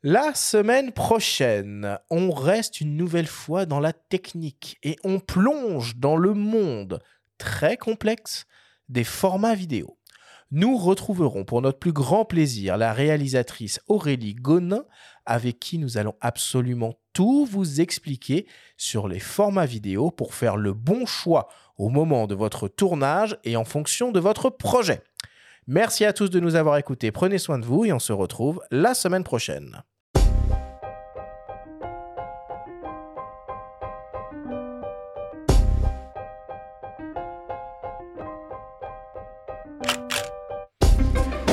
S2: La semaine prochaine, on reste une nouvelle fois dans la technique et on plonge dans le monde très complexe des formats vidéo. Nous retrouverons pour notre plus grand plaisir la réalisatrice Aurélie Gonin, avec qui nous allons absolument tout vous expliquer sur les formats vidéo pour faire le bon choix au moment de votre tournage et en fonction de votre projet. Merci à tous de nous avoir écoutés, prenez soin de vous et on se retrouve la semaine prochaine.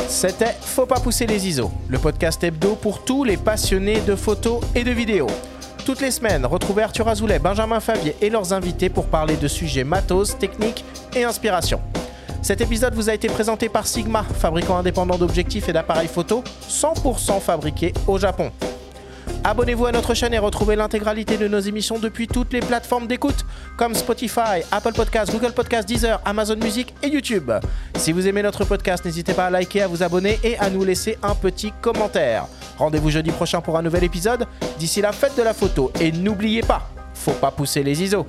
S2: C'était Faut pas pousser les ISO, le podcast hebdo pour tous les passionnés de photos et de vidéos. Toutes les semaines, retrouvez Arthur Azoulay, Benjamin Favier et leurs invités pour parler de sujets matos, techniques et inspiration. Cet épisode vous a été présenté par Sigma, fabricant indépendant d'objectifs et d'appareils photo 100% fabriqués au Japon. Abonnez-vous à notre chaîne et retrouvez l'intégralité de nos émissions depuis toutes les plateformes d'écoute comme Spotify, Apple Podcasts, Google Podcasts, Deezer, Amazon Music et YouTube. Si vous aimez notre podcast, n'hésitez pas à liker, à vous abonner et à nous laisser un petit commentaire. Rendez-vous jeudi prochain pour un nouvel épisode. D'ici la fête de la photo et n'oubliez pas, faut pas pousser les ISO.